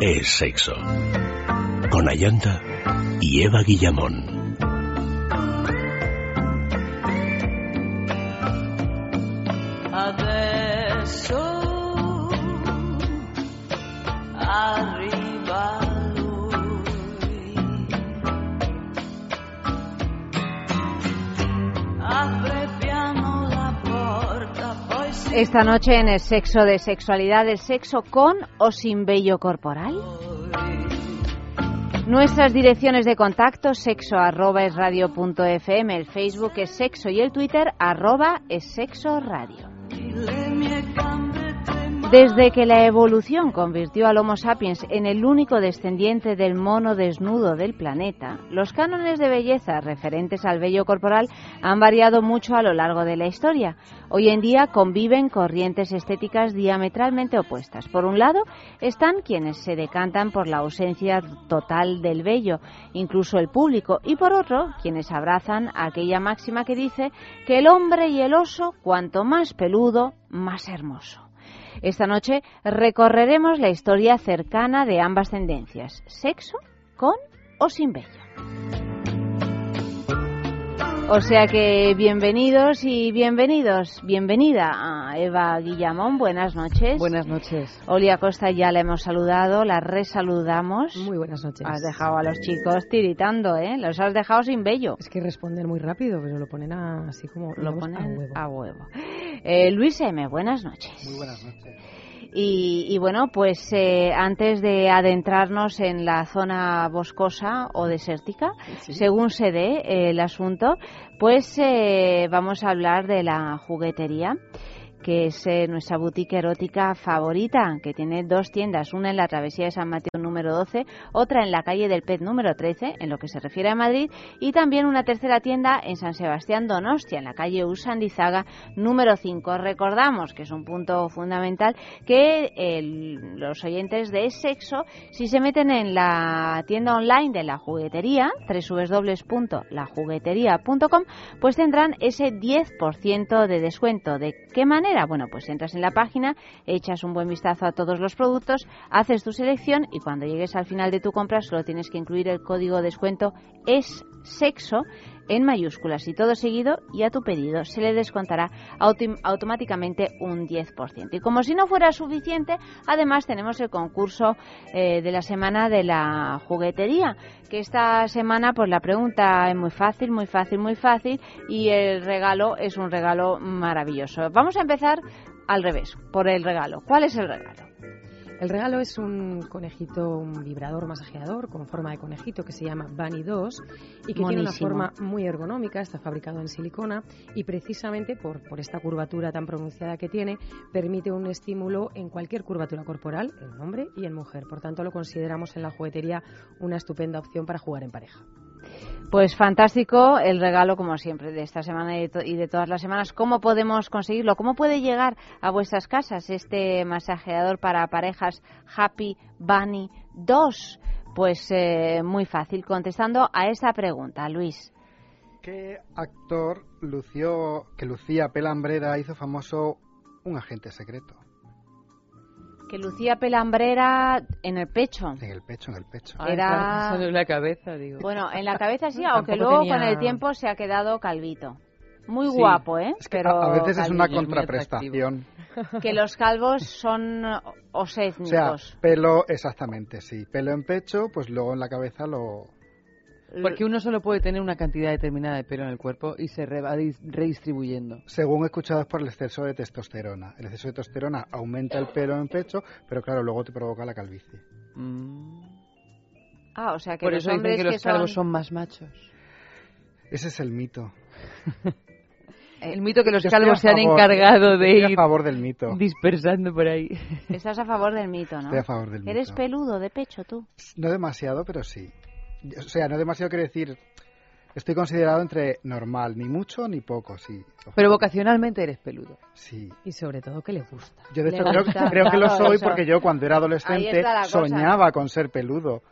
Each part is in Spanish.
es sexo. Con Ayanta y Eva Guillamón. Esta noche en el sexo de sexualidad, el sexo con o sin vello corporal. Nuestras direcciones de contacto, sexo arroba es radio fm, el Facebook es sexo y el Twitter arroba es sexo radio. Desde que la evolución convirtió al Homo sapiens en el único descendiente del mono desnudo del planeta, los cánones de belleza referentes al vello corporal han variado mucho a lo largo de la historia. Hoy en día conviven corrientes estéticas diametralmente opuestas. Por un lado están quienes se decantan por la ausencia total del vello, incluso el público, y por otro quienes abrazan aquella máxima que dice que el hombre y el oso, cuanto más peludo, más hermoso. Esta noche recorreremos la historia cercana de ambas tendencias, sexo con o sin vello. O sea que bienvenidos y bienvenidos, bienvenida a Eva Guillamón, buenas noches. Buenas noches. Olia Costa ya la hemos saludado, la resaludamos. Muy buenas noches. Has dejado a los chicos tiritando, ¿eh? Los has dejado sin vello. Es que responden muy rápido, pero lo ponen así como lo ponen a huevo. A huevo. Eh, Luis M., buenas noches. Muy buenas noches. Y, bueno, pues eh, antes de adentrarnos en la zona boscosa o desértica, según se dé eh, el asunto, pues eh, vamos a hablar de la juguetería que es eh, nuestra boutique erótica favorita, que tiene dos tiendas, una en la travesía de San Mateo número 12, otra en la calle del Pez número 13, en lo que se refiere a Madrid, y también una tercera tienda en San Sebastián Donostia, en la calle Usandizaga número 5. Recordamos que es un punto fundamental que los oyentes de sexo, si se meten en la tienda online de la juguetería, www.lajuguetería.com, pues tendrán ese 10% de descuento. ¿De qué manera? Bueno, pues entras en la página, echas un buen vistazo a todos los productos, haces tu selección y cuando llegues al final de tu compra solo tienes que incluir el código de descuento es sexo en mayúsculas y todo seguido y a tu pedido se le descontará automáticamente un 10%. Y como si no fuera suficiente, además tenemos el concurso eh, de la semana de la juguetería, que esta semana pues la pregunta es muy fácil, muy fácil, muy fácil y el regalo es un regalo maravilloso. Vamos a empezar al revés, por el regalo. ¿Cuál es el regalo? El regalo es un conejito, un vibrador masajeador con forma de conejito que se llama Bunny 2 y que tiene una forma muy ergonómica, está fabricado en silicona y precisamente por, por esta curvatura tan pronunciada que tiene, permite un estímulo en cualquier curvatura corporal, en hombre y en mujer. Por tanto, lo consideramos en la juguetería una estupenda opción para jugar en pareja. Pues fantástico el regalo, como siempre, de esta semana y de, todas las semanas. ¿Cómo podemos conseguirlo? ¿Cómo puede llegar a vuestras casas este masajeador para parejas Happy Bunny 2? Pues eh, muy fácil, contestando a esa pregunta, Luis. ¿Qué actor lució, que Lucía Pelambrera hizo famoso un agente secreto? Que lucía pelambrera en el pecho. En el pecho, en el pecho. Era... en la cabeza, digo. Bueno, en la cabeza sí, aunque luego con el tiempo se ha quedado calvito. Muy guapo, ¿eh? Pero a veces es una contraprestación. Que los calvos son osétnicos. O sea, pelo, exactamente, sí. Pelo en pecho, pues luego en la cabeza lo, porque uno solo puede tener una cantidad determinada de pelo en el cuerpo y se va redistribuyendo. Según he escuchado es por el exceso de testosterona. El exceso de testosterona aumenta el pelo en pecho, pero claro, luego te provoca la calvicie. Mm. Ah, o sea que por los eso hombres dicen que los calvos son... más machos. Ese es el mito. El mito que los calvos se han encargado de ir a favor del mito. dispersando por ahí. Estás a favor del mito, ¿no? Estoy a favor del mito. ¿Eres peludo de pecho tú? No demasiado, pero sí o sea, no demasiado quiere decir, estoy considerado entre normal, ni mucho ni poco, sí. Pero vocacionalmente eres peludo. Sí. Y sobre todo que le gusta. Yo de hecho creo, que lo soy porque yo cuando era adolescente soñaba con ser peludo.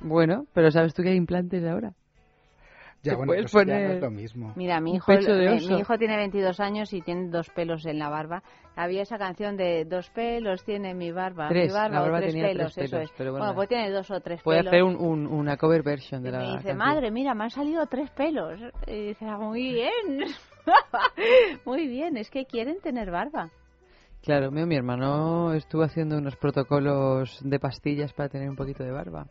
Bueno, pero ¿sabes tú que hay implantes ahora? Ya, bueno, puedes eso ya no poner- es lo mismo. Mira, mi hijo, pecho de oso. mi hijo tiene 22 años y tiene dos pelos en la barba. Había esa canción de dos pelos tiene mi barba, Tres, mi barba, la o barba tres tenía tres pelos, eso pelos, es. pero bueno, bueno, pues tiene dos o tres Puede pelos. hacer un, un- una cover version y de la me dice, canción. madre, mira, me han salido tres pelos. Y dice, "Ah, muy bien. muy bien, es que quieren tener barba. Claro, mi, mi hermano estuvo haciendo unos protocolos de pastillas para tener un poquito de barba.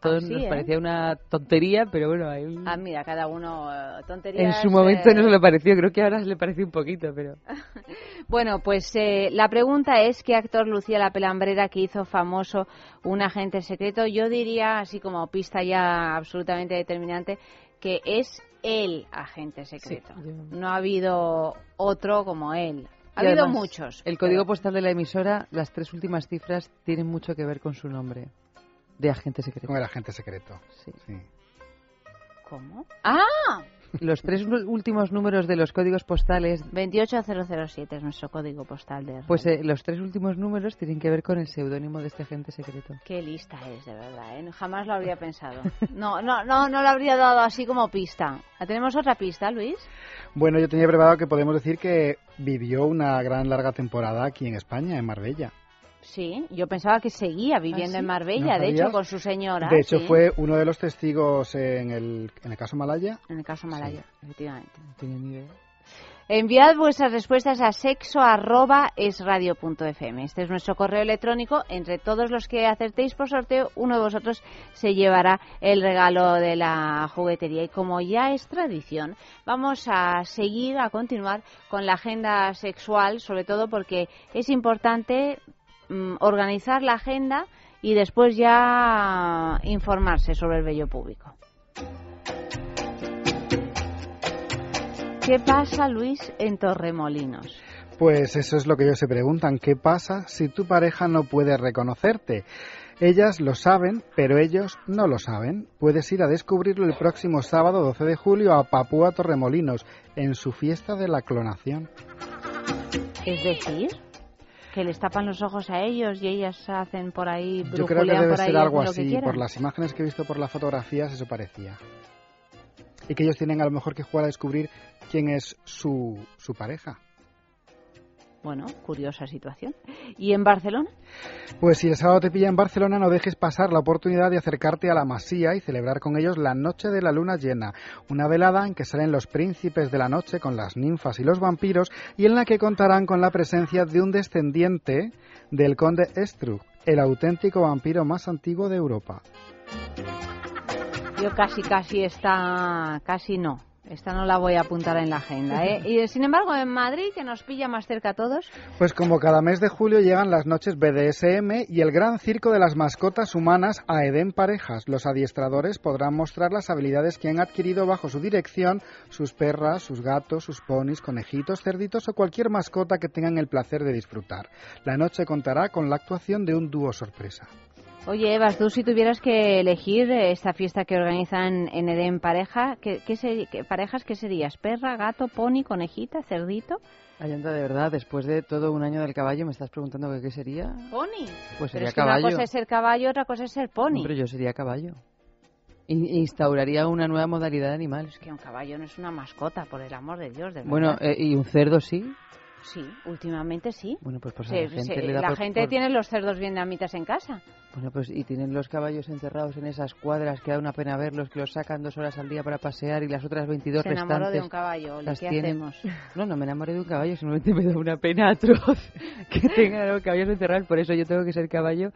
Todo Ah, sí, nos parecía una tontería, pero bueno, a él Ah, mira, cada uno eh, en tonterías. su momento eh, no se le pareció. Creo que ahora se le pareció un poquito, pero... Bueno, pues eh, la pregunta es qué actor lucía la pelambrera que hizo famoso un agente secreto. Yo diría, así como pista ya absolutamente determinante, que es el agente secreto. Sí, yo- No ha habido otro como él. Ha habido además, muchos. El código postal de la emisora, las tres últimas cifras tienen mucho que ver con su nombre de agente secreto. Con el agente secreto. Sí. Sí. ¿Cómo? ¡Ah! Los tres últimos números de los códigos postales, 28007 es nuestro código postal de pues radio. eh, los tres últimos números tienen que ver con el seudónimo de este agente secreto. Qué lista es, de verdad, ¿eh? Jamás lo habría pensado. No, no, no, no lo habría dado así como pista. ¿Tenemos otra pista, Luis? Bueno, yo tenía preparado que podemos decir que vivió una gran larga temporada aquí en España, en Marbella. Sí, yo pensaba que seguía viviendo ¿Ah, sí? en Marbella, ¿No de hecho, con su señora. De hecho, sí, fue uno de los testigos en el, en el caso Malaya. En el caso Malaya, efectivamente. No tenía ni idea. Enviad vuestras respuestas a sexo arroba esradio.fm. Este es nuestro correo electrónico. Entre todos los que acertéis por sorteo, uno de vosotros se llevará el regalo de la juguetería. Y como ya es tradición, vamos a seguir, a continuar con la agenda sexual, sobre todo porque es importante mm, organizar la agenda y después ya informarse sobre el vello público. ¿Qué pasa, Luis, en Torremolinos? Pues eso es lo que ellos se preguntan. ¿Qué pasa si tu pareja no puede reconocerte? Ellas lo saben, pero ellos no lo saben. Puedes ir a descubrirlo el próximo sábado 12 de julio a Papúa Torremolinos, en su fiesta de la clonación. Es decir, que les tapan los ojos a ellos y ellas hacen por ahí, Yo creo que debe ser algo así. Por las imágenes que he visto por las fotografías, eso parecía. Y que ellos tienen a lo mejor que jugar a descubrir quién es su, su pareja. Bueno, curiosa situación. ¿Y en Barcelona? Pues si el sábado te pilla en Barcelona, no dejes pasar la oportunidad de acercarte a la Masía y celebrar con ellos la Noche de la Luna Llena, una velada en que salen los príncipes de la noche con las ninfas y los vampiros y en la que contarán con la presencia de un descendiente del conde Estrug, el auténtico vampiro más antiguo de Europa. Yo casi, casi está, casi no. Esta no la voy a apuntar en la agenda. ¿eh? Y sin embargo, en Madrid, que nos pilla más cerca a todos, Pues como cada mes de julio llegan las noches BDSM y el gran circo de las mascotas humanas a Edén Parejas. Los adiestradores podrán mostrar las habilidades que han adquirido bajo su dirección sus perras, sus gatos, sus ponis, conejitos, cerditos o cualquier mascota que tengan el placer de disfrutar. La noche contará con la actuación de un dúo sorpresa. Oye, Evas, tú si tuvieras que elegir eh, esta fiesta que organizan en Edén Pareja, ¿qué, qué se- qué- parejas qué serías? ¿Perra, gato, pony, conejita, cerdito? Ayanta, de verdad, después de todo un año del caballo, ¿me estás preguntando qué sería? ¿Pony? Pues Pero sería es que caballo. una cosa es ser caballo, otra cosa es ser pony. Hombre, yo sería caballo. In- instauraría una nueva modalidad de animal. Es que un caballo no es una mascota, por el amor de Dios, de. Bueno, eh, y un cerdo sí. Sí, últimamente sí. Bueno, pues, pues a la gente le da la por- gente por- tiene los cerdos bien damitas en casa. Bueno, pues y tienen los caballos encerrados en esas cuadras que da una pena verlos, que los sacan dos horas al día para pasear y las otras 22 Se enamoró restantes... de un caballo, Oli, las ¿qué tienen- hacemos? No, no me enamoré de un caballo, simplemente me da una pena atroz que tengan los caballos encerrados, por eso yo tengo que ser caballo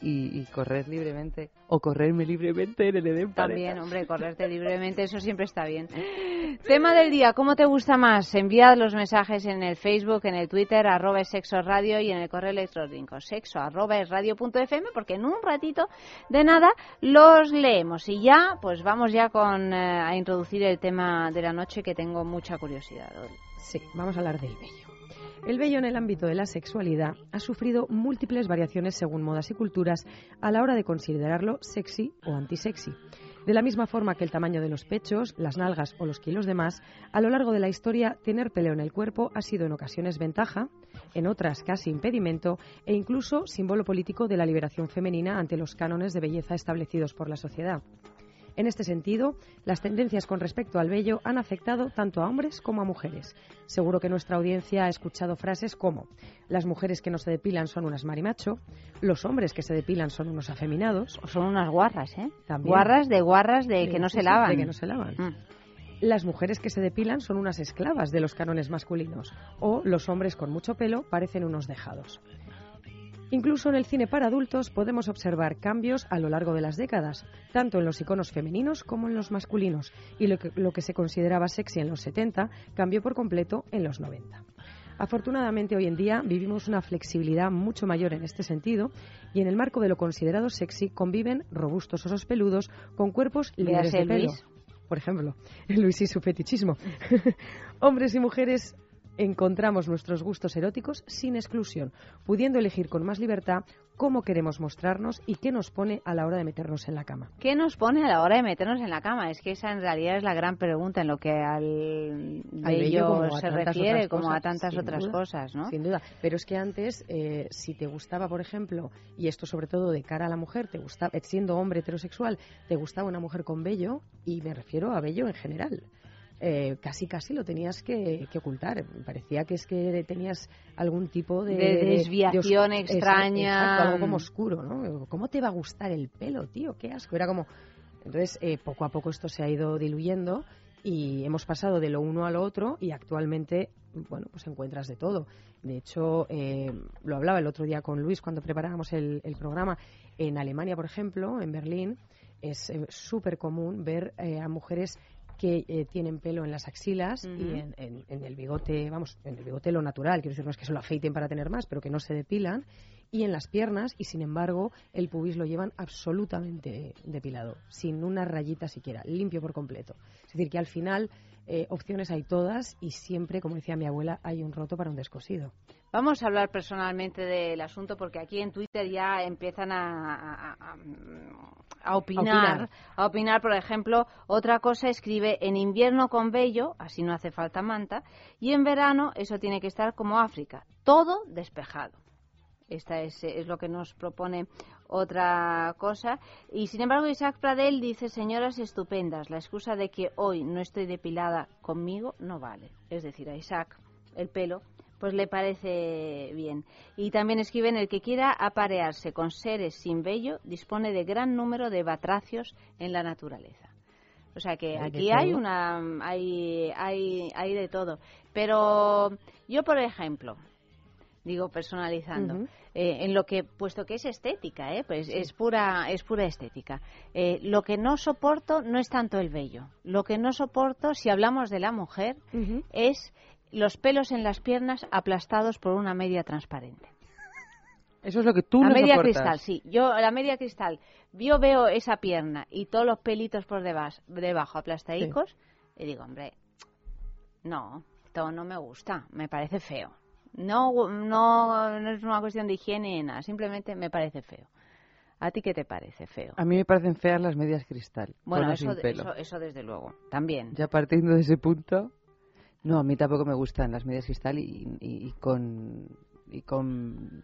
y, y correr libremente, o correrme libremente en el Edén También, hombre, correrte libremente, eso siempre está bien. Tema del día, ¿cómo te gusta más? Enviad los mensajes en el Facebook, en el Twitter, arroba es sexo radio y en el correo electrónico sexo arroba es radio punto fm, porque en un ratito de nada los leemos. Y ya, pues vamos ya con eh, a introducir el tema de la noche que tengo mucha curiosidad. Sí, vamos a hablar del vello. El vello en el ámbito de la sexualidad ha sufrido múltiples variaciones según modas y culturas a la hora de considerarlo sexy o antisexy. De la misma forma que el tamaño de los pechos, las nalgas o los kilos de más, a lo largo de la historia tener peleo en el cuerpo ha sido en ocasiones ventaja, en otras casi impedimento e incluso símbolo político de la liberación femenina ante los cánones de belleza establecidos por la sociedad. En este sentido, las tendencias con respecto al vello han afectado tanto a hombres como a mujeres. Seguro que nuestra audiencia ha escuchado frases como las mujeres que no se depilan son unas marimacho, los hombres que se depilan son unos afeminados. O son unas guarras, ¿eh? Guarras de guarras de que no se lavan. De que no se lavan. Mm. Las mujeres que se depilan son unas esclavas de los cánones masculinos. O los hombres con mucho pelo parecen unos dejados. Incluso en el cine para adultos podemos observar cambios a lo largo de las décadas, tanto en los iconos femeninos como en los masculinos, y lo que, lo que se consideraba sexy en los 70 cambió por completo en los 90. Afortunadamente hoy en día vivimos una flexibilidad mucho mayor en este sentido y en el marco de lo considerado sexy conviven robustos osos peludos con cuerpos libres de pelo. Por ejemplo, Luis y su fetichismo. Hombres y mujeres encontramos nuestros gustos eróticos sin exclusión, pudiendo elegir con más libertad cómo queremos mostrarnos y qué nos pone a la hora de meternos en la cama. ¿Qué nos pone a la hora de meternos en la cama? Es que esa en realidad es la gran pregunta en lo que al bello se refiere, como a tantas otras cosas, ¿no? Sin duda. Pero es que antes, eh, si te gustaba, por ejemplo, y esto sobre todo de cara a la mujer, te gustaba, siendo hombre heterosexual, te gustaba una mujer con vello, y me refiero a vello en general. Eh, casi casi lo tenías que, ocultar. Parecía que es que tenías algún tipo de, desviación extraña. algo como oscuro, ¿no? ¿Cómo te va a gustar el pelo, tío? Qué asco. Era como. Entonces, eh, poco a poco esto se ha ido diluyendo y hemos pasado de lo uno a lo otro y actualmente, bueno, pues encuentras de todo. De hecho, eh, lo hablaba el otro día con Luis cuando preparábamos el, programa. En Alemania, por ejemplo, en Berlín, es súper común ver a mujeres que eh, tienen pelo en las axilas y en, el bigote, vamos, en el bigote lo natural, quiero decir, no es que se lo afeiten para tener más, pero que no se depilan, y en las piernas, y sin embargo, el pubis lo llevan absolutamente depilado, sin una rayita siquiera, limpio por completo. Es decir, que al final eh, opciones hay todas y siempre, como decía mi abuela, hay un roto para un descosido. Vamos a hablar personalmente del asunto porque aquí en Twitter ya empiezan a, opinar, a opinar. por ejemplo, otra cosa escribe en invierno con vello, así no hace falta manta, y en verano eso tiene que estar como África, todo despejado. Esta es, es, lo que nos propone otra cosa. Y sin embargo, Isaac Pradel dice, señoras estupendas, la excusa de que hoy no estoy depilada conmigo no vale. Es decir, a Isaac el pelo pues le parece bien. Y también escriben, el que quiera aparearse con seres sin vello dispone de gran número de batracios en la naturaleza. O sea que aquí hay una hay, hay, hay de todo. Pero yo, por ejemplo, digo personalizando, eh, en lo que, puesto que es estética, ¿eh? pues es pura, es pura estética. Eh, lo que no soporto no es tanto el vello. Lo que no soporto, si hablamos de la mujer, es los pelos en las piernas aplastados por una media transparente. Eso es lo que tú la media cristal, sí. Yo la media cristal, yo veo esa pierna y todos los pelitos por debajo, debajo aplastadicos y digo, hombre, no, esto no me gusta, me parece feo. No, no, no es una cuestión de higiene nada, simplemente me parece feo. ¿A ti qué te parece feo? A mí me parecen feas las medias cristal. Bueno, eso, eso, eso, desde luego, también. Ya partiendo de ese punto. No, a mí tampoco me gustan las medias cristal y, con y con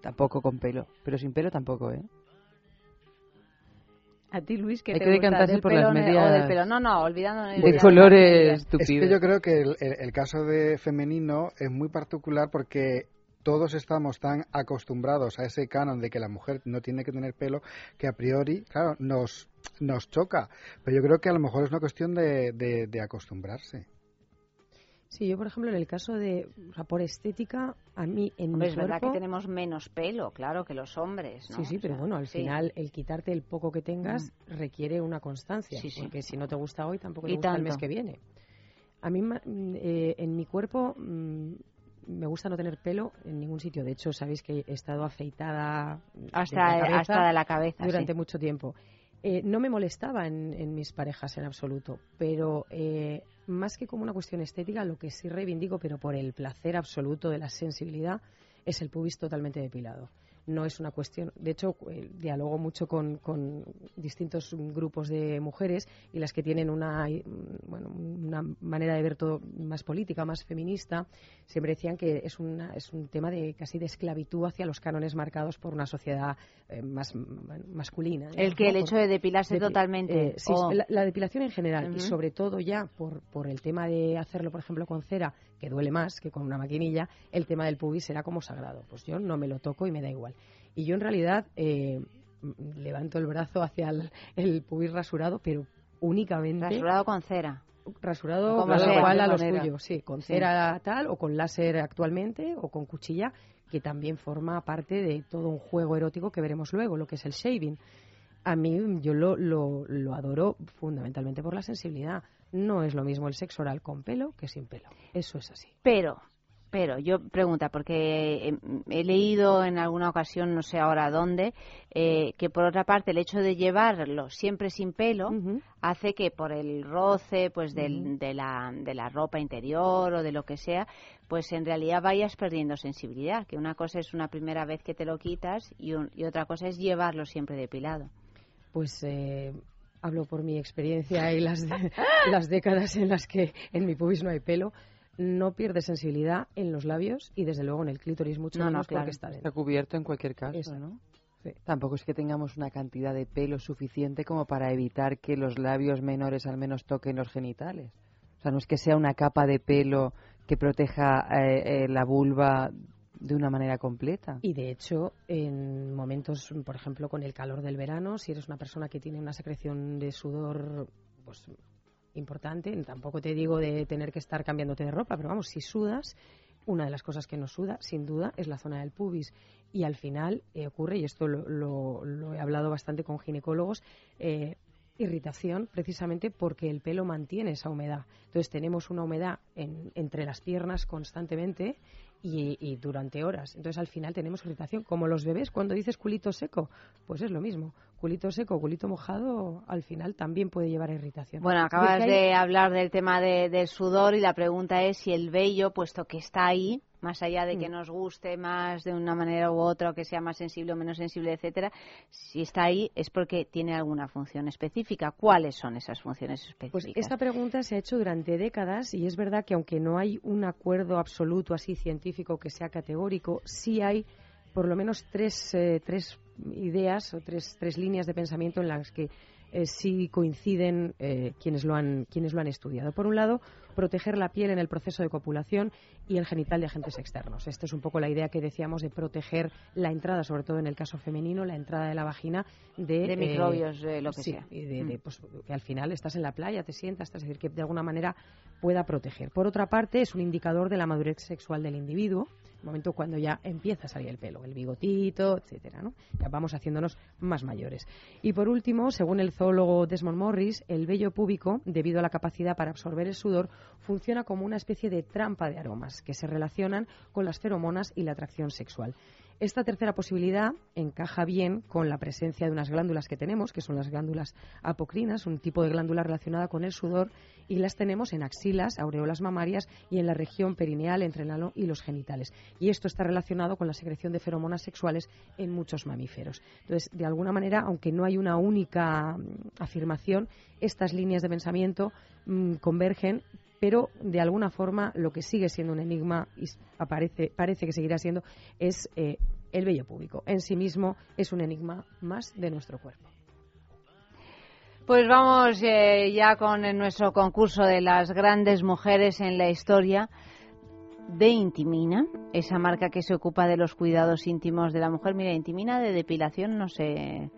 tampoco con pelo, pero sin pelo tampoco, ¿eh? A ti, Luis, que te gusta del por las medias del pelo. No, no, olvidando de colores Es que yo creo que el, caso de femenino es muy particular porque todos estamos tan acostumbrados a ese canon de que la mujer no tiene que tener pelo que a priori, claro, nos, nos choca. Pero yo creo que a lo mejor es una cuestión de, de acostumbrarse. Sí, yo por ejemplo en el caso de, o sea, por estética, a mí en mi es verdad que tenemos menos pelo, claro, que los hombres, ¿no? Sí, sí, pero bueno, al final el quitarte el poco que tengas mm. requiere una constancia, sí, porque si no te gusta hoy tampoco te gusta el mes que viene. A mí eh, en mi cuerpo mm, me gusta no tener pelo en ningún sitio. De hecho, sabéis que he estado afeitada hasta, de hasta de la cabeza durante mucho tiempo. Eh, no me molestaba en, en, mis parejas en absoluto, pero eh, más que como una cuestión estética, lo que sí reivindico, pero por el placer absoluto de la sensibilidad, es el pubis totalmente depilado no es una cuestión. De hecho, eh, dialogo mucho con, distintos grupos de mujeres y las que tienen una, bueno, una manera de ver todo más política, más feminista, siempre decían que es, una, es un tema de casi de esclavitud hacia los cánones marcados por una sociedad eh, más masculina. El que el hecho de depilarse totalmente. Eh, sí, la, depilación en general y sobre todo ya por, por el tema de hacerlo, por ejemplo, con cera, que duele más que con una maquinilla, el tema del pubis será como sagrado. Pues yo no me lo toco y me da igual. Y yo en realidad eh, levanto el brazo hacia el, pubis rasurado, pero únicamente. Rasurado con cera. Rasurado como igual a lo suyo, sí, con cera tal o con láser actualmente o con cuchilla, que también forma parte de todo un juego erótico que veremos luego, lo que es el shaving. A mí yo lo, lo, lo adoro fundamentalmente por la sensibilidad. No es lo mismo el sexo oral con pelo que sin pelo. Eso es así. Pero pero yo pregunta, porque he leído en alguna ocasión, no sé ahora dónde, eh, que por otra parte el hecho de llevarlo siempre sin pelo hace que por el roce pues de, la, de la ropa interior o de lo que sea, pues en realidad vayas perdiendo sensibilidad. Que una cosa es una primera vez que te lo quitas y, y otra cosa es llevarlo siempre depilado. Pues eh, hablo por mi experiencia y las, las décadas en las que en mi pubis no hay pelo no pierde sensibilidad en los labios y desde luego en el clítoris mucho no, menos no, porque está, está cubierto en cualquier caso, ¿no? Tampoco es que tengamos una cantidad de pelo suficiente como para evitar que los labios menores al menos toquen los genitales. O sea, no es que sea una capa de pelo que proteja eh, eh, la vulva de una manera completa. Y de hecho, en momentos, por ejemplo, con el calor del verano, si eres una persona que tiene una secreción de sudor pues importante. Tampoco te digo de tener que estar cambiándote de ropa, pero vamos, si sudas, una de las cosas que nos suda, sin duda, es la zona del pubis. Y al final eh, ocurre, y esto lo, he hablado bastante con ginecólogos, eh, irritación precisamente porque el pelo mantiene esa humedad. Entonces tenemos una humedad entre las piernas constantemente y, durante horas. Entonces al final tenemos irritación. Como los bebés, cuando dices culito seco, pues es lo mismo. Culito seco, culito mojado, al final también puede llevar a irritación. Bueno, acabas de hablar del tema del sudor y la pregunta es si el vello, puesto que está ahí, más allá de que mm. nos guste más de una manera u otra, que sea más sensible o menos sensible, etcétera, si está ahí es porque tiene alguna función específica. ¿Cuáles son esas funciones pues específicas? Pues esta pregunta se ha hecho durante décadas y es verdad que aunque no hay un acuerdo absoluto así científico que sea categórico, sí hay por lo menos tres, eh, tres ideas o tres, tres líneas de pensamiento en las que eh, sí coinciden eh, quienes, lo han, quienes lo han estudiado. Por un lado, proteger la piel en el proceso de copulación y el genital de agentes externos. Esta es un poco la idea que decíamos de proteger la entrada, sobre todo en el caso femenino, la entrada de la vagina de, de microbios, de lo que sea. Y de, mm. pues, que al final estás en la playa, te sientas, es decir, que de alguna manera pueda proteger. Por otra parte, es un indicador de la madurez sexual del individuo momento cuando ya empieza a salir el pelo, el bigotito, etcétera, ¿no? Ya vamos haciéndonos más mayores. Y por último, según el zoólogo Desmond Morris, el vello púbico, debido a la capacidad para absorber el sudor, funciona como una especie de trampa de aromas que se relacionan con las feromonas y la atracción sexual. Esta tercera posibilidad encaja bien con la presencia de unas glándulas que tenemos, que son las glándulas apocrinas, un tipo de glándula relacionada con el sudor, y las tenemos en axilas, aureolas mamarias y en la región perineal entre el ano y los genitales. Y esto está relacionado con la secreción de feromonas sexuales en muchos mamíferos. Entonces, de alguna manera, aunque no hay una única mm, afirmación, estas líneas de pensamiento mm, convergen pero de alguna forma lo que sigue siendo un enigma y aparece, parece que seguirá siendo es eh, el vello público. En sí mismo es un enigma más de nuestro cuerpo. Pues vamos eh, ya con nuestro concurso de las grandes mujeres en la historia de Intimina, esa marca que se ocupa de los cuidados íntimos de la mujer. Mira, Intimina de depilación, no sé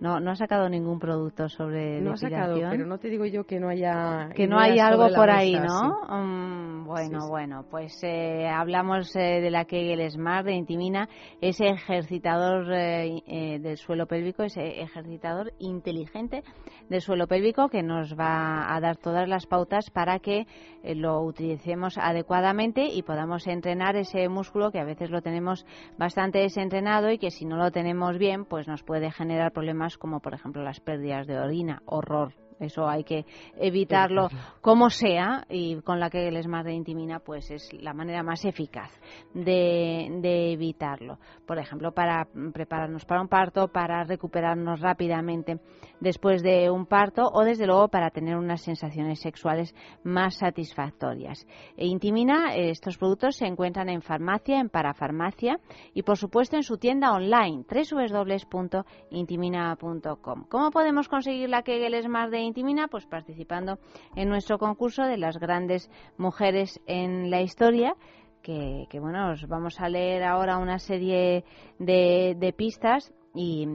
no, no ha sacado ningún producto sobre no ha sacado, pero no te digo yo que no haya que no hay algo por ahí, ¿no? Mm, bueno, bueno, pues eh, hablamos eh, de la Kegel Smart de Intimina, ese ejercitador eh, del suelo pélvico, ese ejercitador inteligente del suelo pélvico que nos va a dar todas las pautas para que lo utilicemos adecuadamente y podamos entrenar ese músculo que a veces lo tenemos bastante desentrenado y que si no lo tenemos bien, pues nos puede generar problemas como por ejemplo las pérdidas de orina, horror Eso hay que evitarlo como sea y con la que el Smart de Intimina pues es la manera más eficaz de, de evitarlo. Por ejemplo, para prepararnos para un parto, para recuperarnos rápidamente después de un parto o desde luego para tener unas sensaciones sexuales más satisfactorias. E Intimina, estos productos se encuentran en farmacia, en parafarmacia y por supuesto en su tienda online www.intimina.com. ¿Cómo podemos conseguir la Kegel Smart de Intimina? Pues participando en nuestro concurso de las grandes mujeres en la historia. Que, bueno, os vamos a leer ahora una serie de, pistas y,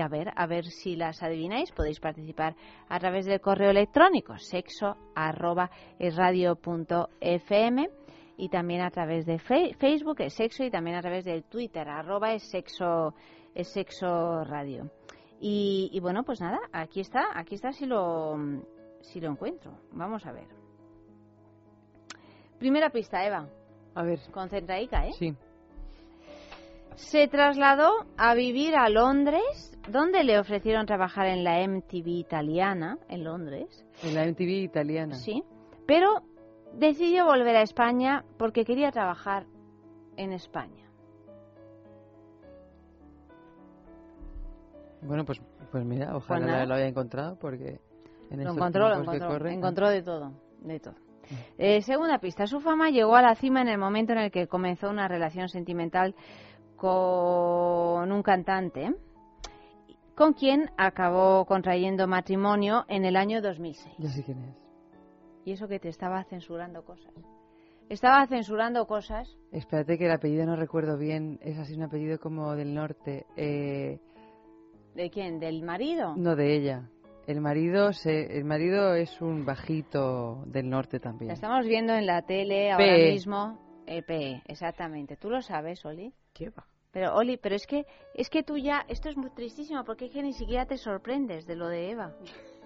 a ver a ver si las adivináis podéis participar a través del correo electrónico sexo y también a través de Facebook es sexo y también a través del Twitter arroba es sexo sexo radio y, bueno, pues nada, aquí está, aquí está si lo, si lo encuentro. Vamos a ver. Primera pista, Eva. A ver. Concentraica, ¿eh? Sí. Se trasladó a vivir a Londres, donde le ofrecieron trabajar en la MTV italiana, en Londres. En la MTV italiana. Sí. Pero decidió volver a España porque quería trabajar en España. Bueno, pues, pues mira, ojalá pues lo haya encontrado porque en lo encontró, lo encontró, encontró de todo, de todo. Mm. Eh, segunda pista, su fama llegó a la cima en el momento en el que comenzó una relación sentimental con un cantante con quien acabó contrayendo matrimonio en el año 2006. Ya sé quién es. Y eso que te estaba censurando cosas. Estaba censurando cosas. Espérate que el apellido no recuerdo bien. Es así un apellido como del norte. Eh, ¿De quién? ¿Del marido? No, de ella. El marido, se, el marido es un bajito del norte también. La estamos viendo en la tele ahora mismo. EP, exactamente. ¿Tú lo sabes, Oli? ¿Qué va? Pero Oli, pero es que es que tú ya esto es muy tristísimo porque es que ni siquiera te sorprendes de lo de Eva.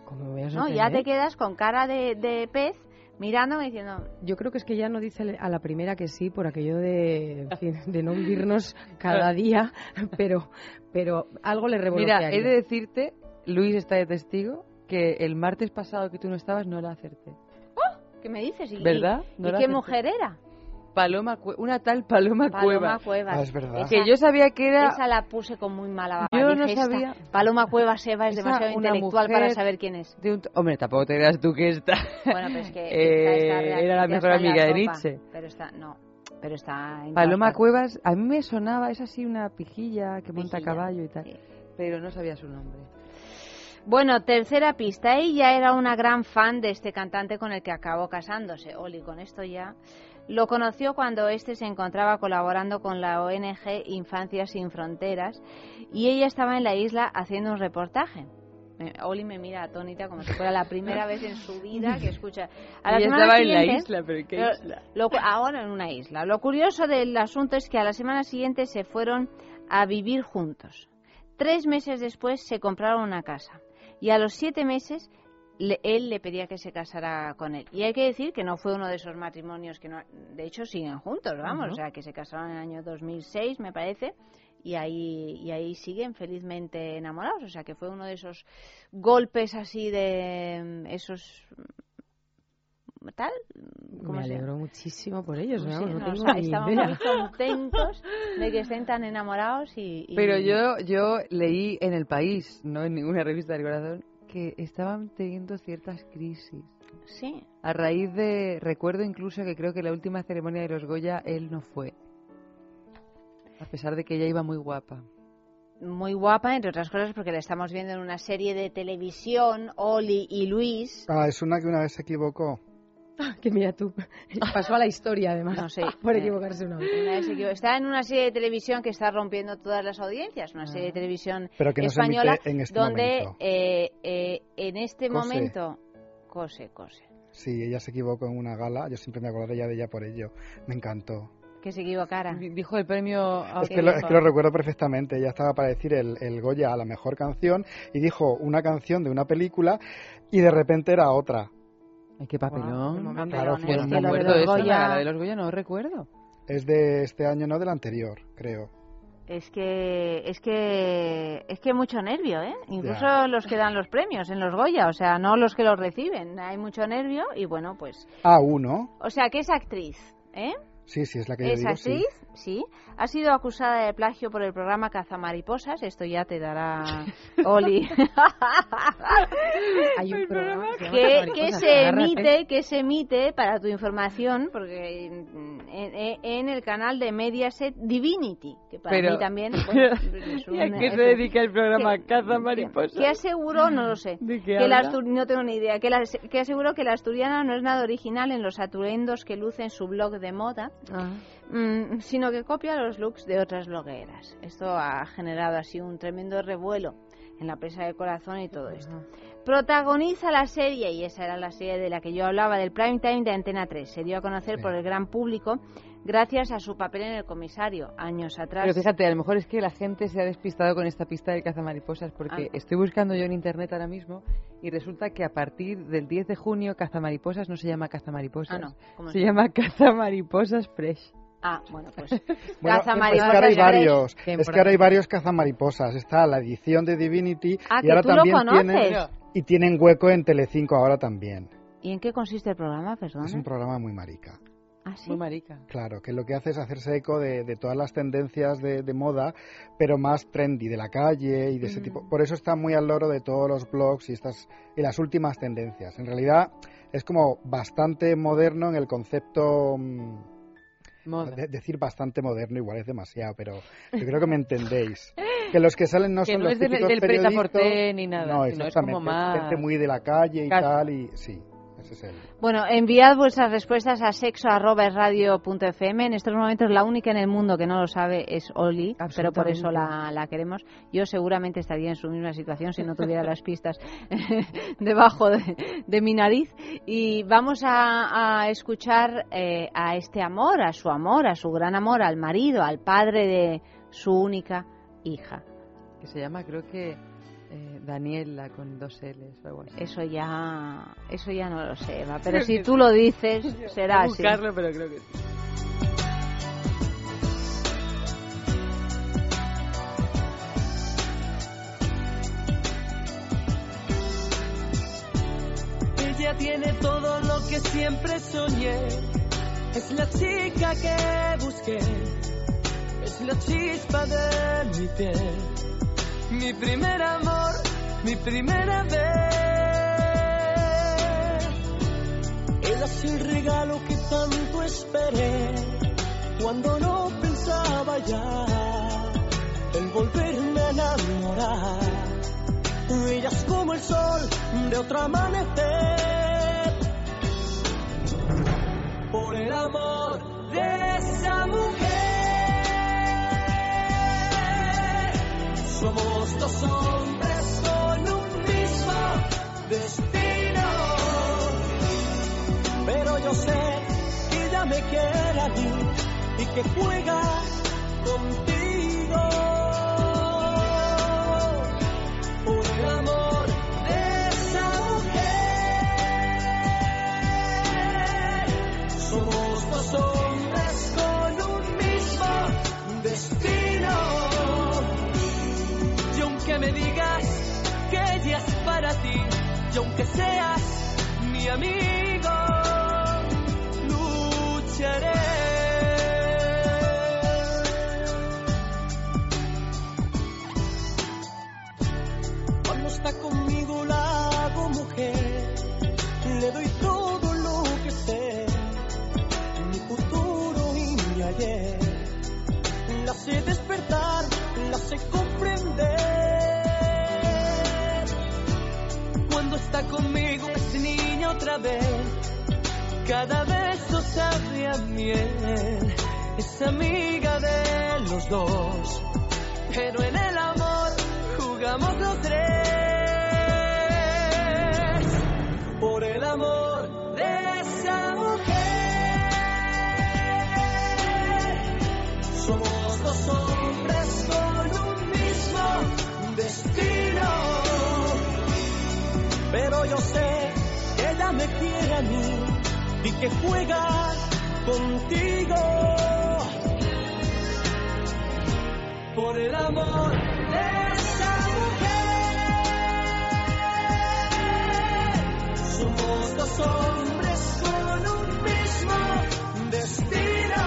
¿Cómo me voy a no, ya te quedas con cara de, de pez mirándome diciendo. Yo creo que es que ya no dice a la primera que sí por aquello de, de no vivirnos cada día, pero, pero algo le revolotea. Mira, he de decirte, Luis está de testigo, que el martes pasado que tú no estabas no la acerté. ¡Oh! ¿Qué me dices? ¿Y, ¿Verdad? ¿Y qué mujer era? Paloma, una tal Paloma, Paloma Cuevas. Ah, es verdad. que yo sabía que era. Esa la puse con muy mala baba. Yo no sabía. Paloma Cuevas Eva es demasiado intelectual para saber quién es. Hombre, tampoco te creas tú que esta. Bueno, pero es que. Eh, era la mejor amiga de Nietzsche. Pero está, no. Pero está. Paloma Cuevas, a mí me sonaba, es así una pijilla que monta caballo y tal. Pero no sabía su nombre. Bueno, tercera pista. Ella era una gran fan de este cantante con el que acabó casándose. Oli, con esto ya lo conoció cuando éste se encontraba colaborando con la ONG Infancia Sin Fronteras y ella estaba en la isla haciendo un reportaje. Oli me mira atónita como si fuera la primera vez en su vida que escucha. A estaba en la isla, pero ¿qué isla? ahora en una isla. Lo curioso del asunto es que a la semana siguiente se fueron a vivir juntos. Tres meses después se compraron una casa y a los siete meses él le pedía que se casara con él. Y hay que decir que no fue uno de esos matrimonios que no, de hecho siguen juntos, vamos, o sea, que se casaron en el año 2006, me parece, y ahí y ahí siguen felizmente enamorados, o sea, que fue uno de esos golpes así de esos tal me alegro muchísimo por ellos no, estamos muy contentos de que estén tan enamorados y, pero yo yo leí en el país no en ninguna revista del corazón que estaban teniendo ciertas crisis. Sí. A raíz de, recuerdo incluso que creo que la última ceremonia de los Goya él no fue. A pesar de que ella iba muy guapa. Muy guapa, entre otras cosas, porque la estamos viendo en una serie de televisión, Oli y Luis. Ah, es una que una vez se equivocó. que mira tú, pasó a la historia además, no sé, por equivocarse una vez. Está en una serie de televisión que está rompiendo todas las audiencias, una serie de ah. televisión española en este donde eh, eh, en este momento cose, cose. Sí, ella se equivocó en una gala, yo siempre me acordaré ya de ella por ello, me encantó. Que se equivocara. Dijo el premio... Es que, lo, es que, lo, recuerdo perfectamente, ella estaba para decir el, el Goya a la mejor canción y dijo una canción de una película y de repente era otra. Ay, qué papelón. claro, fue no recuerdo eso, la de los Goya no recuerdo. Es de este año, no del anterior, creo. es que es que es que mucho nervio, ¿eh? Incluso los que dan los premios en los Goya, o sea, no los que los reciben. Hay mucho nervio y bueno, pues. Ah, uno. O sea, que es actriz, ¿eh? Sí, sí, es la que yo digo, actriz, sí. Ha sido acusada de plagio por el programa Cazamariposas. Esto ya te dará Oli. Hay un programa que, se emite, que se emite para tu información, porque en, el canal de Mediaset Divinity, que para mí también. ¿Y a qué se dedica el programa Cazamariposas? Que aseguró, no lo sé, que la no tengo ni idea, que, que aseguró que la asturiana no es nada original en los atuendos que luce en su blog de moda Ah. Mm, sino que copia los looks de otras blogueras. Esto ha generado así un tremendo revuelo en la presa de corazón y todo esto. Protagoniza la serie, y esa era la serie de la que yo hablaba, del prime time de Antena 3. Se dio a conocer por el gran público gracias a su papel en El Comisario, años atrás. Pero fíjate, a lo mejor es que la gente se ha despistado con esta pista del cazamariposas, porque ah. estoy buscando yo en Internet ahora mismo y resulta que a partir del 10 de junio cazamariposas no se llama cazamariposas, ah, se, llama cazamariposas fresh. Ah, bueno, pues bueno, cazamariposas. Es que ahora hay varios, es que ahora hay varios cazamariposas. Está la edición de Divinity ah, y ahora también tienen y tienen hueco en Telecinco ahora también. ¿Y en qué consiste el programa, perdón? Es un programa muy marica. ¿Ah, Muy marica. Claro, que lo que hace es hacerse eco de, todas las tendencias de, moda, pero más trendy, de la calle y de ese tipo. Mm. Por eso está muy al loro de todos los blogs y, estas, y las últimas tendencias. En realidad es como bastante moderno en el concepto... Decir bastante moderno igual es demasiado, pero yo creo que me entendéis. Que los que salen no son los típicos del, periodistas. ni nada, no, es como más... gente muy de la calle y tal, y sí. Bueno, enviad vuestras respuestas a sexo.radio.fm. En estos momentos la única en el mundo que no lo sabe es Oli, pero por eso la, queremos. Yo seguramente estaría en su misma situación si no tuviera las pistas debajo de, mi nariz. Y vamos a, escuchar eh, a este amor, a su amor, a su gran amor, al marido, al padre de su única hija. Que se llama, creo que eh, Daniela con dos L's o algo así. Eso ya, eso ya no lo sé, Eva, pero si tú lo dices, será así. buscarlo, pero creo que sí. Ella tiene todo lo que siempre soñé. Es la chica que busqué. Es la chispa de mi piel mi primer amor, mi primera vez. Era así el regalo que tanto esperé cuando no pensaba ya en volverme a enamorar. Es como el sol de otro amanecer. Por el amor de esa mujer. Somos dos hombres con un mismo destino. Pero yo sé que ella me quiere a mí y que juega contigo. Por el amor de esa mujer. Somos dos digas que ella es para ti y aunque seas mi amigo, lucharé. Cuando está conmigo la hago mujer, le doy todo lo que sé, mi futuro y mi ayer. La sé despertar, la sé comprender está conmigo es niña otra vez. Cada beso sabe a miel, es amiga de los dos. Pero en el amor jugamos los tres. Por el amor de esa mujer. Somos dos hombres con un mismo destino pero yo sé que ella me quiere a mí y que juega contigo. por el amor de esa mujer. Somos dos hombres con un mismo destino.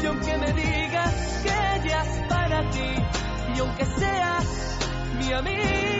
Y aunque me digas que ella es para ti, y aunque seas mi amigo,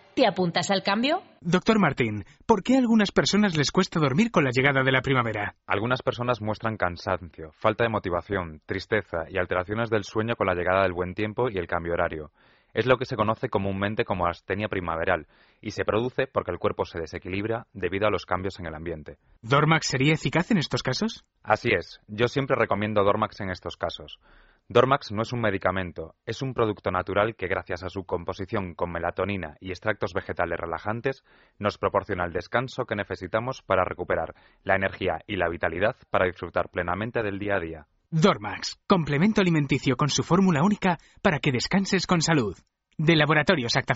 ¿Te apuntas al cambio? Doctor Martín, ¿por qué a algunas personas les cuesta dormir con la llegada de la primavera? Algunas personas muestran cansancio, falta de motivación, tristeza y alteraciones del sueño con la llegada del buen tiempo y el cambio horario. Es lo que se conoce comúnmente como astenia primaveral y se produce porque el cuerpo se desequilibra debido a los cambios en el ambiente. ¿Dormax sería eficaz en estos casos? Así es, yo siempre recomiendo Dormax en estos casos. Dormax no es un medicamento, es un producto natural que gracias a su composición con melatonina y extractos vegetales relajantes nos proporciona el descanso que necesitamos para recuperar la energía y la vitalidad para disfrutar plenamente del día a día. Dormax, complemento alimenticio con su fórmula única para que descanses con salud. De Laboratorios Acta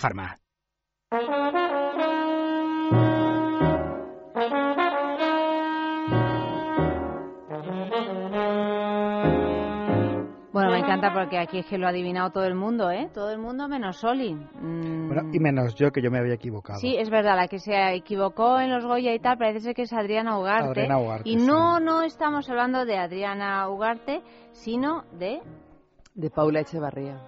encanta porque aquí es que lo ha adivinado todo el mundo, ¿eh? Todo el mundo menos Soli. Mm. Bueno, y menos yo, que yo me había equivocado. Sí, es verdad, la que se equivocó en los Goya y tal, parece ser que es Adriana Ugarte. Adriana Ugarte, y no, no estamos hablando de Adriana Ugarte, sino de... De Paula Echevarría.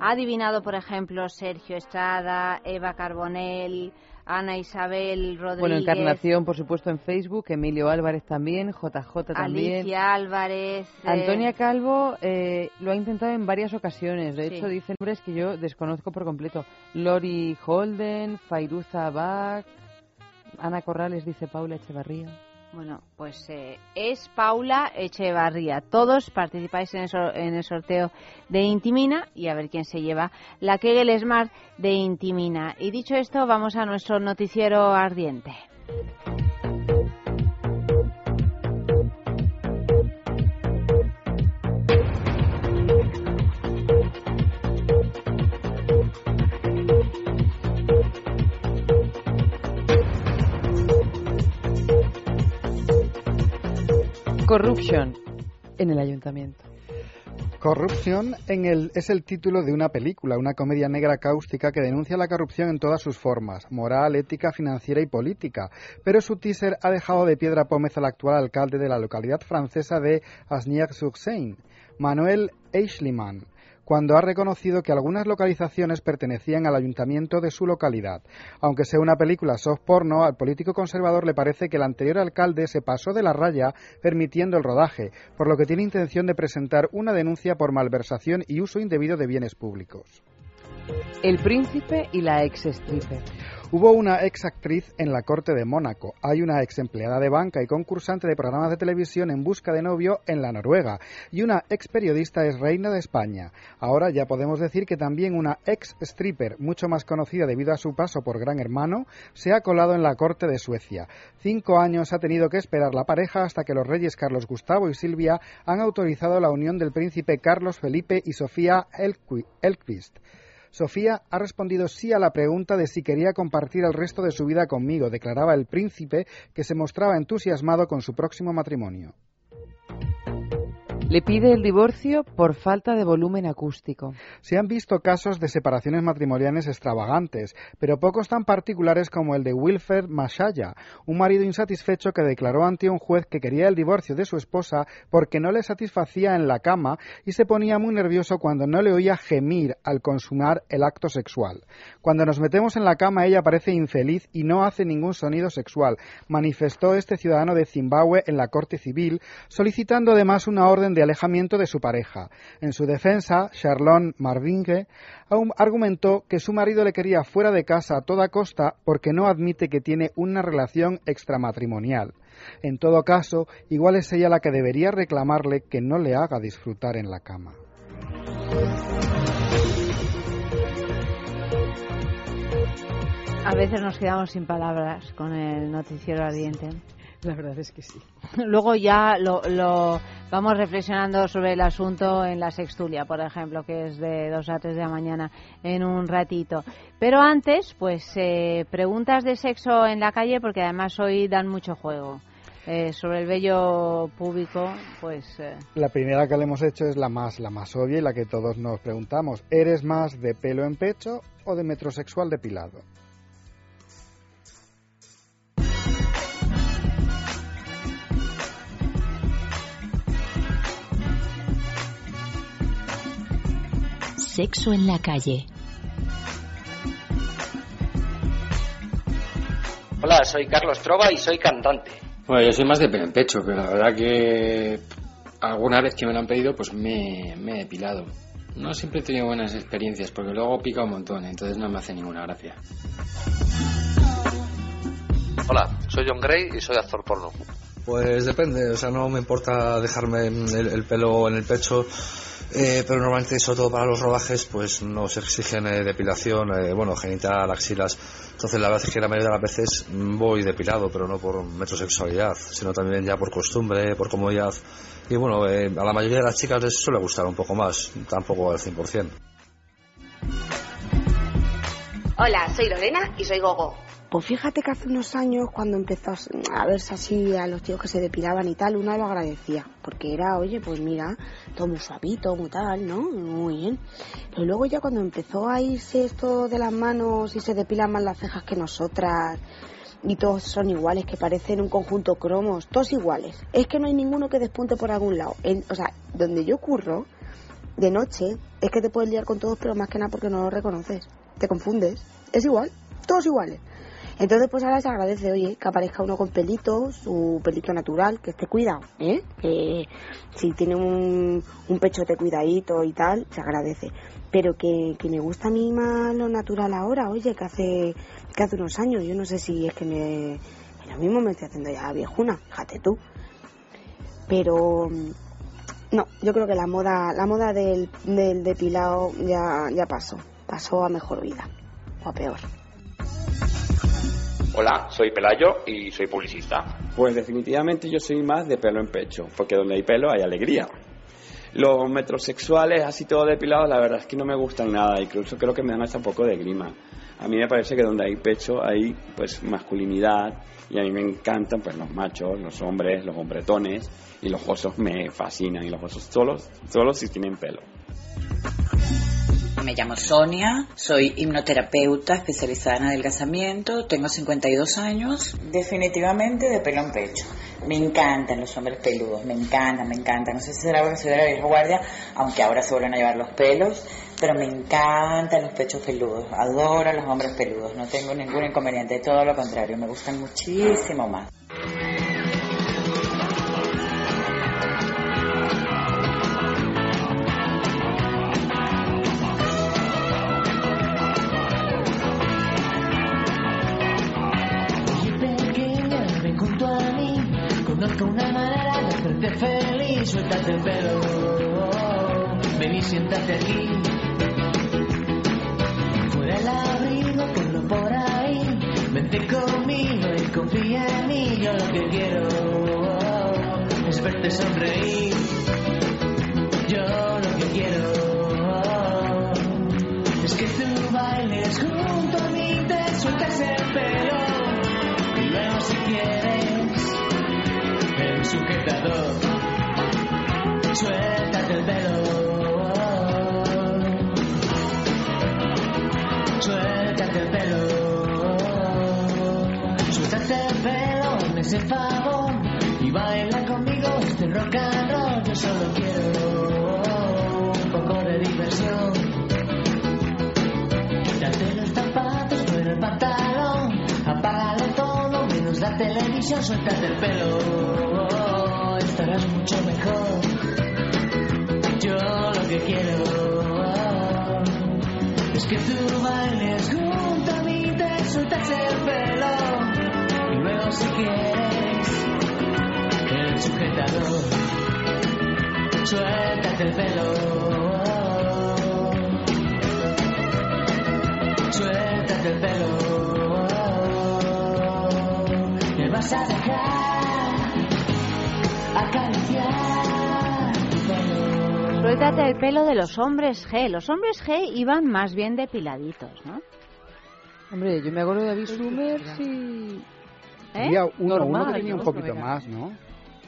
Ha adivinado, por ejemplo, Sergio Estrada, Eva Carbonell, Ana Isabel Rodríguez. Bueno, Encarnación, por supuesto, en Facebook, Emilio Álvarez también, JJ también. Alicia Álvarez. eh, Antonia Calvo eh, lo ha intentado en varias ocasiones. De Sí. hecho, dicen nombres que yo desconozco por completo. Lori Holden, Fairuza Abad, Ana Corrales, dice Paula Echevarría. Bueno, pues eh, es Paula Echevarría. Todos participáis en el, sor- en el sorteo de Intimina y a ver quién se lleva la Kegel Smart de Intimina. Y dicho esto, vamos a nuestro noticiero ardiente. Corruption en el ayuntamiento. Corrupción en el, es el título de una película, una comedia negra cáustica que denuncia la corrupción en todas sus formas, moral, ética, financiera y política. Pero su teaser ha dejado de piedra pómez al actual alcalde de la localidad francesa de Asnières-sur-Seine, Manuel Eichliman, cuando ha reconocido que algunas localizaciones pertenecían al ayuntamiento de su localidad. Aunque sea una película soft porno, al político conservador le parece que el anterior alcalde se pasó de la raya permitiendo el rodaje, por lo que tiene intención de presentar una denuncia por malversación y uso indebido de bienes públicos. El príncipe y la ex stripper. Hubo una ex actriz en la corte de Mónaco. Hay una ex empleada de banca y concursante de programas de televisión en busca de novio en la Noruega. Y una ex periodista es reina de España. Ahora ya podemos decir que también una ex stripper, mucho más conocida debido a su paso por Gran Hermano, se ha colado en la corte de Suecia. Cinco años ha tenido que esperar la pareja hasta que los reyes Carlos Gustavo y Silvia han autorizado la unión del príncipe Carlos Felipe y Sofía Elqui- Elquist. Sofía ha respondido sí a la pregunta de si quería compartir el resto de su vida conmigo, declaraba el príncipe, que se mostraba entusiasmado con su próximo matrimonio. Le pide el divorcio por falta de volumen acústico. Se han visto casos de separaciones matrimoniales extravagantes, pero pocos tan particulares como el de Wilfred Mashaya, un marido insatisfecho que declaró ante un juez que quería el divorcio de su esposa porque no le satisfacía en la cama y se ponía muy nervioso cuando no le oía gemir al consumar el acto sexual. Cuando nos metemos en la cama ella parece infeliz y no hace ningún sonido sexual, manifestó este ciudadano de Zimbabue en la Corte Civil, solicitando además una orden de alejamiento de su pareja. En su defensa, Charlon Marvinge argumentó que su marido le quería fuera de casa a toda costa porque no admite que tiene una relación extramatrimonial. En todo caso, igual es ella la que debería reclamarle que no le haga disfrutar en la cama. A veces nos quedamos sin palabras con el noticiero ardiente. La verdad es que sí. Luego ya lo, vamos reflexionando sobre el asunto en la sextulia, por ejemplo, que es de 2 a 3 de la mañana en un ratito. Pero antes, pues eh, preguntas de sexo en la calle, porque además hoy dan mucho juego. Eh, sobre el vello público, pues... Eh. La primera que le hemos hecho es la más, la más obvia y la que todos nos preguntamos. ¿Eres más de pelo en pecho o de metrosexual depilado? Sexo en la calle. Hola, soy Carlos Trova y soy cantante. Bueno, yo soy más de pecho, pero la verdad que alguna vez que me lo han pedido, pues me, me he depilado. No siempre he tenido buenas experiencias, porque luego pica un montón, entonces no me hace ninguna gracia. Hola, soy John Gray y soy actor porno. Pues depende, o sea, no me importa dejarme el pelo en el pecho eh, pero normalmente, sobre todo para los rodajes, pues nos exigen eh, depilación, eh, bueno, genital, axilas. Entonces, la verdad es que la mayoría de las veces voy depilado, pero no por metrosexualidad, sino también ya por costumbre, por comodidad. Y bueno, a la mayoría de las chicas les suele gustar un poco más, tampoco al 100%. Hola, soy Lorena y soy Gogo. Pues fíjate que hace unos años, cuando empezó a verse así a los tíos que se depilaban y tal, una lo agradecía. Porque era, oye, pues mira, todo muy suavito, muy tal, ¿no? Muy bien. Pero luego ya cuando empezó a irse esto de las manos y se depilan más las cejas que nosotras, y todos son iguales, que parecen un conjunto cromos, todos iguales. Es que no hay ninguno que despunte por algún lado. o sea, donde yo curro, de noche, es que te puedes liar con todos, pero más que nada porque no lo reconoces. Te confundes. Es igual, todos iguales. Entonces, pues ahora se agradece, oye, que aparezca uno con pelito, su pelito natural, que esté cuidado, ¿eh? Que si tiene un, un pechote cuidadito y tal, se agradece. Pero que, que me gusta a mí más lo natural ahora, oye, que hace, que hace unos años, yo no sé si es que me, lo mismo me estoy haciendo ya viejuna, fíjate tú. Pero, no, yo creo que la moda, la moda del, del depilado ya, ya pasó, pasó a mejor vida, o a peor. Hola, soy Pelayo y soy publicista. Pues definitivamente yo soy más de pelo en pecho, porque donde hay pelo hay alegría. Los metrosexuales, así todo depilado, la verdad es que no me gustan nada, incluso creo que me dan hasta un poco de grima. A mí me parece que donde hay pecho hay pues masculinidad y a mí me encantan pues los machos, los hombres, los hombretones y los osos me fascinan y los osos solos, solo si tienen pelo. Me llamo Sonia, soy hipnoterapeuta especializada en adelgazamiento, tengo 52 años, definitivamente de pelo en pecho. Me encantan los hombres peludos, me encantan, me encantan. No sé si será porque soy de la vieja guardia, aunque ahora se vuelven a llevar los pelos, pero me encantan los pechos peludos, adoro a los hombres peludos, no tengo ningún inconveniente, todo lo contrario, me gustan muchísimo más. Los hombres G. Los hombres G iban más bien depiladitos, ¿no? Hombre, yo me acuerdo de David Summers y... ¿Eh? Había uno, uno que tenía un poquito más, ¿no?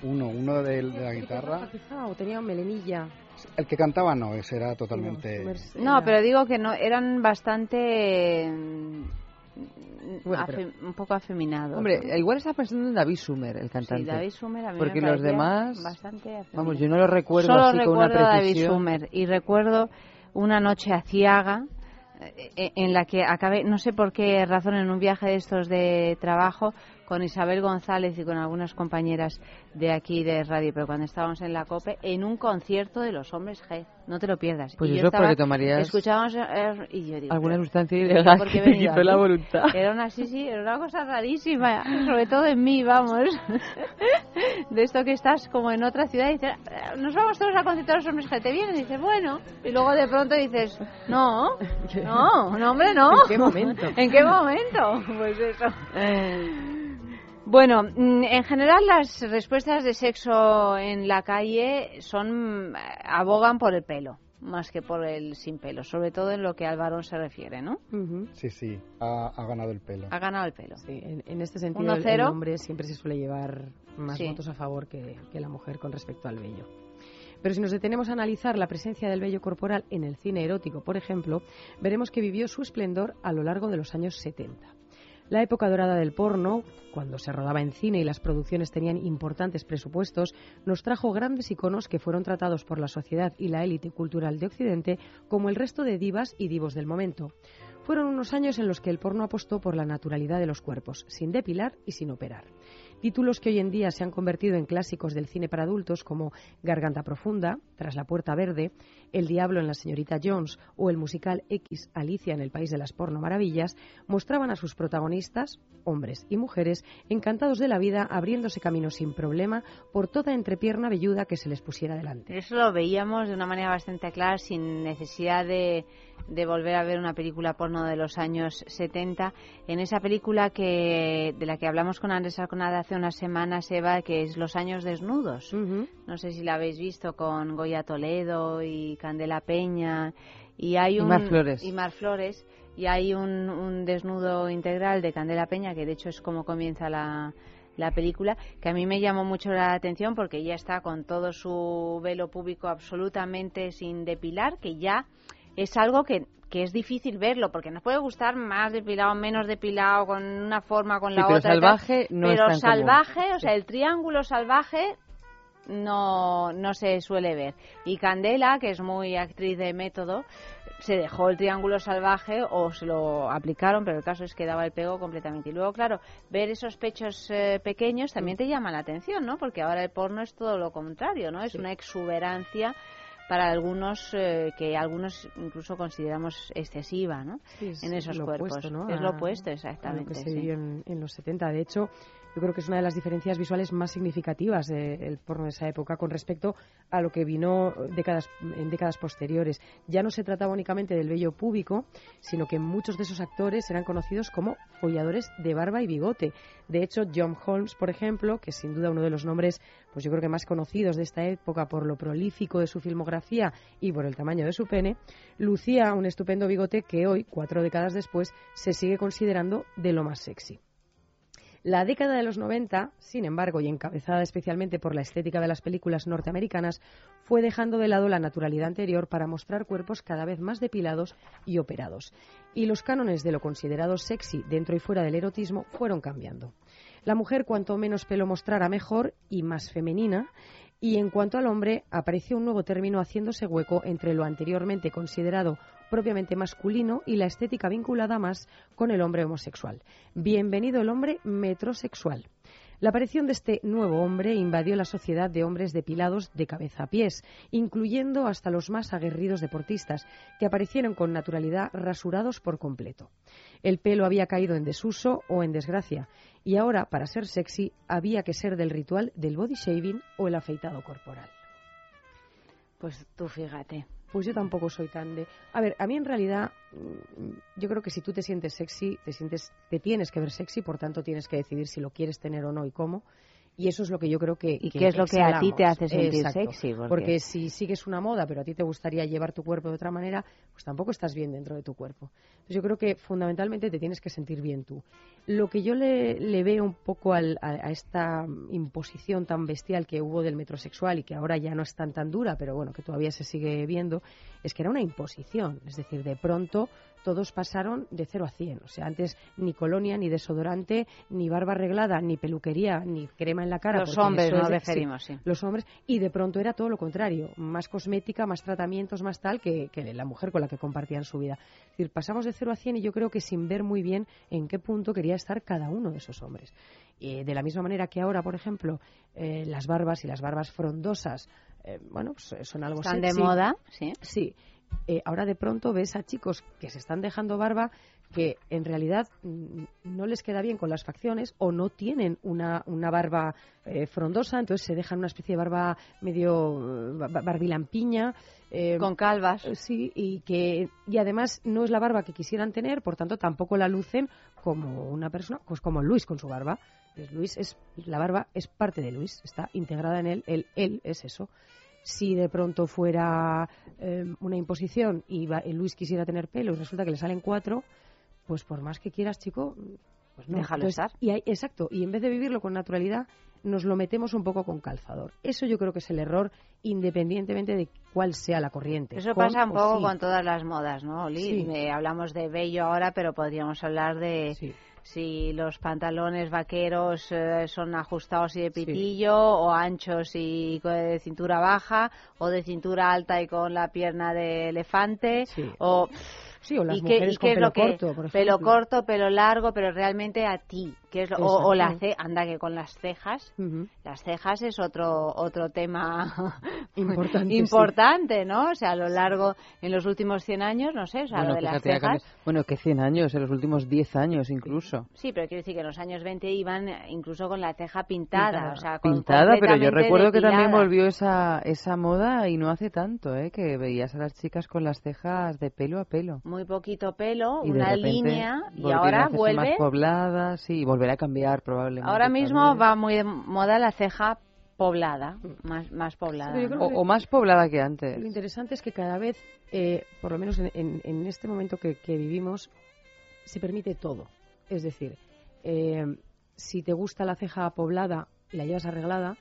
Uno, uno de, de la guitarra. O tenía melenilla. El que cantaba no, ese era totalmente... No, pero digo que no eran bastante Bueno, pero- un poco afeminados. Hombre, ¿no? igual está pensando en David Sumer, el cantante. Sí, David Sumer a mí Porque me los demás... bastante Vamos, afeminado. yo no lo recuerdo Solo así con una recuerdo a David precisión. Sumer y recuerdo una noche aciaga eh, eh, en la que acabé, no sé por qué razón, en un viaje de estos de trabajo con Isabel González y con algunas compañeras de aquí de radio, pero cuando estábamos en la COPE, en un concierto de los hombres G. No te lo pierdas. Pues Y yo eso estaba- porque tomarías Escuchábamos eh, y yo digo, Alguna sustancia ¿yo ilegal que te quitó la voluntad. Era una, sí, sí, era una cosa rarísima, sobre todo en mí, vamos. De esto que estás como en otra ciudad y dices, "Eh, nos vamos todos a concierto de los hombres G. Te vienen y dices, bueno. Y luego de pronto dices, no, no, no, hombre, no. ¿En qué momento? ¿En qué momento? Pues eso. Bueno, mm, en general las respuestas de sexo en la calle son mm, abogan por el pelo más que por el sin pelo, sobre todo en lo que al varón se refiere, ¿no? Sí, sí, ha, ha ganado el pelo. Ha ganado el pelo. Sí, en, en este sentido, el, hombre siempre se suele llevar más Sí. votos a favor que, que la mujer con respecto al vello. Pero si nos detenemos a analizar la presencia del vello corporal en el cine erótico, por ejemplo, veremos que vivió su esplendor a lo largo de los años 70. La época dorada del porno, cuando se rodaba en cine y las producciones tenían importantes presupuestos, nos trajo grandes iconos que fueron tratados por la sociedad y la élite cultural de Occidente como el resto de divas y divos del momento. Fueron unos años en los que el porno apostó por la naturalidad de los cuerpos, sin depilar y sin operar. Títulos que hoy en día se han convertido en clásicos del cine para adultos como Garganta Profunda, Tras la Puerta Verde, El Diablo en la Señorita Jones o el musical X Alicia en el País de las Porno Maravillas, mostraban a sus protagonistas, hombres y mujeres, encantados de la vida, abriéndose camino sin problema por toda entrepierna velluda que se les pusiera delante. Eso lo veíamos de una manera bastante clara, sin necesidad de, de volver a ver una película porno de los años 70. En esa película que de la que hablamos con Andrés Arconada hace unas semanas, Eva, que es Los años desnudos. No sé si la habéis visto con Goya Toledo y Candela Peña. Y hay Y un Mar Flores. y Mar Flores y hay un, un desnudo integral de Candela Peña que de hecho es como comienza la, la película que a mí me llamó mucho la atención porque ella está con todo su velo público absolutamente sin depilar que ya es algo que que es difícil verlo porque nos puede gustar más depilado menos depilado con una forma con Sí, la pero otra salvaje no es pero tan común. salvaje o sea el triángulo salvaje no, no se suele ver. Y Candela, que es muy actriz de método, se dejó el triángulo salvaje o se lo aplicaron, pero el caso es que daba el pego completamente. Y luego, claro, ver esos pechos eh, pequeños también te llama la atención, ¿no? Porque ahora el porno es todo lo contrario, ¿no? Es una exuberancia para algunos eh, que algunos incluso consideramos excesiva, ¿no? Sí, en esos cuerpos. opuesto, ¿no? Es lo a- opuesto, a exactamente. lo que se sí. vivió en, en los 70. De hecho, yo creo que es una de las diferencias visuales más significativas del porno de esa época con respecto a lo que vino décadas, en décadas posteriores. Ya no se trataba únicamente del vello púbico, sino que muchos de esos actores eran conocidos como folladores de barba y bigote. De hecho, John Holmes, por ejemplo, que es sin duda uno de los nombres, pues yo creo que más conocidos de esta época por lo prolífico de su filmografía y por el tamaño de su pene, lucía un estupendo bigote que hoy, cuatro décadas después, se sigue considerando de lo más sexy. La década de los 90, sin embargo, y encabezada especialmente por la estética de las películas norteamericanas, fue dejando de lado la naturalidad anterior para mostrar cuerpos cada vez más depilados y operados. Y los cánones de lo considerado sexy dentro y fuera del erotismo fueron cambiando. La mujer cuanto menos pelo mostrara mejor y más femenina, y en cuanto al hombre, apareció un nuevo término haciéndose hueco entre lo anteriormente considerado propiamente masculino y la estética vinculada más con el hombre homosexual. Bienvenido el hombre metrosexual. La aparición de este nuevo hombre invadió la sociedad de hombres depilados de cabeza a pies, incluyendo hasta los más aguerridos deportistas, que aparecieron con naturalidad rasurados por completo. El pelo había caído en desuso o en desgracia, y ahora, para ser sexy, había que ser del ritual del body shaving o el afeitado corporal. Pues tú fíjate. Pues yo tampoco soy tan de. A ver, a mí en realidad, mm, yo creo que si tú te sientes sexy, te sientes, te tienes que ver sexy, por tanto tienes que decidir si lo quieres tener o no y cómo. Y eso es lo que yo creo que. ¿Y qué es lo que a ti te hace sentir Exacto. sexy? Porque... si sigues una moda, pero a ti te gustaría llevar tu cuerpo de otra manera, pues tampoco estás bien dentro de tu cuerpo. Entonces yo creo que fundamentalmente te tienes que sentir bien tú. Lo que yo le, le veo un poco al, a, a, esta imposición tan bestial que hubo del metrosexual y que ahora ya no es tan tan dura, pero bueno, que todavía se sigue viendo, es que era una imposición. Es decir, de pronto todos pasaron de 0 a 100. O sea, antes ni colonia, ni desodorante, ni barba arreglada, ni peluquería, ni crema en la cara. Los hombres nos referimos, sí, sí. Los hombres. Y de pronto era todo lo contrario. Más cosmética, más tratamientos, más tal que, que, la mujer con la que compartían su vida. Es decir, pasamos de 0 a 100 y yo creo que sin ver muy bien en qué punto quería estar cada uno de esos hombres. Y de la misma manera que ahora, por ejemplo, eh, las barbas y las barbas frondosas, eh, bueno, pues son algo Están sexy. de moda, sí. Sí eh, ahora de pronto ves a chicos que se están dejando barba que en realidad no les queda bien con las facciones o no tienen una, una barba eh, frondosa, entonces se dejan una especie de barba medio barbilampiña. Eh, con calvas. Sí, y, que, y además no es la barba que quisieran tener, por tanto tampoco la lucen como una persona, pues como Luis con su barba. Pues Luis es, la barba es parte de Luis, está integrada en él, él, él es eso si de pronto fuera eh, una imposición y, va, Luis quisiera tener pelo y resulta que le salen cuatro, pues por más que quieras, chico, pues no. Déjalo Entonces, estar. Y hay, exacto, y en vez de vivirlo con naturalidad, nos lo metemos un poco con calzador. Eso yo creo que es el error, independientemente de cuál sea la corriente. Eso con pasa un poco sí. con todas las modas, ¿no, Oli? Sí. Hablamos de bello ahora, pero podríamos hablar de... Sí si los pantalones vaqueros eh, son ajustados y de pitillo sí. o anchos y de cintura baja o de cintura alta y con la pierna de elefante sí. o Sí, o las ¿Y mujeres qué, y con pelo lo que, corto, por Pelo ejemplo. corto, pelo largo, pero realmente a ti. Que es lo, o, o, la ce anda que con las cejas, uh -huh. las cejas es otro otro tema importante, importante sí. ¿no? O sea, a lo largo, en los últimos 100 años, no sé, o sea, bueno, lo de las cejas. Bueno, que 100 años, en los últimos 10 años incluso. Sí, pero quiero decir que en los años 20 iban incluso con la ceja pintada, pintada. o sea, con pintada, pero yo recuerdo depilada. que también volvió esa esa moda y no hace tanto, ¿eh? Que veías a las chicas con las cejas de pelo a pelo. Muy poquito pelo, y una línea y ahora vuelve más poblada, sí, y volverá a cambiar probablemente. Ahora mismo también. va muy de moda la ceja poblada, más, más poblada. Sí, ¿no? o, o, más poblada que antes. Lo interesante es que cada vez, eh, por lo menos en, en, en este momento que, que, vivimos, se permite todo. Es decir, eh, si te gusta la ceja poblada y la llevas arreglada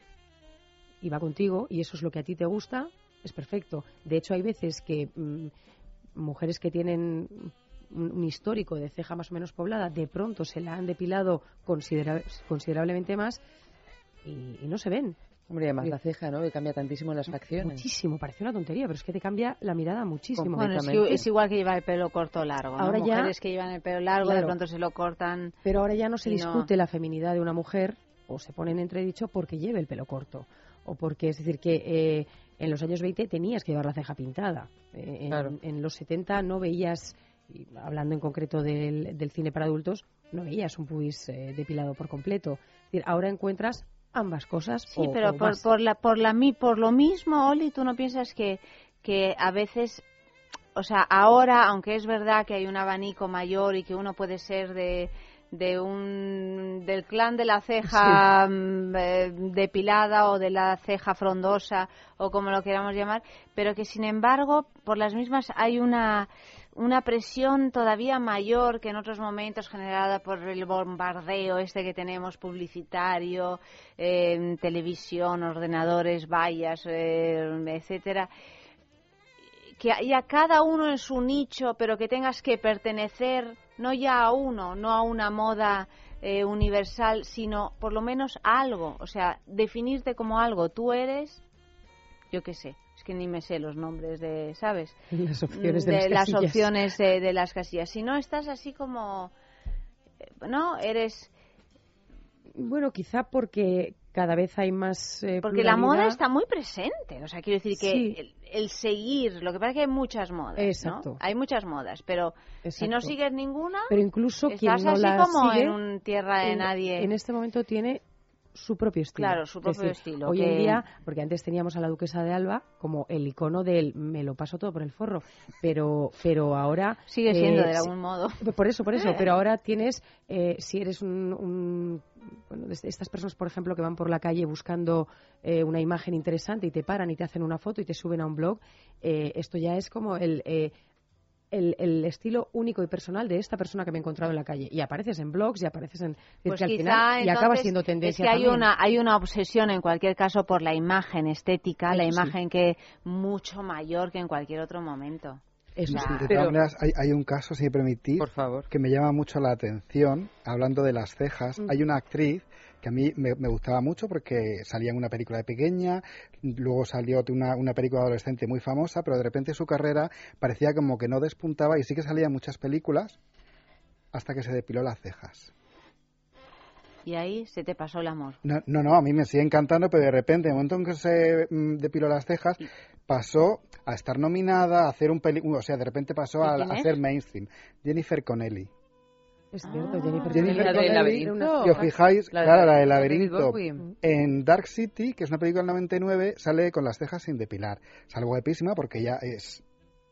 y va contigo y eso es lo que a ti te gusta, es perfecto. De hecho, hay veces que mmm, mujeres que tienen un, un, histórico de ceja más o menos poblada, de pronto se la han depilado considera considerablemente más y, y, no se ven. Hombre, además la ceja, ¿no? Que cambia tantísimo en las facciones. Muchísimo, parece una tontería, pero es que te cambia la mirada muchísimo. Bueno, es, que, es igual que llevar el pelo corto o largo. ¿no? Ahora Mujeres ya, que llevan el pelo largo, claro, de pronto se lo cortan. Pero ahora ya no se discute no... la feminidad de una mujer, o se pone en entredicho porque lleve el pelo corto. O porque, es decir, que eh, en los años 20 tenías que llevar la ceja pintada. Eh, en, claro. en los 70 no veías hablando en concreto del, del, cine para adultos, no veías un pubis eh, depilado por completo. Es decir, ahora encuentras ambas cosas. Sí, o, pero o por, por, la, por, la, por lo mismo, Oli, tú no piensas que, que a veces, o sea, ahora, aunque es verdad que hay un abanico mayor y que uno puede ser de de un del clan de la ceja mm, eh, depilada o de la ceja frondosa o como lo queramos llamar, pero que sin embargo por las mismas hay una una presión todavía mayor que en otros momentos generada por el bombardeo este que tenemos publicitario, eh, televisión, ordenadores, vallas, eh, etcétera que haya cada uno en su nicho, pero que tengas que pertenecer no ya a uno, no a una moda eh, universal, sino por lo menos a algo, o sea, definirte como algo. Tú eres, yo qué sé, es que ni me sé los nombres de, ¿sabes? Las opciones de, las, opciones de, las casillas. Si no estás así como, eh, ¿no? Eres bueno, quizá porque cada vez hay más. Eh, porque la moda está muy presente. O sea, quiero decir que el, seguir, lo que pasa es que hay muchas modas. Exacto. Hay muchas modas, pero si no sigues ninguna. Pero incluso quien no así la como sigue, en un tierra de nadie. En este momento tiene su propio estilo. Claro, su propio estilo. Hoy en día, porque antes teníamos a la duquesa de Alba como el icono del me lo paso todo por el forro, pero pero ahora sigue siendo de eh, algún modo. Por eso, por eso. Pero ahora tienes, eh, si eres un, bueno, estas personas, por ejemplo, que van por la calle buscando eh, una imagen interesante y te paran y te hacen una foto y te suben a un blog, esto ya es como el el, estilo único y personal de esta persona que me he encontrado en la calle. Y apareces en blogs y apareces en... Pues al final, y acaba siendo tendencia Es que hay una, hay una obsesión en cualquier caso por la imagen estética, la imagen que mucho mayor que en cualquier otro momento. Eso de todas maneras, hay, un caso, si me permitís, Por favor. que me llama mucho la atención, hablando de las cejas. Mm. Hay una actriz que a mí me, gustaba mucho porque salía en una película de pequeña, luego salió una, una película adolescente muy famosa, pero de repente su carrera parecía como que no despuntaba y sí que salía en muchas películas hasta que se depiló las cejas. Y ahí se te pasó el amor. No, no, a mí me sigue encantando, pero de repente, en el momento en que se mm, depiló las cejas, pasó a estar nominada, a hacer un película, o sea, de repente pasó a, a ser mainstream. Jennifer Connelly. Es cierto, ah. Jennifer, Jennifer ¿La del laberinto? Si os fijáis, claro, la del laberinto. En Dark City, que es una película del 99, sale con las cejas sin depilar. Es algo guapísima porque ya es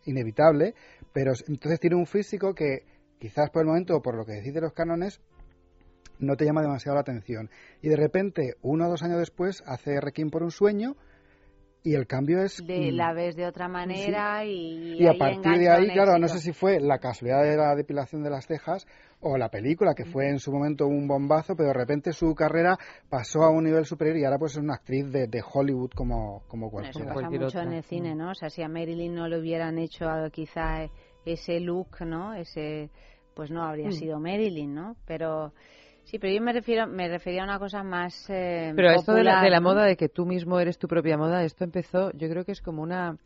inevitable, pero entonces tiene un físico que quizás por el momento, por lo que decís de los cánones, no te llama demasiado la atención. Y de repente, uno o dos años después, hace Requiem por un sueño y el cambio es... De, la ves de otra manera y... Y a partir de ahí, claro, no sé si fue la casualidad de la depilación de las cejas o la película, que fue en su momento un bombazo, pero de repente su carrera pasó a un nivel superior y ahora pues es una actriz de, de Hollywood como, como cualquiera. Eso pasa mucho en el cine, ¿no? O sea, si a Marilyn no le hubieran hecho quizá ese look, ¿no? Ese, pues no habría mm. sido Marilyn, ¿no? Pero... Sí, pero yo me refiero, me refería a una cosa más. Eh, pero esto de la, de la moda, de que tú mismo eres tu propia moda, esto empezó, yo creo que es como una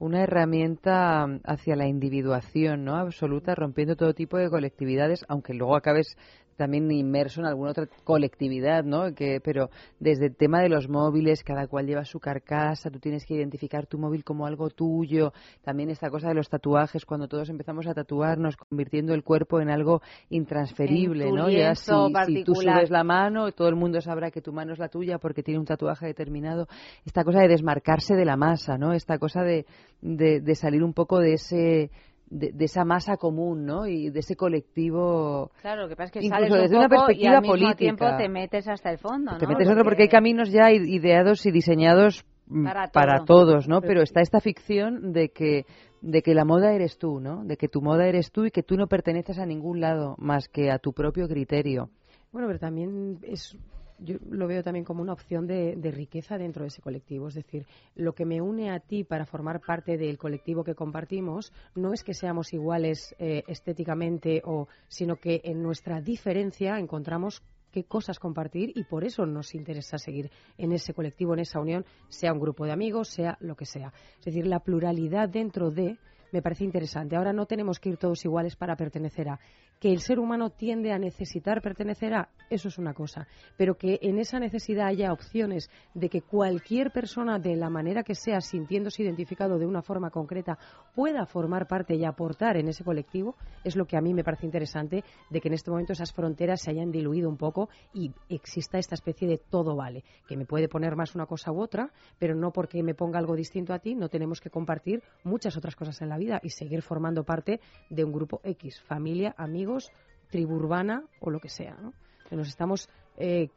una herramienta hacia la individuación, ¿no? Absoluta, rompiendo todo tipo de colectividades, aunque luego acabes también inmerso en alguna otra colectividad, ¿no? Que, pero desde el tema de los móviles, cada cual lleva su carcasa, tú tienes que identificar tu móvil como algo tuyo. También esta cosa de los tatuajes, cuando todos empezamos a tatuarnos, convirtiendo el cuerpo en algo intransferible, ¿no? Ya si, si, tú subes la mano, todo el mundo sabrá que tu mano es la tuya porque tiene un tatuaje determinado. Esta cosa de desmarcarse de la masa, ¿no? Esta cosa de, de, de salir un poco de ese de, esa masa común, ¿no? Y de ese colectivo. Claro, lo que pasa es que incluso sales desde un poco una perspectiva y al mismo política. tiempo te metes hasta el fondo, ¿no? Te metes otro porque hay caminos ya ideados y diseñados mm, para, todos, ¿no? Pero está esta ficción de que de que la moda eres tú, ¿no? De que tu moda eres tú y que tú no perteneces a ningún lado más que a tu propio criterio. Bueno, pero también es yo lo veo también como una opción de, riqueza dentro de ese colectivo. Es decir, lo que me une a ti para formar parte del colectivo que compartimos no es que seamos iguales eh, estéticamente, o, sino que en nuestra diferencia encontramos qué cosas compartir y por eso nos interesa seguir en ese colectivo, en esa unión, sea un grupo de amigos, sea lo que sea. Es decir, la pluralidad dentro de me parece interesante. Ahora no tenemos que ir todos iguales para pertenecer a. Que el ser humano tiende a necesitar pertenecer a, eso es una cosa, pero que en esa necesidad haya opciones de que cualquier persona, de la manera que sea, sintiéndose identificado de una forma concreta, pueda formar parte y aportar en ese colectivo, es lo que a mí me parece interesante, de que en este momento esas fronteras se hayan diluido un poco y exista esta especie de todo vale, que me puede poner más una cosa u otra, pero no porque me ponga algo distinto a ti, no tenemos que compartir muchas otras cosas en la vida y seguir formando parte de un grupo X, familia, amigos, tribu urbana o lo que sea. ¿no? Nos estamos eh,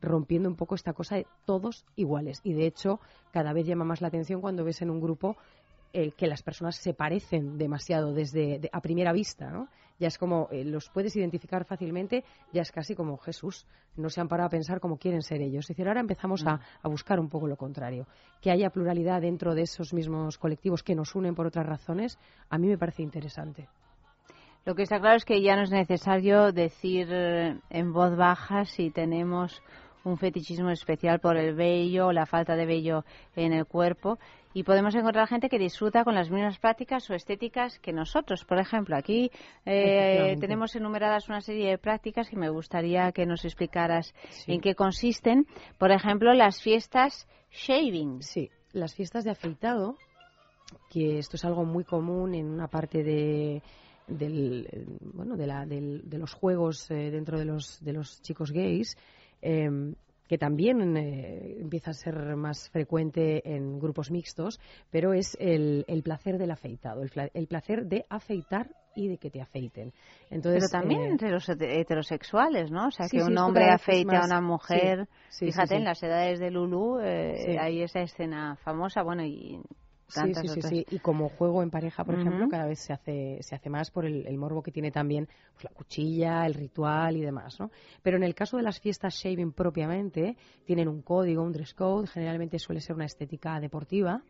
rompiendo un poco esta cosa de todos iguales. Y de hecho, cada vez llama más la atención cuando ves en un grupo eh, que las personas se parecen demasiado desde a primera vista, ¿no? Ya es como eh, los puedes identificar fácilmente, ya es casi como Jesús. No se han parado a pensar cómo quieren ser ellos. Es decir, ahora empezamos a, a buscar un poco lo contrario. Que haya pluralidad dentro de esos mismos colectivos que nos unen por otras razones, a mí me parece interesante. Lo que está claro es que ya no es necesario decir eh, en voz baja si tenemos un fetichismo especial por el vello o la falta de vello en el cuerpo y podemos encontrar gente que disfruta con las mismas prácticas o estéticas que nosotros. Por ejemplo, aquí eh, tenemos enumeradas una serie de prácticas que me gustaría que nos explicaras en qué consisten. Por ejemplo, las fiestas shaving. Sí, las fiestas de afeitado, que esto es algo muy común en una parte de del, bueno, de, la, de los juegos eh, dentro de los, de los chicos gays, em, que también eh, empieza a ser más frecuente en grupos mixtos, pero es el, el placer del afeitado, el, placer de afeitar y de que te afeiten. Entonces, pero también eh, entre los heterosexuales, ¿no? O sea, que un hombre afeite a una mujer. fíjate, en las edades de Lulu hay esa escena famosa, bueno, y sí, sí, sí, Y como juego en pareja, por ejemplo, cada vez se hace, se hace más por el, morbo que tiene también pues, la cuchilla, el ritual y demás, ¿no? Pero en el caso de las fiestas shaving propiamente, tienen un código, un dress code, generalmente suele ser una estética deportiva.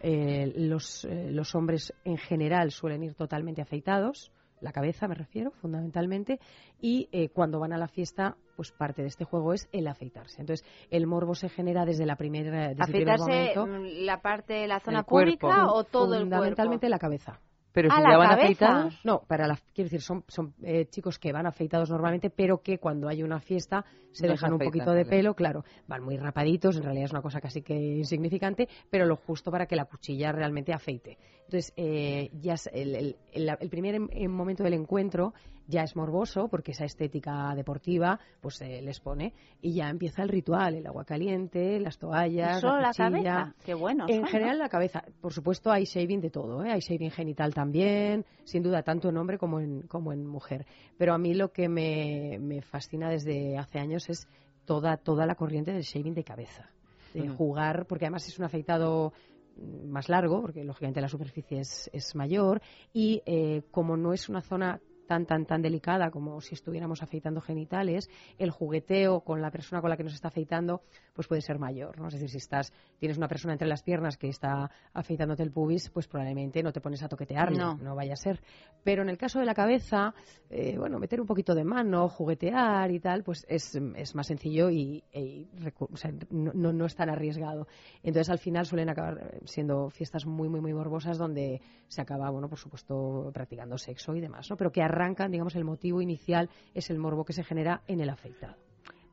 Eh, los, eh, los hombres en general suelen ir totalmente afeitados, la cabeza me refiero, fundamentalmente, y eh, cuando van a la fiesta, pues parte de este juego es el afeitarse. Entonces, el morbo se genera desde la primera desde ¿Afeitarse mm, la parte, la zona pública o todo el cuerpo? Fundamentalmente la cabeza. Pero si ya van afeitados. No, para la, quiero decir, son, son eh, chicos que van afeitados normalmente, pero que cuando hay una fiesta se dejan un poquito de pelo, claro, van muy rapaditos, en realidad es una cosa casi que insignificante, pero lo justo para que la cuchilla realmente afeite. Entonces, eh, ya el, el, primer momento del encuentro ya es morboso porque esa estética deportiva pues se les pone y ya empieza el ritual, el agua caliente, las toallas, solo la, cabeza, qué bueno. En general la cabeza, por supuesto hay shaving de todo, ¿eh? hay shaving genital también, sin duda tanto en hombre como en como en mujer. Pero a mí lo que me, me fascina desde hace años es toda toda la corriente del shaving de cabeza, de jugar porque además es un afeitado más largo, porque lógicamente la superficie es, es mayor, y eh, como no es una zona tan, tan, tan delicada como si estuviéramos afeitando genitales, el jugueteo con la persona con la que nos está afeitando pues puede ser mayor, ¿no? Es decir, si estás, tienes una persona entre las piernas que está afeitándote el pubis, pues probablemente no te pones a toquetearlo, no, no vaya a ser. Pero en el caso de la cabeza, eh, bueno, meter un poquito de mano, juguetear y tal, pues es, es más sencillo y, no, no, no, es tan arriesgado. Entonces al final suelen acabar siendo fiestas muy, muy, muy morbosas donde se acaba, bueno, por supuesto, practicando sexo y demás, ¿no? Pero que arrancan, digamos, el motivo inicial es el morbo que se genera en el afeitado.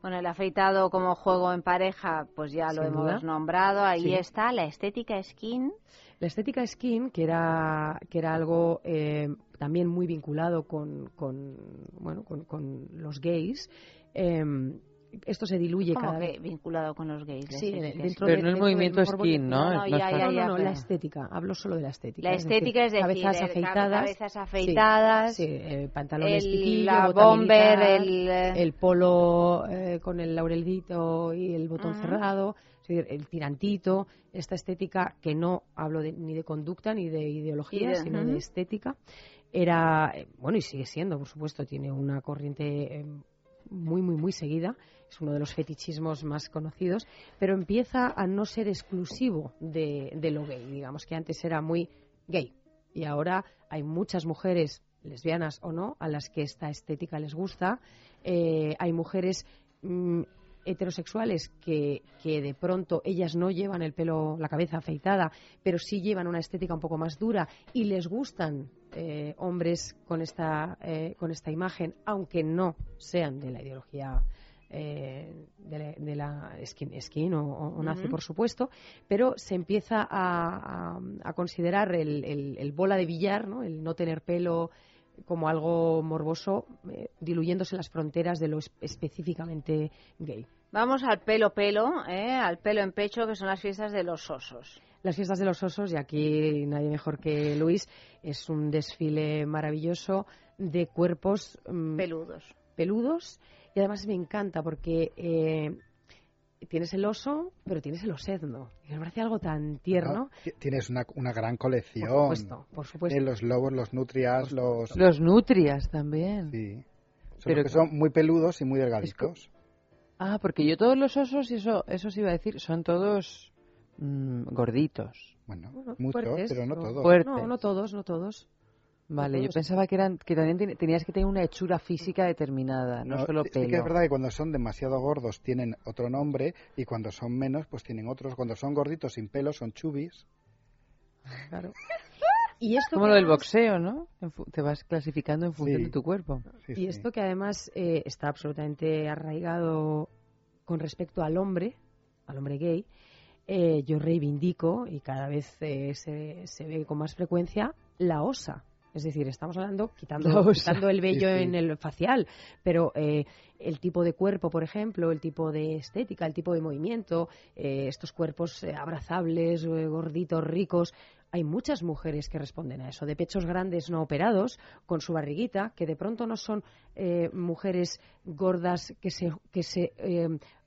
Bueno, el afeitado como juego en pareja, pues ya lo hemos nombrado. Ahí está la estética skin. La estética skin, que era, que era algo eh, también muy vinculado con, con bueno, con, con los gays, eh, esto se diluye cada vez. vinculado con los gays? Sí, dentro pero no el movimiento skin, ¿no? No, no, la estética. Hablo solo de la estética. La estética es decir, cabezas afeitadas. Cabezas afeitadas. Sí, eh, pantalones el, la bomber, el... el polo eh, con el laurelito y el botón cerrado, el tirantito, esta estética que no hablo ni de conducta ni de ideología, sino de estética. Era, eh, bueno, y sigue siendo, por supuesto, tiene una corriente muy, muy, muy seguida, es uno de los fetichismos más conocidos, pero empieza a no ser exclusivo de, lo gay, digamos que antes era muy gay y ahora hay muchas mujeres lesbianas o no, a las que esta estética les gusta. Eh, hay mujeres mm, heterosexuales que, que, de pronto ellas no llevan el pelo, la cabeza afeitada, pero sí llevan una estética un poco más dura y les gustan eh, hombres con esta, eh, con esta imagen, aunque no sean de la ideología eh, de, la, skin, skin o, nazi, por supuesto, pero se empieza a, a, considerar el, el, bola de billar, ¿no? el no tener pelo como algo morboso, diluyéndose las fronteras de lo específicamente gay. Vamos al pelo pelo, al pelo en pecho, que son las fiestas de los osos. Las fiestas de los osos, y aquí nadie mejor que Luis, es un desfile maravilloso de cuerpos mm, peludos. Peludos, y además me encanta porque eh, tienes el oso, pero tienes el osedno. Y me parece algo tan tierno. tienes una, una, gran colección. Por supuesto, por supuesto. los lobos, los nutrias, los... Los nutrias también. Sí. pero que son muy peludos y muy delgaditos. Ah, porque yo todos los osos, y eso, eso sí iba a decir, son todos mm, gorditos. Bueno, muchos, pero no todos. No, no todos, no todos. Vale, yo pensaba que eran que también tenías que tener una hechura física determinada, no, solo pelo. Sí que es verdad que cuando son demasiado gordos tienen otro nombre y cuando son menos pues tienen otros. Cuando son gorditos sin pelo son chubis. Claro. Y esto Como lo del boxeo, ¿no? Te vas clasificando en función de tu cuerpo. y esto que además eh, está absolutamente arraigado con respecto al hombre, al hombre gay, eh, yo reivindico, y cada vez eh, se, se ve con más frecuencia, la osa. Es decir, estamos hablando quitando, quitando el vello en el facial, pero eh, el tipo de cuerpo, por ejemplo, el tipo de estética, el tipo de movimiento, eh, estos cuerpos eh, abrazables, gorditos, ricos, hay muchas mujeres que responden a eso, de pechos grandes no operados, con su barriguita, que de pronto no son mujeres gordas que se, que se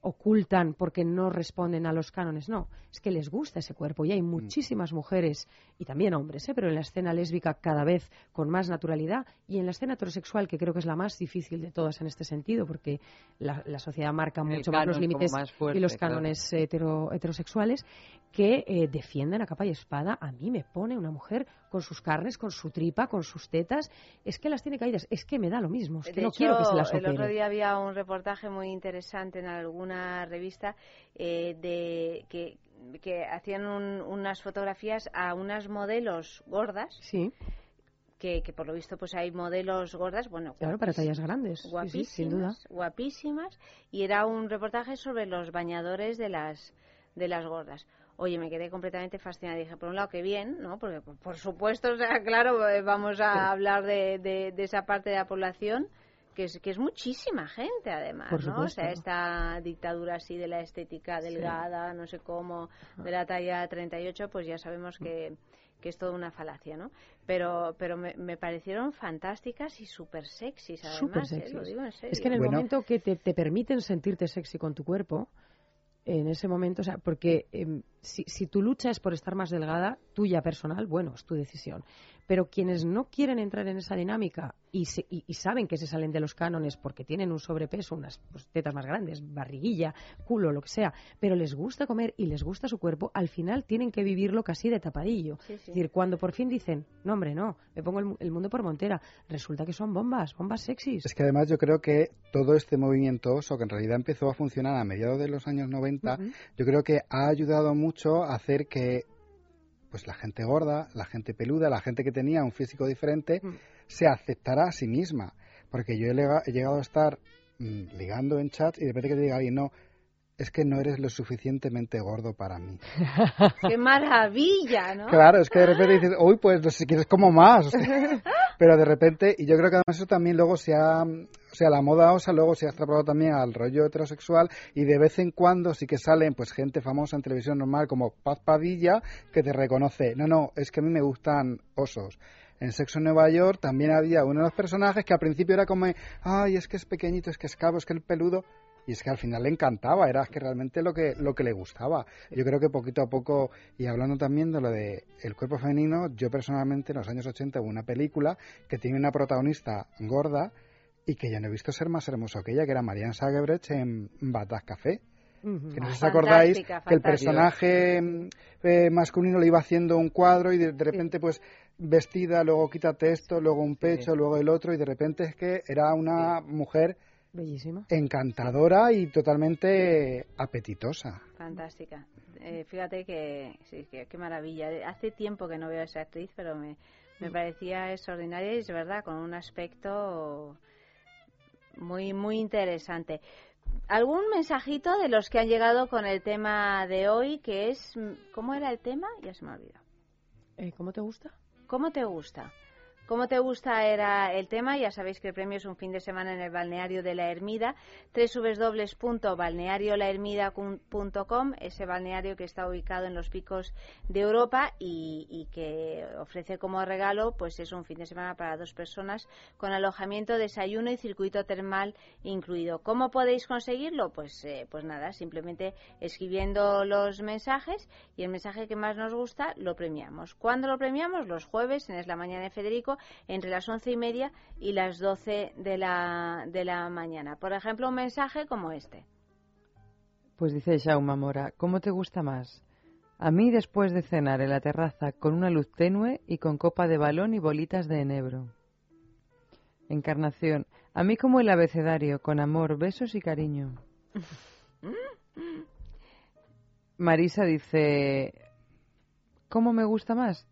ocultan porque no responden a los cánones. No, es que les gusta ese cuerpo y hay mm. muchísimas mujeres y también hombres, ¿eh? pero en la escena lésbica cada vez con más naturalidad y en la escena heterosexual, que creo que es la más difícil de todas en este sentido, porque la, sociedad marca mucho más los límites y los cánones heterosexuales, que eh, defienden a capa y espada. A mí me pone una mujer con sus carnes, con su tripa, con sus tetas, es que las tiene caídas, es que me da lo mismo, es que no quiero que se las opere. El otro día había un reportaje muy interesante en alguna revista eh, de que, que hacían unas fotografías a unas modelos gordas. Sí. Que, que, por lo visto pues hay modelos gordas, bueno, claro, para tallas grandes, guapísimas, sin duda. guapísimas, y era un reportaje sobre los bañadores de las de las gordas. Oye, me quedé completamente fascinada. Dije, por un lado, que bien, ¿no? Porque, por supuesto, o sea, claro, eh, vamos a hablar de, de, esa parte de la población que es, que es muchísima gente, además, ¿no? O sea, esta dictadura así de la estética delgada, no sé cómo, de la talla 38, pues ya sabemos que, que es toda una falacia, ¿no? Pero, pero me, me parecieron fantásticas y súper sexys, además, ¿eh? lo digo en serio. Es que en el momento que te, te permiten sentirte sexy con tu cuerpo, en ese momento, o sea, porque em, si, si, tu lucha es por estar más delgada, tuya personal, bueno, es tu decisión. Pero quienes no quieren entrar en esa dinámica y, y, saben que se salen de los cánones porque tienen un sobrepeso, unas pues, tetas más grandes, barriguilla, culo, lo que sea, pero les gusta comer y les gusta su cuerpo, al final tienen que vivirlo casi de tapadillo. Es decir, cuando por fin dicen, no hombre, no, me pongo el, mundo por montera, resulta que son bombas, bombas sexys. Es que además yo creo que todo este movimiento oso, que en realidad empezó a funcionar a mediados de los años 90, yo creo que ha ayudado mucho a hacer que pues la gente gorda, la gente peluda, la gente que tenía un físico diferente, mm. se aceptara a sí misma. Porque yo he, llegado a estar mm, ligando en chat y de repente que te diga alguien, no, es que no eres lo suficientemente gordo para mí. ¡Qué maravilla, ¿no? Claro, es que de repente dices, uy, pues si quieres como más. Pero de repente, y yo creo que además eso también luego se ha, o sea, la moda osa luego se ha extrapolado también al rollo heterosexual y de vez en cuando sí que salen pues gente famosa en televisión normal como Paz Padilla que te reconoce, no, no, es que a mí me gustan osos. En Sexo en Nueva York también había uno de los personajes que al principio era como, ay, es que es pequeñito, es que es cabo, es que el peludo, y es que al final le encantaba, era que realmente lo que, lo que le gustaba. Yo creo que poquito a poco, y hablando también de lo de el cuerpo femenino, yo personalmente en los años 80 hubo una película que tiene una protagonista gorda y que yo no he visto ser más hermoso que ella, que era Marianne Sagebrecht en Batas Café. Que no os acordáis que el personaje eh, masculino le iba haciendo un cuadro y de, repente pues vestida, luego quítate esto, luego un pecho, luego el otro y de repente es que era una mujer Bellísima. Encantadora y totalmente apetitosa. Fantástica. Eh, fíjate que, sí, qué maravilla. Hace tiempo que no veo a esa actriz, pero me, me parecía extraordinaria y es verdad, con un aspecto muy, muy interesante. ¿Algún mensajito de los que han llegado con el tema de hoy, que es, ¿cómo era el tema? Ya se me ha olvidado. Eh, ¿Cómo te gusta? ¿Cómo te gusta? ¿Cómo te gusta era el tema? Ya sabéis que el premio es un fin de semana en el balneario de la Ermida, www.balneariolahermida.com, ese balneario que está ubicado en los picos de Europa y, que ofrece como regalo, pues es un fin de semana para dos personas con alojamiento, desayuno y circuito termal incluido. ¿Cómo podéis conseguirlo? Pues, eh, pues nada, simplemente escribiendo los mensajes y el mensaje que más nos gusta lo premiamos. ¿Cuándo lo premiamos? Los jueves en Es la Mañana de Federico entre las once y media y las doce de la, de la mañana. Por ejemplo, un mensaje como este. Pues dice Jaume Mora, ¿cómo te gusta más? A mí después de cenar en la terraza con una luz tenue y con copa de balón y bolitas de enebro. Encarnación, a mí como el abecedario, con amor, besos y cariño. Marisa dice, ¿cómo me gusta más?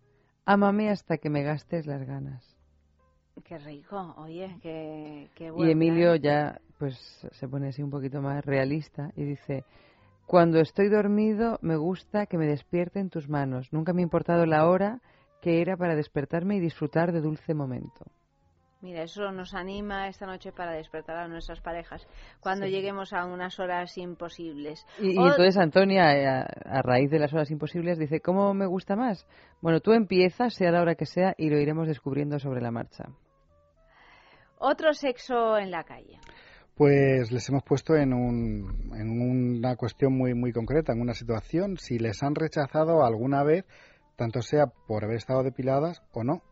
Ámame hasta que me gastes las ganas. Qué rico, oye, qué, qué bueno. Y Emilio ya pues se pone así un poquito más realista y dice, cuando estoy dormido me gusta que me despierten tus manos. Nunca me ha importado la hora que era para despertarme y disfrutar de dulce momento. Mira, eso nos anima esta noche para despertar a nuestras parejas cuando lleguemos a unas horas imposibles. Y, entonces Antonia, eh, a, raíz de las horas imposibles, dice, ¿cómo me gusta más? Bueno, tú empiezas, sea la hora que sea, y lo iremos descubriendo sobre la marcha. Otro sexo en la calle. Pues les hemos puesto en, un, en una cuestión muy, muy concreta, en una situación, si les han rechazado alguna vez, tanto sea por haber estado depiladas o no.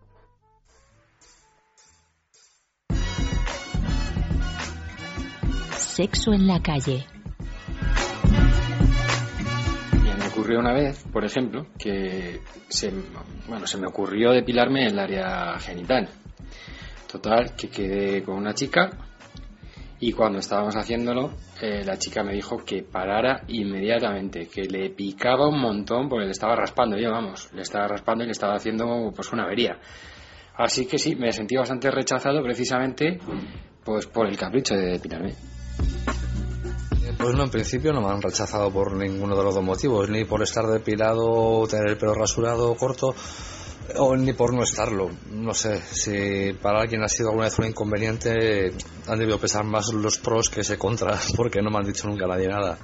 Sexo en la calle. Me ocurrió una vez, por ejemplo, que se, bueno, se me ocurrió depilarme en el área genital. Total, que quedé con una chica y cuando estábamos haciéndolo, eh, la chica me dijo que parara inmediatamente, que le picaba un montón porque le estaba raspando, yo vamos, le estaba raspando y le estaba haciendo pues una avería. Así que sí, me sentí bastante rechazado precisamente pues por el capricho de depilarme. Pues no, en principio no me han rechazado por ninguno de los dos motivos, ni por estar depilado, tener el pelo rasurado corto, o ni por no estarlo. No sé, si para alguien ha sido alguna vez un inconveniente, han debido pesar más los pros que ese contra, porque no me han dicho nunca nadie nada.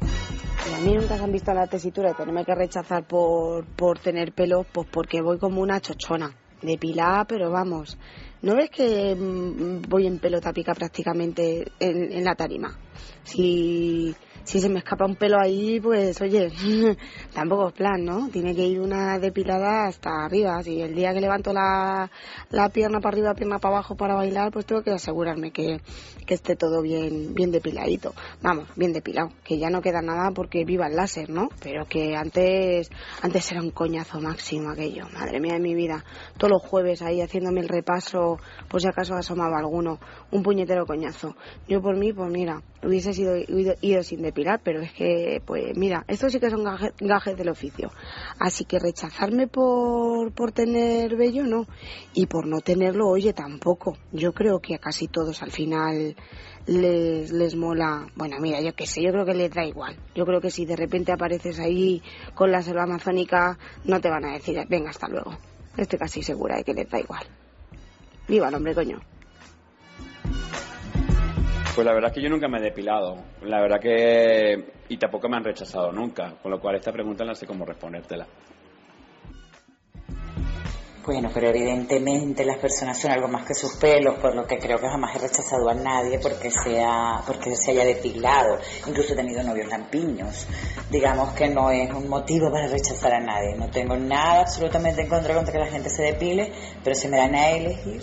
A mí nunca se han visto la tesitura de tenerme que rechazar por, por tener pelo, pues porque voy como una chochona, depilada, pero vamos, ¿No ves que mm, voy en pelota pica prácticamente en, en la tarima? Si si se me escapa un pelo ahí, pues oye, tampoco es plan, ¿no? Tiene que ir una depilada hasta arriba. Si el día que levanto la, la pierna para arriba, pierna para abajo para bailar, pues tengo que asegurarme que, que esté todo bien, bien depiladito. Vamos, bien depilado. Que ya no queda nada porque viva el láser, ¿no? Pero que antes, antes era un coñazo máximo aquello. Madre mía de mi vida. Todos los jueves ahí haciéndome el repaso, por si acaso asomaba alguno. Un puñetero coñazo. Yo por mí, pues mira, hubiese sido ido, ido sin depilar, pero es que, pues mira, esto sí que son gajes, del oficio. Así que rechazarme por, por tener vello, no. Y por no tenerlo, oye, tampoco. Yo creo que a casi todos al final les, les mola. Bueno, mira, yo qué sé, yo creo que les da igual. Yo creo que si de repente apareces ahí con la selva amazónica, no te van a decir, venga, hasta luego. Estoy casi segura de que les da igual. Viva el hombre, coño. Pues la verdad es que yo nunca me he depilado. La verdad que. Y tampoco me han rechazado nunca. Con lo cual, esta pregunta no sé cómo respondértela. Bueno, pero evidentemente las personas son algo más que sus pelos, por lo que creo que jamás he rechazado a nadie porque sea, porque se haya depilado. Incluso he tenido novios lampiños. Digamos que no es un motivo para rechazar a nadie. No tengo nada absolutamente en contra contra que la gente se depile, pero si me dan a elegir,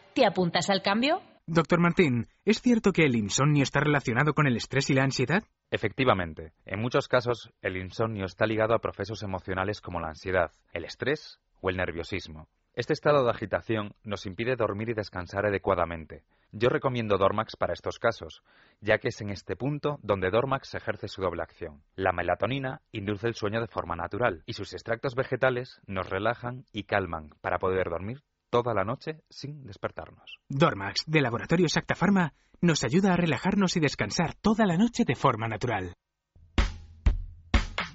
¿Te apuntas al cambio? Doctor Martín, ¿es cierto que el insomnio está relacionado con el estrés y la ansiedad? Efectivamente. En muchos casos, el insomnio está ligado a procesos emocionales como la ansiedad, el estrés o el nerviosismo. Este estado de agitación nos impide dormir y descansar adecuadamente. Yo recomiendo Dormax para estos casos, ya que es en este punto donde Dormax ejerce su doble acción. La melatonina induce el sueño de forma natural y sus extractos vegetales nos relajan y calman para poder dormir toda la noche sin despertarnos. Dormax, de Laboratorio Acta Pharma, nos ayuda a relajarnos y descansar toda la noche de forma natural.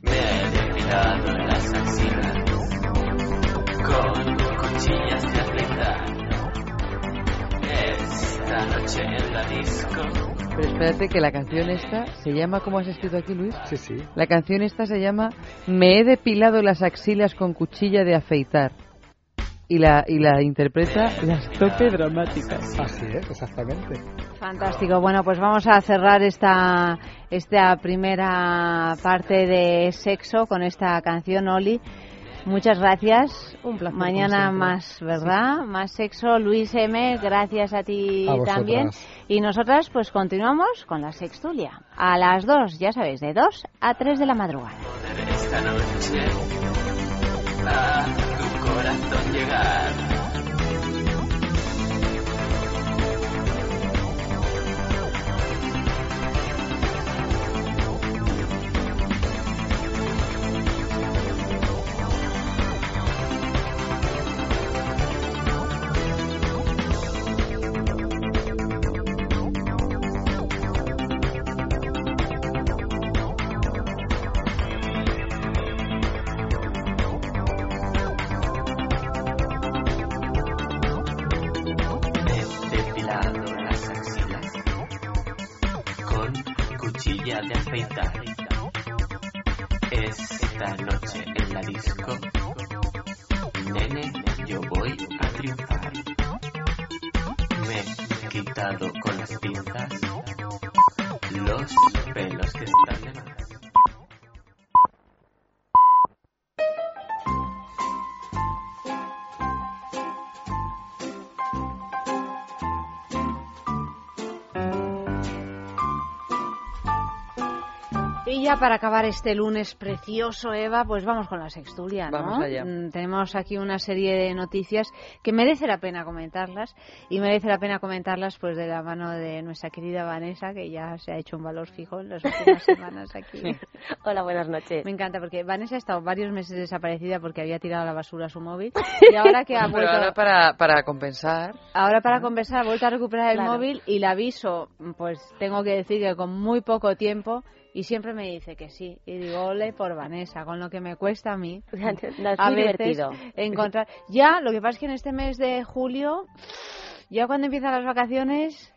Me he depilado las axilas con cuchillas de afeitar. Esta noche en la disco. Pero espérate que la canción esta se llama, ¿cómo has escrito aquí, Luis? Sí, sí. La canción esta se llama Me he depilado las axilas con cuchilla de afeitar y la, y la interpreta las tope dramáticas. Así es, exactamente. Fantástico. Bueno, pues vamos a cerrar esta, esta primera parte de sexo con esta canción, Oli. Muchas gracias. Un placer. Mañana más, ¿verdad? Más sexo. Luis M., gracias a ti A también. Y nosotras pues continuamos con la sextulia. A las 2, ya sabéis, de 2 a 3 de la madrugada. Corazón llegar. Ya para acabar este lunes precioso, Eva, pues vamos con la sextulia, ¿no? Vamos allá. Mm, Tenemos aquí una serie de noticias que merece la pena comentarlas y merece la pena comentarlas pues de la mano de nuestra querida Vanessa, que ya se ha hecho un valor fijo en las últimas semanas aquí. Hola, buenas noches. Me encanta porque Vanessa ha estado varios meses desaparecida porque había tirado a la basura su móvil y ahora que ha Pero vuelto ahora para, para compensar. Ahora para conversar, ha vuelto a recuperar el Claro. móvil y le aviso, pues tengo que decir que con muy poco tiempo y siempre me dice que sí. Y digo, ole por Vanessa, con lo que me cuesta a mí. No, es a muy veces divertido. encontrar. Ya, lo que pasa es que en este mes de julio, ya cuando empiezan las vacaciones,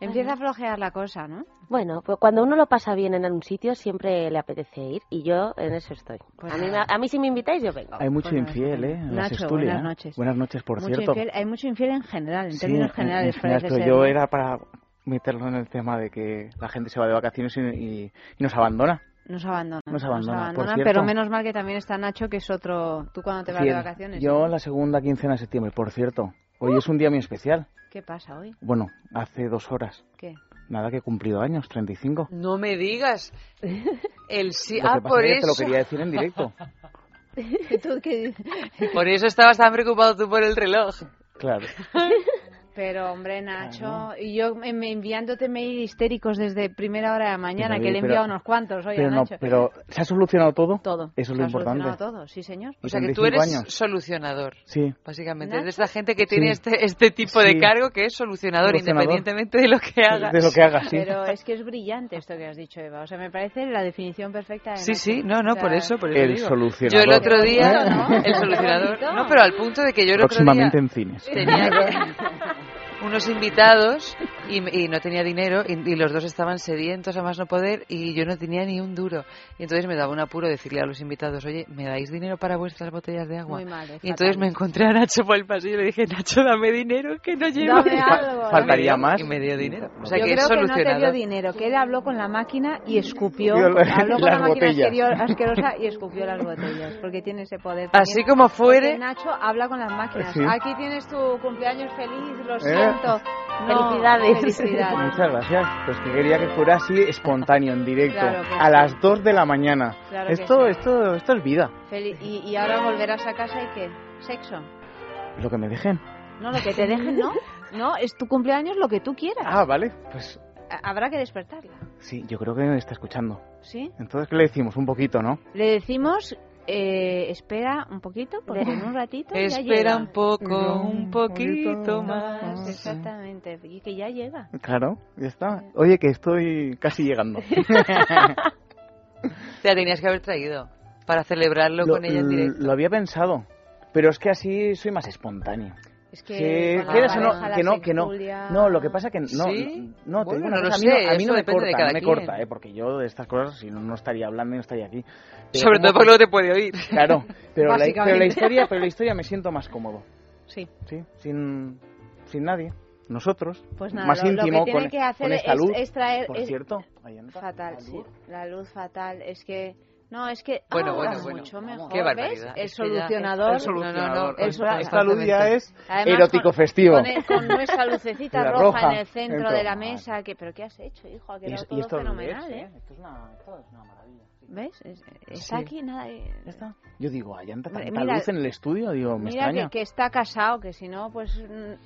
empieza a flojear la cosa, ¿no? Bueno, pues cuando uno lo pasa bien en un sitio siempre le apetece ir y yo en eso estoy. Pues a, mí, a si me invitáis yo vengo. Hay mucho Bueno, infiel, ¿eh? En Nacho, buenas ¿eh? noches. Buenas noches, por Mucho cierto. infiel- hay mucho infiel en general, en Sí, términos en- generales. en general, yo era para meterlo en el tema de que la gente se va de vacaciones y, y- y nos abandona. Nos abandona. Nos abandona, por abandonan, cierto. pero menos mal que también está Nacho, que es otro. ¿Tú cuando te vas de vacaciones? Yo la segunda quincena de septiembre, por cierto. Hoy es un día muy especial. ¿Qué pasa hoy? Bueno, hace dos horas. ¿Qué? Nada que he cumplido años, 35. No me digas. El sí. Lo Ah, que pasa por es que te eso. lo quería decir en directo. ¿Tú qué Por eso estabas tan preocupado tú por el reloj. Claro. Pero, hombre, Nacho, y yo em- enviándote mail histéricos desde primera hora de la mañana, Pero, que le he pero- enviado unos cuantos hoy pero a no, Nacho. pero ¿se ha solucionado todo? Todo. Eso es Se lo ha importante. solucionado todo, sí, señor. O sea que tú 35 eres años. solucionador. Sí. Básicamente, ¿Nacho? es de esta gente que Sí. tiene este, este tipo de cargo que es solucionador, Solucionador. independientemente de lo que hagas. De lo que hagas, sí. Pero es que es brillante esto que has dicho, Eva. O sea, me parece la definición perfecta de Sí, Nacho. sí, no, no, O sea, por eso, por eso El digo. solucionador. Yo el otro día, ¿no? el solucionador, no, pero al punto de que yo el otro día Próximamente en cines. tenía que, unos invitados y, y no tenía dinero y, y los dos estaban sedientos a más no poder y yo no tenía ni un duro. Y entonces me daba un apuro decirle a los invitados, oye, ¿me dais dinero para vuestras botellas de agua? Muy mal, y entonces me encontré a Nacho por el pasillo y le dije, Nacho, dame dinero, que no llevo. Dame algo. Faltaría más. Y me dio dinero. O sea Yo que creo es que no te dio dinero, que él habló con la máquina y escupió. Habló con las la máquina botellas. asquerosa y escupió las botellas, porque tiene ese poder. Así como fuere- Nacho habla con las máquinas. Sí. Aquí tienes tu cumpleaños feliz, lo ¿Eh? No, Felicidades. felicidades. Muchas gracias. Pues que quería que fuera así espontáneo, en directo, Claro a sí. las 2 de la mañana. Claro esto, sí. esto, esto es vida. Fel- y, y ahora volverás a casa y qué? Sexo. Lo que me dejen. No, lo que te dejen, no. No, es tu cumpleaños lo que tú quieras. Ah, vale. Pues Habrá que despertarla. sí, yo creo que me está escuchando. ¿Sí? Entonces, ¿qué le decimos? Un poquito, ¿no? Le decimos, eh, espera un poquito, porque en un ratito ya Espera llega. un poco, un poquito más. Exactamente, y que ya llega. Claro, ya está. Oye, que estoy casi llegando. Te la tenías que haber traído para celebrarlo lo, con ella en directo. lo había pensado, pero es que así soy más espontáneo. Es que Sí, o no, que no, que no. No, lo que pasa que no, ¿Sí? no, te digo Bueno, una no lo cosa, a mí, no- a mí no me corta, no me quien. corta, eh, porque yo de estas cosas, si no, no estaría hablando y no estaría aquí. Pero Sobre todo porque que- luego te puede oír. Claro, pero la, pero la historia, pero la historia me siento más cómodo, Sí. sí, sin, sin nadie. Nosotros, Pues nada, más lo, lo íntimo que tiene con, que hacer con esta es, luz. es traer... Por es- cierto, Fatal, la sí. luz. La luz fatal. Es que... No, es que... Bueno, ah, bueno, bueno. mucho mejor, Qué ¿ves? El solucionador... El solucionador. No, no, no, El sol- Esta luz ya es Además, erótico con- festivo. Con, el- con nuestra lucecita La roja, roja en el centro de la mesa. Que, ¿Pero qué has hecho, hijo? Ha quedado es- y todo esto fenomenal, es, ¿eh? Esto es una, esto es una maravilla. ¿Ves? Es- Está Sí. aquí nada... eh, Ya está. Yo digo, hay tanta Mira- luz en el estudio, digo, me Mira extraña. que, que está casado, que si no, pues... eh,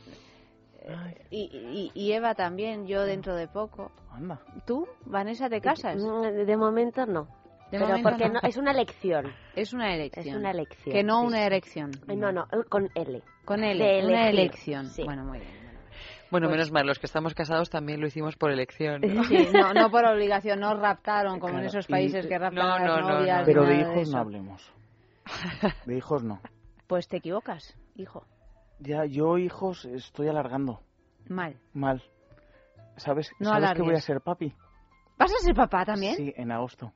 Y, y- y Eva también, yo dentro de poco. Anda. ¿Tú, Vanessa, te casas? De momento no. De pero porque no. no, es una elección. Es una elección. Es una elección. Que no sí. una erección. Eh, No, no, con L. Con L, De una elegir, elección. sí. Bueno, muy bien. Bueno, Pues- menos mal, los que estamos casados también lo hicimos por elección. Sí, no, no por obligación, no raptaron como en Claro, esos y- países que raptan No, a las no, no, novias. no. Pero de hijos eso. no hablemos. De hijos no. Pues te equivocas, hijo. Ya, yo hijos estoy alargando. Mal. Mal. ¿Sabes, No ¿sabes que voy a ser papi? ¿Vas a ser papá también? Sí, en agosto.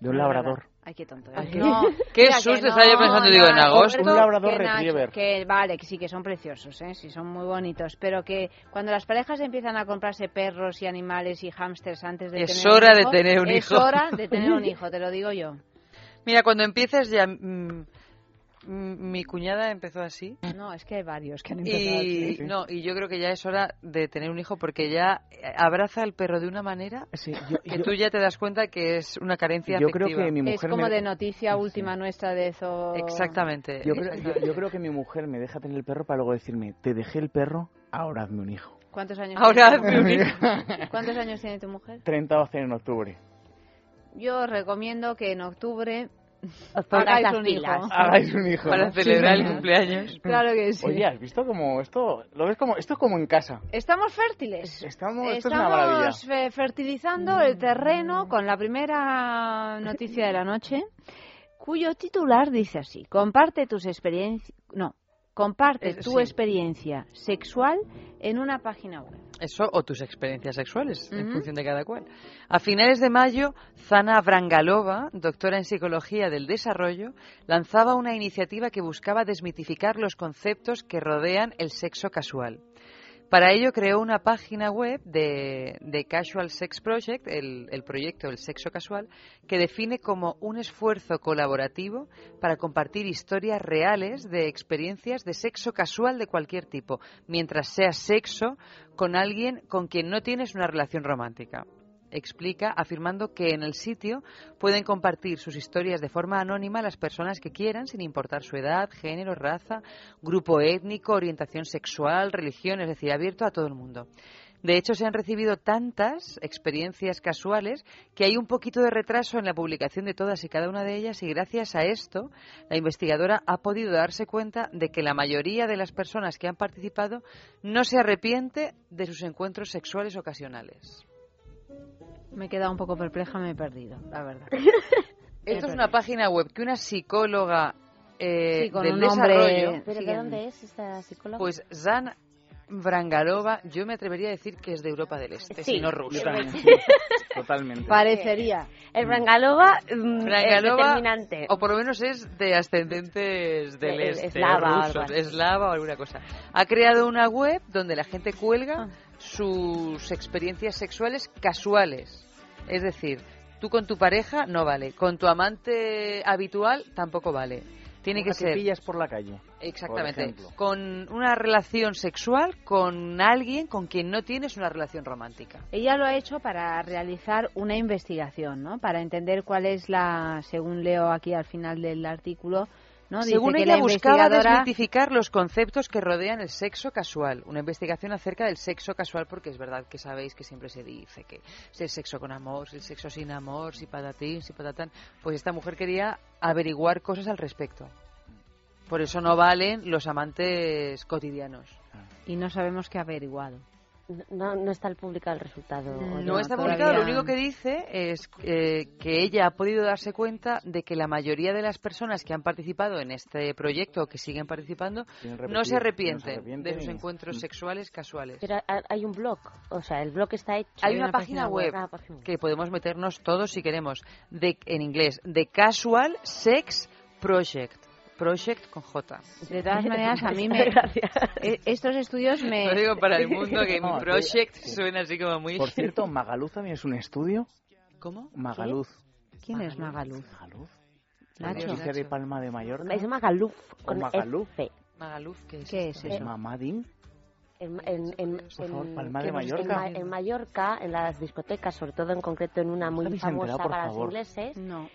De un No, labrador. Ay, qué tonto. Eres. No, qué mira que susto no, estaba yo pensando, digo, en agosto. Un labrador que retriever. que vale, que sí, que son preciosos, ¿eh? Sí, son muy bonitos. Pero que cuando las parejas empiezan a comprarse perros y animales y hámsters antes de Es tener hora un de hijo, tener un es hijo. hora de tener un hijo, te lo digo yo. Mira, cuando empieces ya... mm, mm, mi cuñada empezó así. No, es que hay varios que han empezado Y, así. no, y yo creo que ya es hora de tener un hijo porque ya abraza al perro de una manera Sí, yo, que yo- tú ya te das cuenta que es una carencia yo creo afectiva. que mi Es mujer como me... de noticia última nuestra de eso. Exactamente. Yo creo, yo- yo creo que mi mujer me deja tener el perro para luego decirme, te dejé el perro, ahora hazme un hijo. ¿Cuántos años Ahora tiene tu hazme un mujer? hijo. ¿Cuántos años tiene tu mujer? 30 va a ser en octubre. Yo recomiendo que en octubre Os pongáis las un pilas. hijo. Hagáis un hijo. Para ¿no? celebrar el cumpleaños. Claro que sí. Oye, ¿has visto como esto? ¿Lo ves como esto es como en casa? Estamos fértiles. Estamos, esto es una maravilla. Estamos fe- fertilizando el terreno con la primera noticia de la noche, cuyo titular dice así: comparte tus experiencias, no, comparte Eh, tu sí. experiencia sexual en una página web. Eso o tus experiencias sexuales, en función de cada cual. A finales de mayo, Zana Brangalova, doctora en Psicología del Desarrollo, lanzaba una iniciativa que buscaba desmitificar los conceptos que rodean el sexo casual. Para ello creó una página web de, Casual Sex Project, el, el proyecto del sexo casual, que define como un esfuerzo colaborativo para compartir historias reales de experiencias de sexo casual de cualquier tipo, mientras sea sexo con alguien con quien no tienes una relación romántica. Explica afirmando que en el sitio pueden compartir sus historias de forma anónima las personas que quieran, sin importar su edad, género, raza, grupo étnico, orientación sexual, religión, es decir, abierto a todo el mundo. De hecho, se han recibido tantas experiencias casuales que hay un poquito de retraso en la publicación de todas y cada una de ellas y gracias a esto la investigadora ha podido darse cuenta de que la mayoría de las personas que han participado no se arrepiente de sus encuentros sexuales ocasionales. Me he quedado un poco perpleja, me he perdido, la verdad. Esto es una página web que una psicóloga eh, Sí, con del un nombre- desarrollo, ¿Pero Sí, de dónde es esta psicóloga? pues Zana, Brangalova, yo me atrevería a decir que es de Europa del Este, Sí, si no ruso. yo también. Totalmente. Parecería. El Brangalova, mm, Brangalova, es determinante. o por lo menos es de ascendentes del Eh, este, eslava rusos, eslava o alguna cosa. Ha creado una web donde la gente Ah. cuelga sus experiencias sexuales casuales. Es decir, tú con tu pareja no vale, con tu amante habitual tampoco vale. Tiene que ser pillas por la calle. Exactamente. Con una relación sexual con alguien con quien no tienes una relación romántica. Ella lo ha hecho para realizar una investigación, ¿no? Para entender cuál es la, según leo aquí al final del artículo, ¿no? Dice Según que ella la buscaba investigadora- desmitificar los conceptos que rodean el sexo casual. Una investigación acerca del sexo casual, porque es verdad que sabéis que siempre se dice que si el sexo con amor, si el sexo sin amor, si patatín, si patatán. Pues esta mujer quería averiguar cosas al respecto. Por eso no valen los amantes cotidianos. Y no sabemos qué ha averiguado. No, no está publicado el resultado. ¿o No está publicado, lo único que dice es eh, que ella ha podido darse cuenta de que la mayoría de las personas que han participado en este proyecto o que siguen participando no se arrepienten no de sus encuentros sexuales casuales. Pero ha- hay un blog, o sea, el blog está hecho. Hay una, página, web, Ah, página web. que podemos meternos todos si queremos, de, en inglés, de Casual Sex Project. Project con J. De todas maneras, a mí me... e- Estos estudios me... Lo digo para el mundo que No, mi project suena así como muy... Por cierto, Magaluz también es un estudio. ¿Cómo? Magaluz. ¿Quién es Magaluz? Magaluz. Nacho. La noticia de Palma de Mallorca. Es Magaluf O con Magaluf. F. Magaluf, ¿qué es? ¿Qué es eso? Mamadín. En, en, en, Por favor, Palma de Mallorca. En, Ma- en Mallorca, en las discotecas, sobre todo en concreto en una muy famosa enterado, para los favor? ingleses, No.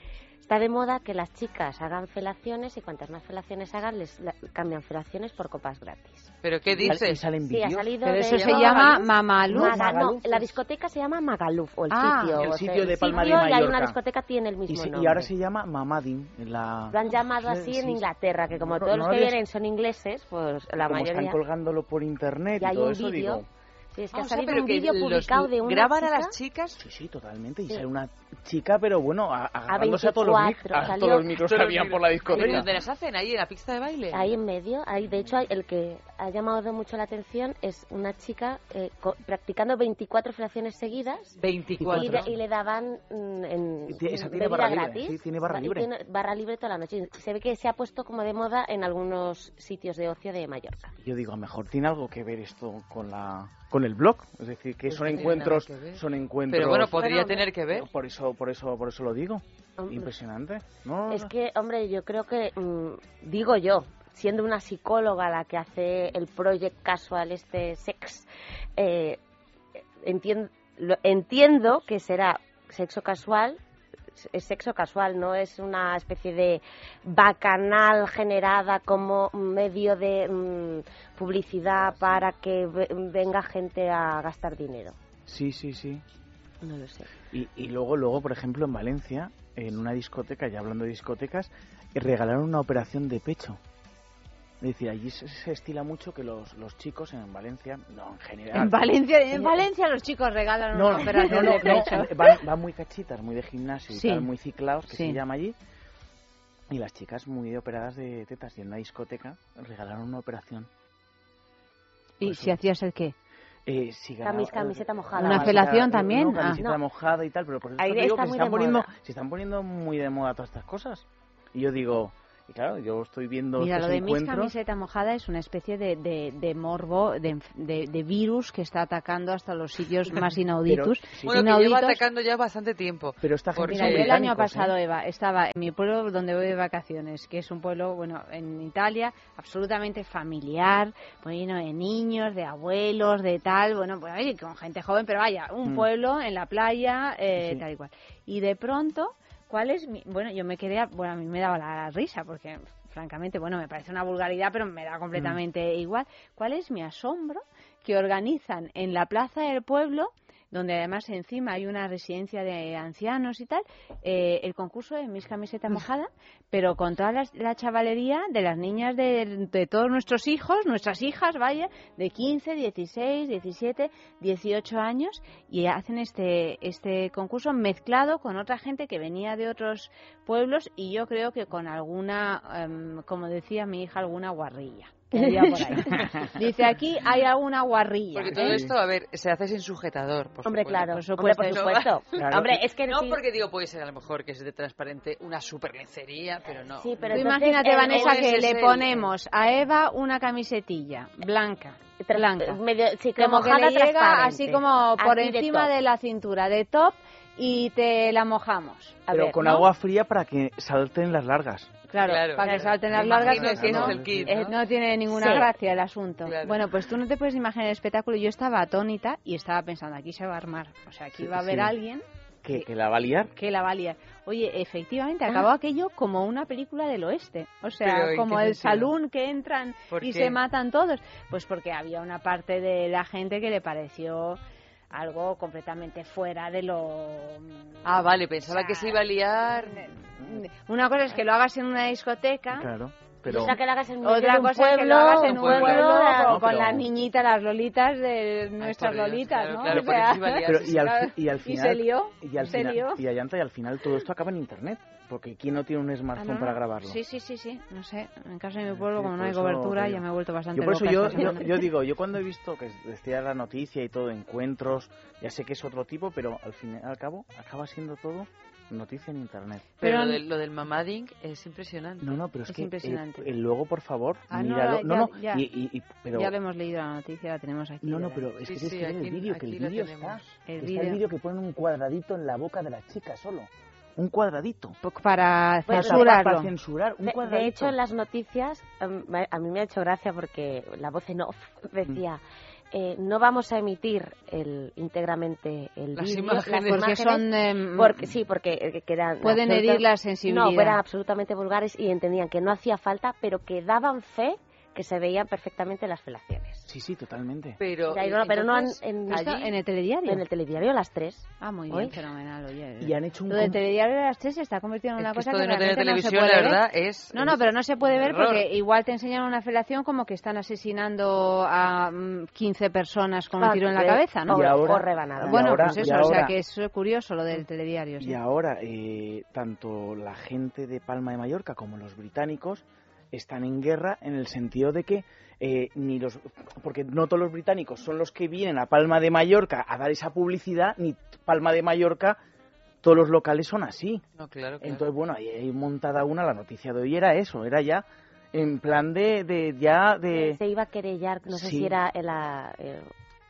Está de moda que las chicas hagan felaciones y cuantas más felaciones hagan, les la- cambian felaciones por copas gratis. ¿Pero qué Y dices? y salen Sí, ha vídeos. salido Pero de- eso se llama. Mamaluf. Maga- no, la discoteca se llama Magaluf, o el Ah, sitio. el o sea, sitio de Palma de sitio Y hay una Mallorca. discoteca tiene el Y, mismo se- nombre. y ahora se llama Mamadin. En la... Lo han llamado Sí, así sí. en Inglaterra, que como No, todos no los que vienen son ingleses, pues la Como mayoría... están colgándolo por internet Y y, hay todo un eso, vídeo. digo... Sí, es que Ah, ha o sea, salido un vídeo publicado de una graban chica a las chicas Sí, sí, totalmente. Y Sí. sale una chica, pero bueno, a- agarrándose a todos los, mic- 24, a salió- todos los micros que habían por la ¿Y discoteca. dónde las hacen? ¿Ahí en la pista de baile? ahí en medio. Ahí, de hecho, el que ha llamado mucho la atención es una chica eh, co- practicando 24 felaciones seguidas 24. y, le- y le daban mm, en esa tiene barra libre, gratis. sí, tiene barra libre. tiene barra libre toda la noche. Se ve que se ha puesto como de moda en algunos sitios de ocio de Mallorca. Yo digo, a lo mejor tiene algo que ver esto con la con el blog, es decir, que Pues son encuentros, que son encuentros. Pero bueno, podría tener que ver. Por eso, por eso, por eso lo digo. Hombre. Impresionante. No, Es que, hombre, yo creo que, mm, digo yo, siendo una psicóloga la que hace el Project Casual, este sex, eh, entiendo, lo- entiendo que será sexo casual, es sexo casual, no es una especie de bacanal generada como medio de mm, publicidad para que ve- venga gente a gastar dinero. Sí, sí, sí. No lo sé. Y, y luego, luego, por ejemplo, en Valencia, en una discoteca, ya hablando de discotecas, eh, regalaron una operación de pecho. Decir, allí se, se estila mucho que los, los chicos en Valencia, no, en general. En Valencia, en Valencia los chicos regalan No, una no, operación no, de no, pecho. van, van muy cachitas, muy de gimnasio y Sí. tal, muy ciclados, que Sí. se llama allí. Y las chicas muy operadas de tetas. Y en una discoteca regalaron una operación. ¿Y si hacías el qué? Eh, si Camis- ganaba- camiseta mojada. ¿Una camiseta- felación no, también? No, Ah. camiseta No. mojada y tal, pero por eso Ahí te digo está que se están, poniendo, moda. se están poniendo muy de moda todas estas cosas. Y yo digo, y claro, yo estoy viendo Mira, lo de mis encuentros. camiseta mojada es una especie de, de, de morbo, de, de- de virus que está atacando hasta los sitios más inauditos. sí. Bueno, que lleva atacando ya bastante tiempo. Pero esta gente Mira, el año británicos, pasado, ¿eh? Eva, estaba en mi pueblo donde voy de vacaciones, que es un pueblo, bueno, en Italia, absolutamente familiar, pues lleno de niños, de abuelos, de tal, bueno, pues con gente joven, pero vaya, un Mm. pueblo en la playa, eh, Sí. tal y cual. Y de pronto, ¿cuál es mi...? Bueno, yo me quedé, bueno, a mí me daba la risa, porque francamente, bueno, me parece una vulgaridad, pero me da completamente igual. ¿Cuál es mi asombro que organizan en la plaza del pueblo donde además encima hay una residencia de ancianos y tal, eh, el concurso de Miss Camiseta Mojada, pero con toda la, la chavalería de las niñas de, de todos nuestros hijos, nuestras hijas, vaya, de 15, 16, 17, 18 años, y hacen este, este concurso mezclado con otra gente que venía de otros pueblos y yo creo que con alguna, em, como decía mi hija, alguna guarrilla. Que había por ahí. Dice, aquí hay alguna guarrilla. Porque todo ¿eh? esto, a ver, se hace sin sujetador. Por Hombre, supuesto. claro, por supuesto. hombre, por supuesto. Claro. Hombre, es que no sí. porque digo puede ser a lo mejor que es de transparente una super lencería, pero no. Sí, pero entonces imagínate, el- Vanessa, el- que le ponemos a Eva una camisetilla blanca, blanca, medio, sí, que como que le llega transparente. así como por Así de encima top. de la cintura, de top, y te la mojamos. A Pero ver, con ¿no? agua fría para que salten las largas. Claro, Claro, para que claro. salten las largas, imagino que que si ese no, es el kit, eh, ¿no? no tiene ninguna Sí. gracia el asunto. Claro. Bueno, pues tú no te puedes imaginar el espectáculo. Yo estaba atónita y estaba pensando, aquí se va a armar. O sea, aquí Sí, va a haber sí. alguien ¿Que, que la va a liar? que la va a liar. Oye, efectivamente, Ah. acabó aquello como una película del oeste. O sea, Pero, ¿en como el salón que entran ¿Por y qué? se matan todos. Pues porque había una parte de la gente que le pareció algo completamente fuera de lo... Ah, vale, pensaba O sea, que se iba a liar. Una cosa es que lo hagas en una discoteca. Claro. Pero, Otra cosa es que lo hagas en un pueblo, pueblo, la- con, No, con pero- las niñitas, las lolitas de nuestras lolitas, ¿no? claro, O sea, pero y, al, claro. fi- y al y final... se lió, Y al se final, lió. y Ayanta, y al final todo esto acaba en internet. Porque ¿quién no tiene un Ah, smartphone no, para grabarlo? Sí, sí, sí, sí, no sé. En caso de mi pueblo, Sí, como no hay cobertura, ya me he vuelto bastante Yo por eso loca yo, yo, yo digo, yo cuando he visto que decía la noticia y todo, encuentros, ya sé que es otro tipo, pero al fin y al cabo acaba siendo todo noticia en internet. Pero, Pero- lo, del, lo del mamading es impresionante. No, no, pero es, Es que eh, impresionante. eh, luego, por favor, Ah, no, míralo. ya- No, no, ya. y, y- y- pero... Ya lo hemos leído la noticia, la tenemos aquí. No, no, pero es Sí, que sí, aquí- el vídeo, que el vídeo está. El está vídeo. el vídeo que ponen un cuadradito en la boca de la chica solo. Un cuadradito. Para Pues, censurarlo. Para censurar, un De, cuadradito. de hecho, en las noticias, em, a mí me ha hecho gracia porque la voz en off decía, eh, no vamos a emitir el, íntegramente el Las vídeo, imágenes. las Porque imágenes, son, em, porque, sí, porque eh, que eran pueden absoluta- herir la sensibilidad. No, eran absolutamente vulgares y entendían que no hacía falta, pero que daban fe que se veían perfectamente las felaciones. Sí, sí, totalmente. Pero, no, pero no han- en, ¿Esto allí- en el telediario? en el telediario a las 3. Ah, muy Hoy. bien, fenomenal, oye. Y han hecho un... Lo del telediario de las tres se está convirtiendo en es una que cosa esto que de no tener no se televisión, puede la ver. verdad, es... No, no, pero no se puede ver error. porque igual te enseñan una felación como que están asesinando a mm, 15 personas con un tiro en la que- cabeza, ¿no? Y ahora- o rebanada. Bueno, ahora- pues eso, o sea ahora- que es curioso lo del telediario. sí. Y ahora, eh, tanto la gente de Palma de Mallorca como los británicos están en guerra en el sentido de que eh, ni los porque no todos los británicos son los que vienen a Palma de Mallorca a dar esa publicidad ni Palma de Mallorca todos los locales son así No, claro, claro. entonces bueno ahí montada una la noticia de hoy era eso era ya en plan de, de ya de Se iba a querellar, no sé si era la... eh,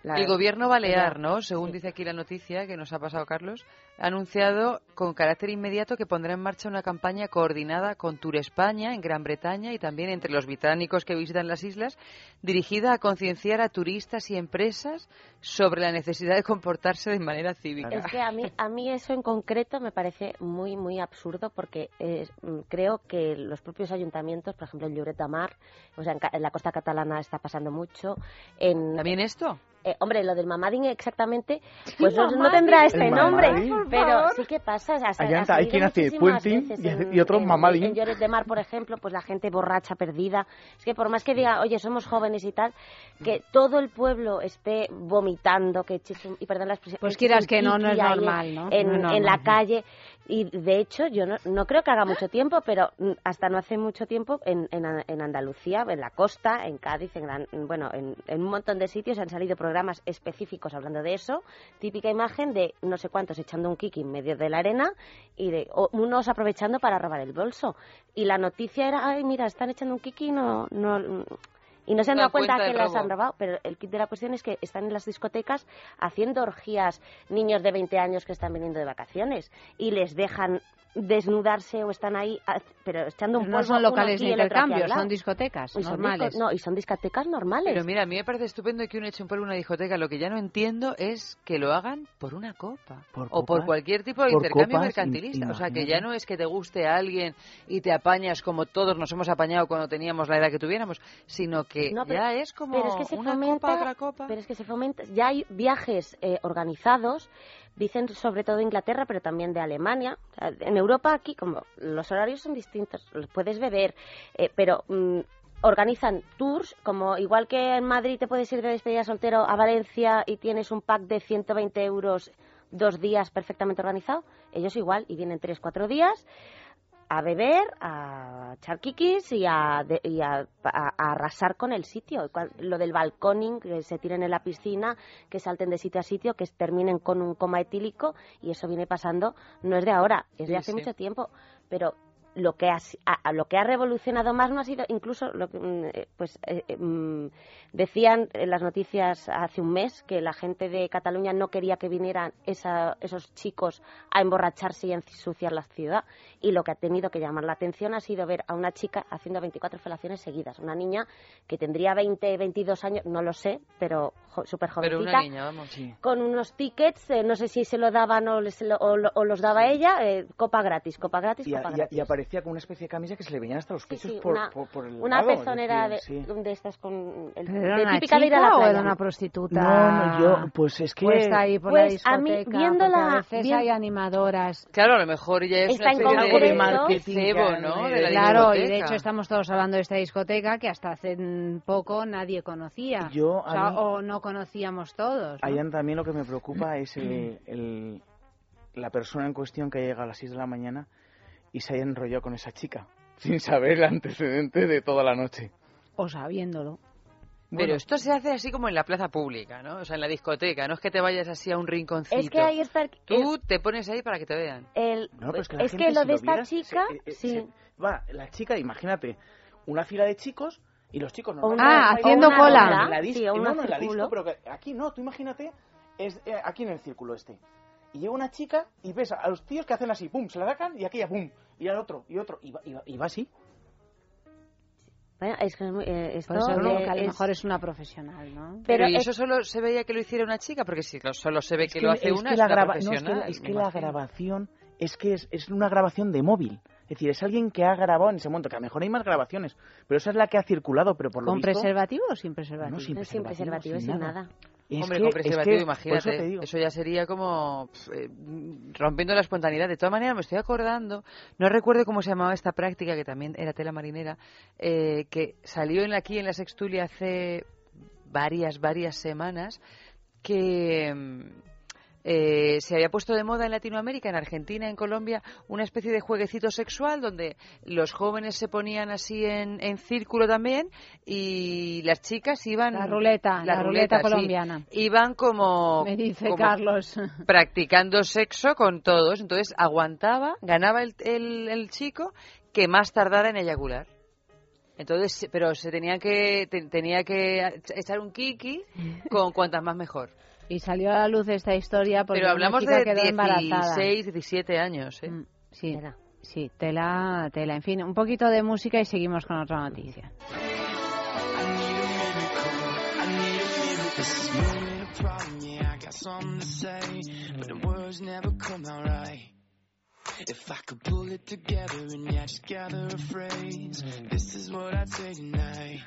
la- El gobierno balear, ¿no? Según dice aquí la noticia que nos ha pasado Carlos, ha anunciado con carácter inmediato que pondrá en marcha una campaña coordinada con Tour España en Gran Bretaña y también entre los británicos que visitan las islas, dirigida a concienciar a turistas y empresas sobre la necesidad de comportarse de manera cívica. Es que a mí, a mí eso en concreto me parece muy, muy absurdo porque eh, mm, creo que los propios ayuntamientos, por ejemplo en Lloret de Mar, o sea, en, la costa catalana está pasando mucho. En, ¿También esto? eh, hombre, lo del mamading exactamente, pues no, tendrá este nombre, pero favor. sí que pasa. Hasta, Allá hasta hay quien hace puenting y- en- y otro en- mamading. En Lloret de Mar, por ejemplo, pues la gente borracha, perdida. Es que por más que diga, oye, somos jóvenes y tal, que todo el pueblo esté vomitando, que y perdón la expresión, Pues quieras que no, no es normal, ¿no? En, No es en la calle. Y de hecho, yo no, no creo que haga mucho tiempo, pero mm, hasta no hace mucho tiempo en, en, en Andalucía, en la costa, en Cádiz, en Gran- bueno, en, un montón de sitios han salido programas específicos hablando de eso. Típica imagen de no sé cuántos echando un kiki en medio de la arena y de unos aprovechando para robar el bolso. Y la noticia era, ay, mira, están echando un kiki no, no, y no se han Dan dado cuenta, cuenta que las han robado. Pero el kit de la cuestión es que están en las discotecas haciendo orgías niños de 20 años que están viniendo de vacaciones y les dejan desnudarse o están ahí, pero echando un Pero no polvo son locales de intercambio, son discotecas Y son normales. disco- no, y son discotecas normales. Pero mira, a mí me parece estupendo que uno eche un polvo en una discoteca. Lo que ya no entiendo es que lo hagan por una copa. Por o por cualquier tipo de por intercambio copas, mercantilista. O sea, que ya no es que te guste a alguien y te apañas como todos nos hemos apañado cuando teníamos la edad que tuviéramos, sino que No, pero- ya es como pero es que se una fomenta, copa, otra copa. Pero es que se fomenta. Ya hay viajes eh, organizados, dicen sobre todo de Inglaterra, pero también de Alemania. O sea, en Europa, aquí, como los horarios son distintos, los puedes beber, eh, pero. mm, Organizan tours, como igual que en Madrid te puedes ir de despedida soltero a Valencia y tienes un pack de 120 euros dos días perfectamente organizado, ellos igual, y vienen tres, cuatro días, a beber, a charquiquis y, a, y a, arrasar con el sitio. Lo del balconing, que se tiren en la piscina, que salten de sitio a sitio, que terminen con un coma etílico, y eso viene pasando, no es de ahora, es de hace mucho tiempo. Pero lo que ha, lo que ha revolucionado más no ha sido incluso lo que mm, eh, pues eh, eh, mm, decían en las noticias hace un mes que la gente de Cataluña no quería que vinieran esos chicos a emborracharse y ensuciar la ciudad. Y lo que ha tenido que llamar la atención ha sido ver a una chica haciendo 24 felaciones seguidas. Una niña que tendría 20 22 años no lo sé pero súper jovencita con unos tickets no sé si se lo daban o, los daba ella copa gratis copa gratis copa gratis parecía como una especie de camisa que se le venían hasta los pechos por, una, por, el Una lado, pezonera de, de, estas con... El, ¿Era de una típica chica de ir a la playa. o era una prostituta? No, no, yo, pues es que... Pues ahí por pues la a mí, viéndola... A veces bien... hay animadoras... Claro, a lo mejor ya es una algo de marketing cebo, ¿no? De la claro, discoteca. y de hecho estamos todos hablando de esta discoteca que hasta hace poco nadie conocía. Yo, o, sea, o no conocíamos todos. ¿no? Ahí también lo que me preocupa es el, el, la persona en cuestión que llega a las 6 de la mañana y se haya enrollado con esa chica, sin saber el antecedente de toda la noche. O sabiéndolo. Pero bueno. esto se hace así como en la plaza pública, ¿no? O sea, en la discoteca. No es que te vayas así a un rinconcito. Es que ahí está... El, Tú te pones ahí para que te vean. El, no, pues que es gente, que lo si de lo esta chica... Se, sí. se, va, la chica, imagínate, una fila de chicos y los chicos no Ah, haciendo cola. En la disco, sí, no, no, en la disco, pero que aquí no, tú imagínate, es eh, aquí en el círculo este. Y llega una chica y ves a los tíos que hacen así, pum, se la sacan y aquella, pum, y al otro, y otro, y va, y va, y va así. Bueno, es que eh, esto pues no, que a lo es... mejor es una profesional, ¿no? Pero, ¿y eso solo se veía que lo hiciera una chica? Porque si solo se ve es que, que, lo hace es una, que es una graba... profesional. No, es que, es que la grabación es que es, es una grabación de móvil. Es decir, es alguien que ha grabado en ese momento, que a lo mejor hay más grabaciones, pero esa es la que ha circulado, pero por lo ¿Con visto... preservativo o sin preservativo? No, sin No, sin preservativo, preservativo, sin nada. Es Hombre, que, con preservativo, es que, imagínate. Eso, te digo. eso, ya sería como eh, rompiendo la espontaneidad. De todas maneras, me estoy acordando, no recuerdo cómo se llamaba esta práctica, que también era tela marinera, eh, que salió en, aquí en la Sextulia hace varias, varias semanas, que eh, se había puesto de moda en Latinoamérica, en Argentina, en Colombia, una especie de jueguecito sexual donde los jóvenes se ponían así en, en círculo también y las chicas iban... La ruleta, la, la ruleta, colombiana. iban como... Me dice como Carlos. Practicando sexo con todos. Entonces aguantaba, ganaba el, el, el chico que más tardara en eyacular. Entonces, pero se tenía que te, tenía que echar un kiki con cuantas más mejor. Y salió a la luz esta historia porque Pero hablamos una chica de quedó 16, 17 años, ¿eh? Mm, sí, sí, tela, tela. En fin, un poquito de música y seguimos con otra noticia. If I could pull it together and yeah, just gather a phrase, this is what I'd say tonight.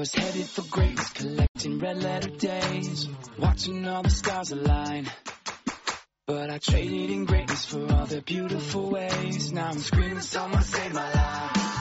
Was headed for greatness, collecting red letter days, watching all the stars align. But I traded in greatness for all the beautiful ways. Now I'm screaming, someone save my life.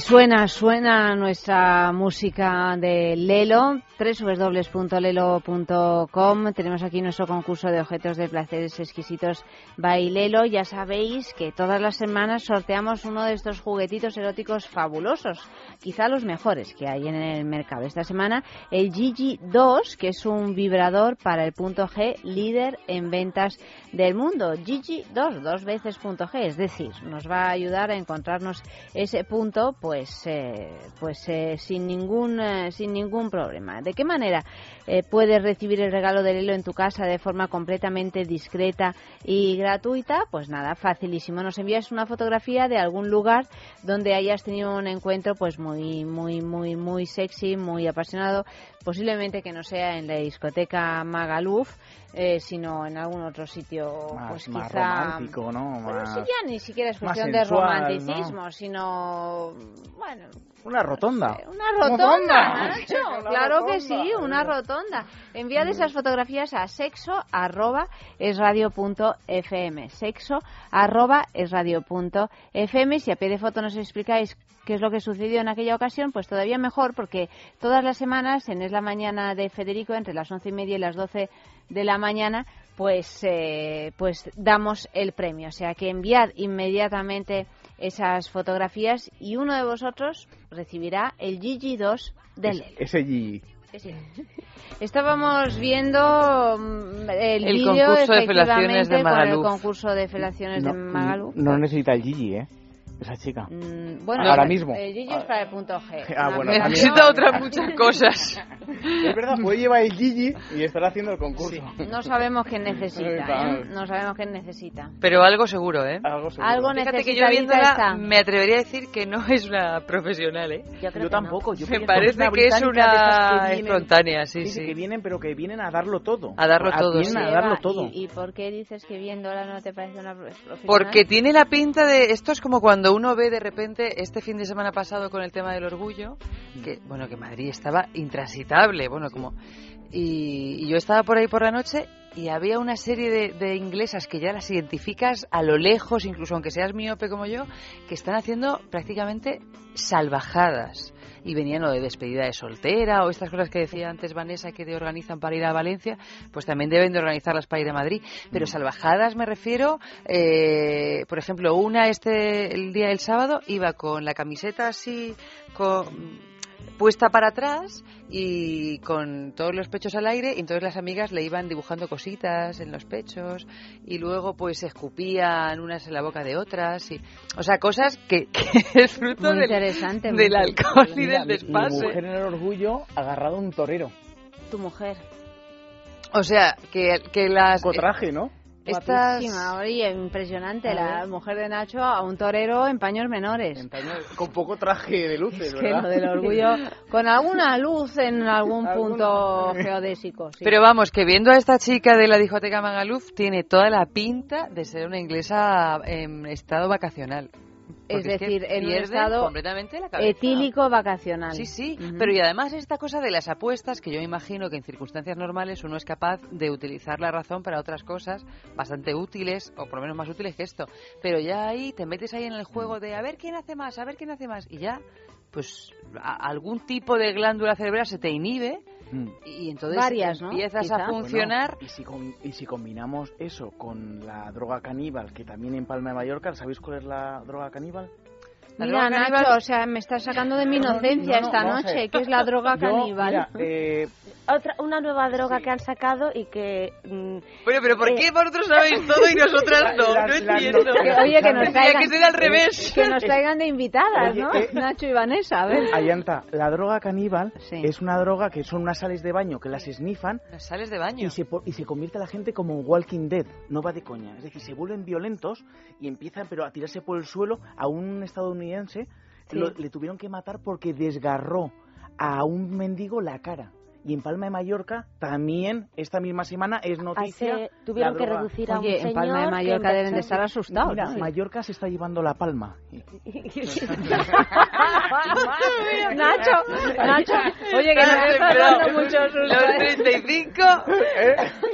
Suena, suena nuestra música de Lelo, www.lelo.com. Tenemos aquí nuestro concurso de objetos de placeres exquisitos by Lelo. Ya sabéis que todas las semanas sorteamos uno de estos juguetitos eróticos fabulosos, quizá los mejores que hay en el mercado. Esta semana el Gigi 2, que es un vibrador para el punto G, líder en ventas del mundo. Gigi 2, dos veces punto G, es decir, nos va a ayudar a encontrarnos ese punto pues, eh, pues eh, sin, ningún, eh, sin ningún problema. ¿De qué manera puedes recibir el regalo del hilo en tu casa de forma completamente discreta y gratuita? Pues nada, facilísimo. Nos envías una fotografía de algún lugar donde hayas tenido un encuentro pues muy, muy, muy, muy sexy, muy apasionado, posiblemente que no sea en la discoteca Magaluf, eh, sino en algún otro sitio más, pues más quizá romántico, ¿no? Sí, ya ni siquiera es cuestión de romanticismo, sino bueno, Una rotonda. una rotonda. Nacho, Una claro que sí, una rotonda. Enviad esas fotografías a sexo arroba es radio punto fm, sexo arroba es radio punto fm. Si a pie de foto nos explicáis qué es lo que sucedió en aquella ocasión, pues todavía mejor, porque todas las semanas en Es la Mañana de Federico, entre las once y media y las doce de la mañana, pues, eh, pues damos el premio. O sea que enviad inmediatamente esas fotografías y uno de vosotros recibirá el GG2 del Lelo. Ese Gigi. Estábamos viendo mm, el, El vídeo concurso de felaciones de efectivamente, con el Magaluf. concurso de felaciones de Magaluf. No necesita el Gigi, ¿eh? Esa chica. Mm, Bueno, Ahora el- mismo. El Gigi es para el punto G. Ah, bueno. Necesita otras muchas cosas. Es verdad, puede llevar el Gigi y estar haciendo el concurso. No sabemos qué necesita. ¿eh? No sabemos qué necesita. Pero algo seguro, ¿eh? Algo Algo Fíjate que yo viéndola me atrevería a decir que no es una profesional, ¿eh? Yo, Yo tampoco. Yo Me parece que es una que espontánea, sí, Sí, sí. que vienen, pero que vienen a darlo todo. A darlo todo, Vienen sí. a darlo todo. ¿Y, y por qué dices que viéndola no te parece una pro- profesional? Porque tiene la pinta de... Esto es como cuando uno ve de repente este fin de semana pasado con el tema del orgullo, que, bueno, que Madrid estaba intransitable, bueno, como... Y, y yo estaba por ahí por la noche y había una serie de, de inglesas que ya las identificas a lo lejos, incluso aunque seas miope como yo, que están haciendo prácticamente salvajadas. Y venían lo de despedida de soltera o estas cosas que decía antes Vanessa que te organizan para ir a Valencia, pues también deben de organizarlas para ir a Madrid. Pero salvajadas me refiero, eh, por ejemplo, una este el día del sábado iba con la camiseta así con, puesta para atrás y con todos los pechos al aire y entonces las amigas le iban dibujando cositas en los pechos y luego pues escupían unas en la boca de otras y o sea cosas que, que es fruto Muy del, interesante, muy alcohol y Mira, del desfase Mi mujer en el orgullo agarrado a un torero. Tu mujer. o sea que, que las Con traje, ¿no? Guapísima, oye, impresionante. La mujer de Nacho a un torero en paños menores. Con poco traje de luces, Es que ¿verdad? lo del orgullo, con alguna luz en algún punto geodésico. sí. Pero vamos, que viendo a esta chica de la discoteca Magaluf, tiene toda la pinta de ser una inglesa en estado vacacional. Es Porque que decir, en un estado completamente la cabeza. etílico vacacional. Sí, sí, pero y además esta cosa de las apuestas, que yo imagino que en circunstancias normales uno es capaz de utilizar la razón para otras cosas bastante útiles, o por lo menos más útiles que esto. Pero ya ahí te metes ahí en el juego de a ver quién hace más, a ver quién hace más, y ya, pues a- algún tipo de glándula cerebral se te inhibe Mm. y entonces Varias, ¿no? empiezas Quizá. a funcionar. Bueno, y, si com- y si combinamos eso con la droga caníbal, que también en Palma de Mallorca, ¿sabéis cuál es la droga caníbal? La Mira, droga Nacho, caníbal- o sea, me estás sacando de mi inocencia No, no, esta a noche, que es la droga Yo, caníbal. mira, eh, Otra, una nueva droga que han sacado y que... mm, Bueno, pero ¿por eh, qué vosotros sabéis todo y nosotras no? La- No entiendo. la- Que, oye, que nos traigan, que ser al revés. que nos traigan de invitadas, Oye, ¿no? eh, Nacho y Vanessa, a ver. Ayanta, la droga caníbal Sí. es una droga que son unas sales de baño que las esnifan Las sales de baño. y se, y se convierte la gente como en Walking Dead, no va de coña. Es decir, se vuelven violentos y empiezan pero a tirarse por el suelo a un estadounidense. Sí. lo- le tuvieron que matar porque desgarró a un mendigo la cara. Y en Palma de Mallorca también esta misma semana es noticia. hace- tuvieron la que reducir a un Oye, señor... en Palma de Mallorca deben de estar asustados. Mira, ¿no? Mallorca se está llevando la palma. Nacho, Nacho, oye, que nos estás dando mucho susto. Los ¿eh? 35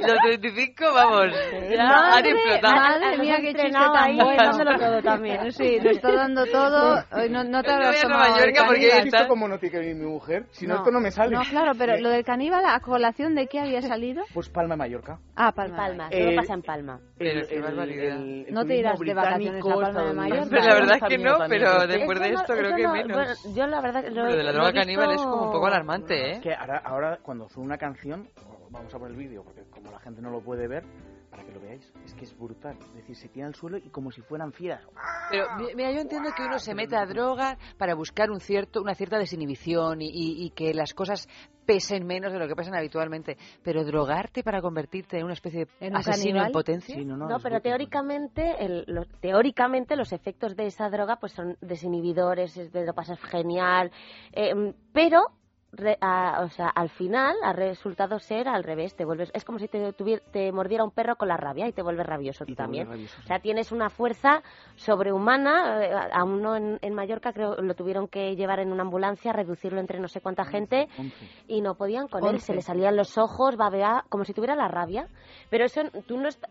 Los 25, vamos, ya Madre, han explotado. madre mía, qué chiste tan bueno. dándolo todo también. Sí, lo está dando todo. No, no te habrás voy a tomado York porque caníbal. ¿Has visto cómo no tiene que venir mi mujer? Si no, esto no me sale. No, claro, pero lo del caníbal, ¿a colación de qué había salido? Pues Palma de Mallorca. Ah, Palma. Palma, Eh, todo pasa en Palma. El- el- el- el No te irás de vacaciones a Palma de Mallorca. Pues la verdad es que no, pero también. después de esto creo que no- menos. bueno, yo la verdad lo, Lo de la droga caníbal es como un poco alarmante, Es ¿eh? que ahora, ahora cuando suena una canción, vamos a por el vídeo, porque como la gente no lo puede ver, para que lo veáis, es que es brutal. Es decir, se tira al suelo y como si fueran fieras. Pero mi- mira, yo entiendo que uno se meta a droga para buscar un cierto, una cierta desinhibición y, y- y que las cosas pesen menos de lo que pesan habitualmente. Pero drogarte para convertirte en una especie de ¿En un asesino en potencia. Sí, no, no, No, es pero brutal. teóricamente, el- lo- teóricamente los efectos de esa droga pues son desinhibidores, es de lo pasas genial, eh, pero re- a- o sea, al final ha resultado ser al revés, te vuelves, es como si te, tuvier- te mordiera un perro con la rabia y te vuelves rabioso tú también. rabioso, O sea, tienes una fuerza sobrehumana, eh, a uno en, en Mallorca creo lo tuvieron que llevar en una ambulancia, reducirlo entre no sé cuánta gente Once. y no podían con él, se le salían los ojos, babea, como si tuviera la rabia. Pero eso tú no est-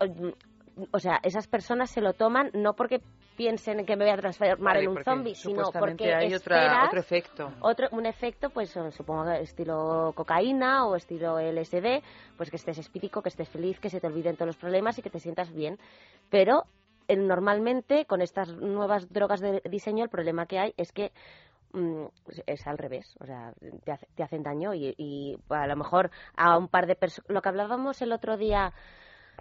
o sea, esas personas se lo toman no porque piensen que me voy a transformar Vale, en un zombie, sino porque hay otra, otro efecto. otro- un efecto, pues supongo que estilo cocaína o estilo LSD, pues que estés espírico, que estés feliz, que se te olviden todos los problemas y que te sientas bien. Pero eh, normalmente con estas nuevas drogas de diseño el problema que hay es que mm, es al revés, o sea, te, hace- te hacen daño y, y a lo mejor a un par de personas, lo que hablábamos el otro día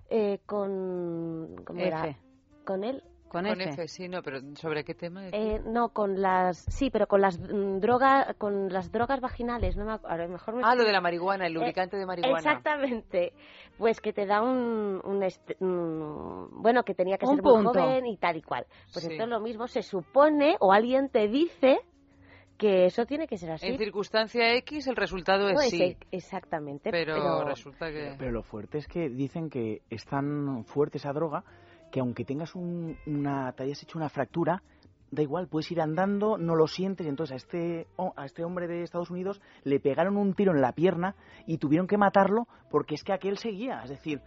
eh, con, ¿cómo era? F. Con él, Con, Con F. F, sí, no, pero ¿sobre qué tema? eh, no, con las, sí, pero con las mm, drogas, con las drogas vaginales, no me, a lo mejor me ah, estoy- lo de la marihuana, el Eh, lubricante de marihuana. Exactamente. Pues que te da un, un est- mm, bueno, que tenía que Un ser muy joven y tal y cual. Pues Sí. esto es lo mismo, se supone o alguien te dice que eso tiene que ser así. En circunstancia X el resultado es No, sí. exactamente. Pero, Pero, resulta que... Pero lo fuerte es que dicen que es tan fuerte esa droga que aunque tengas un- una, te hayas hecho una fractura, da igual, puedes ir andando, no lo sientes. Y entonces a este, a este hombre de Estados Unidos le pegaron un tiro en la pierna y tuvieron que matarlo porque es que aquel seguía. Es decir,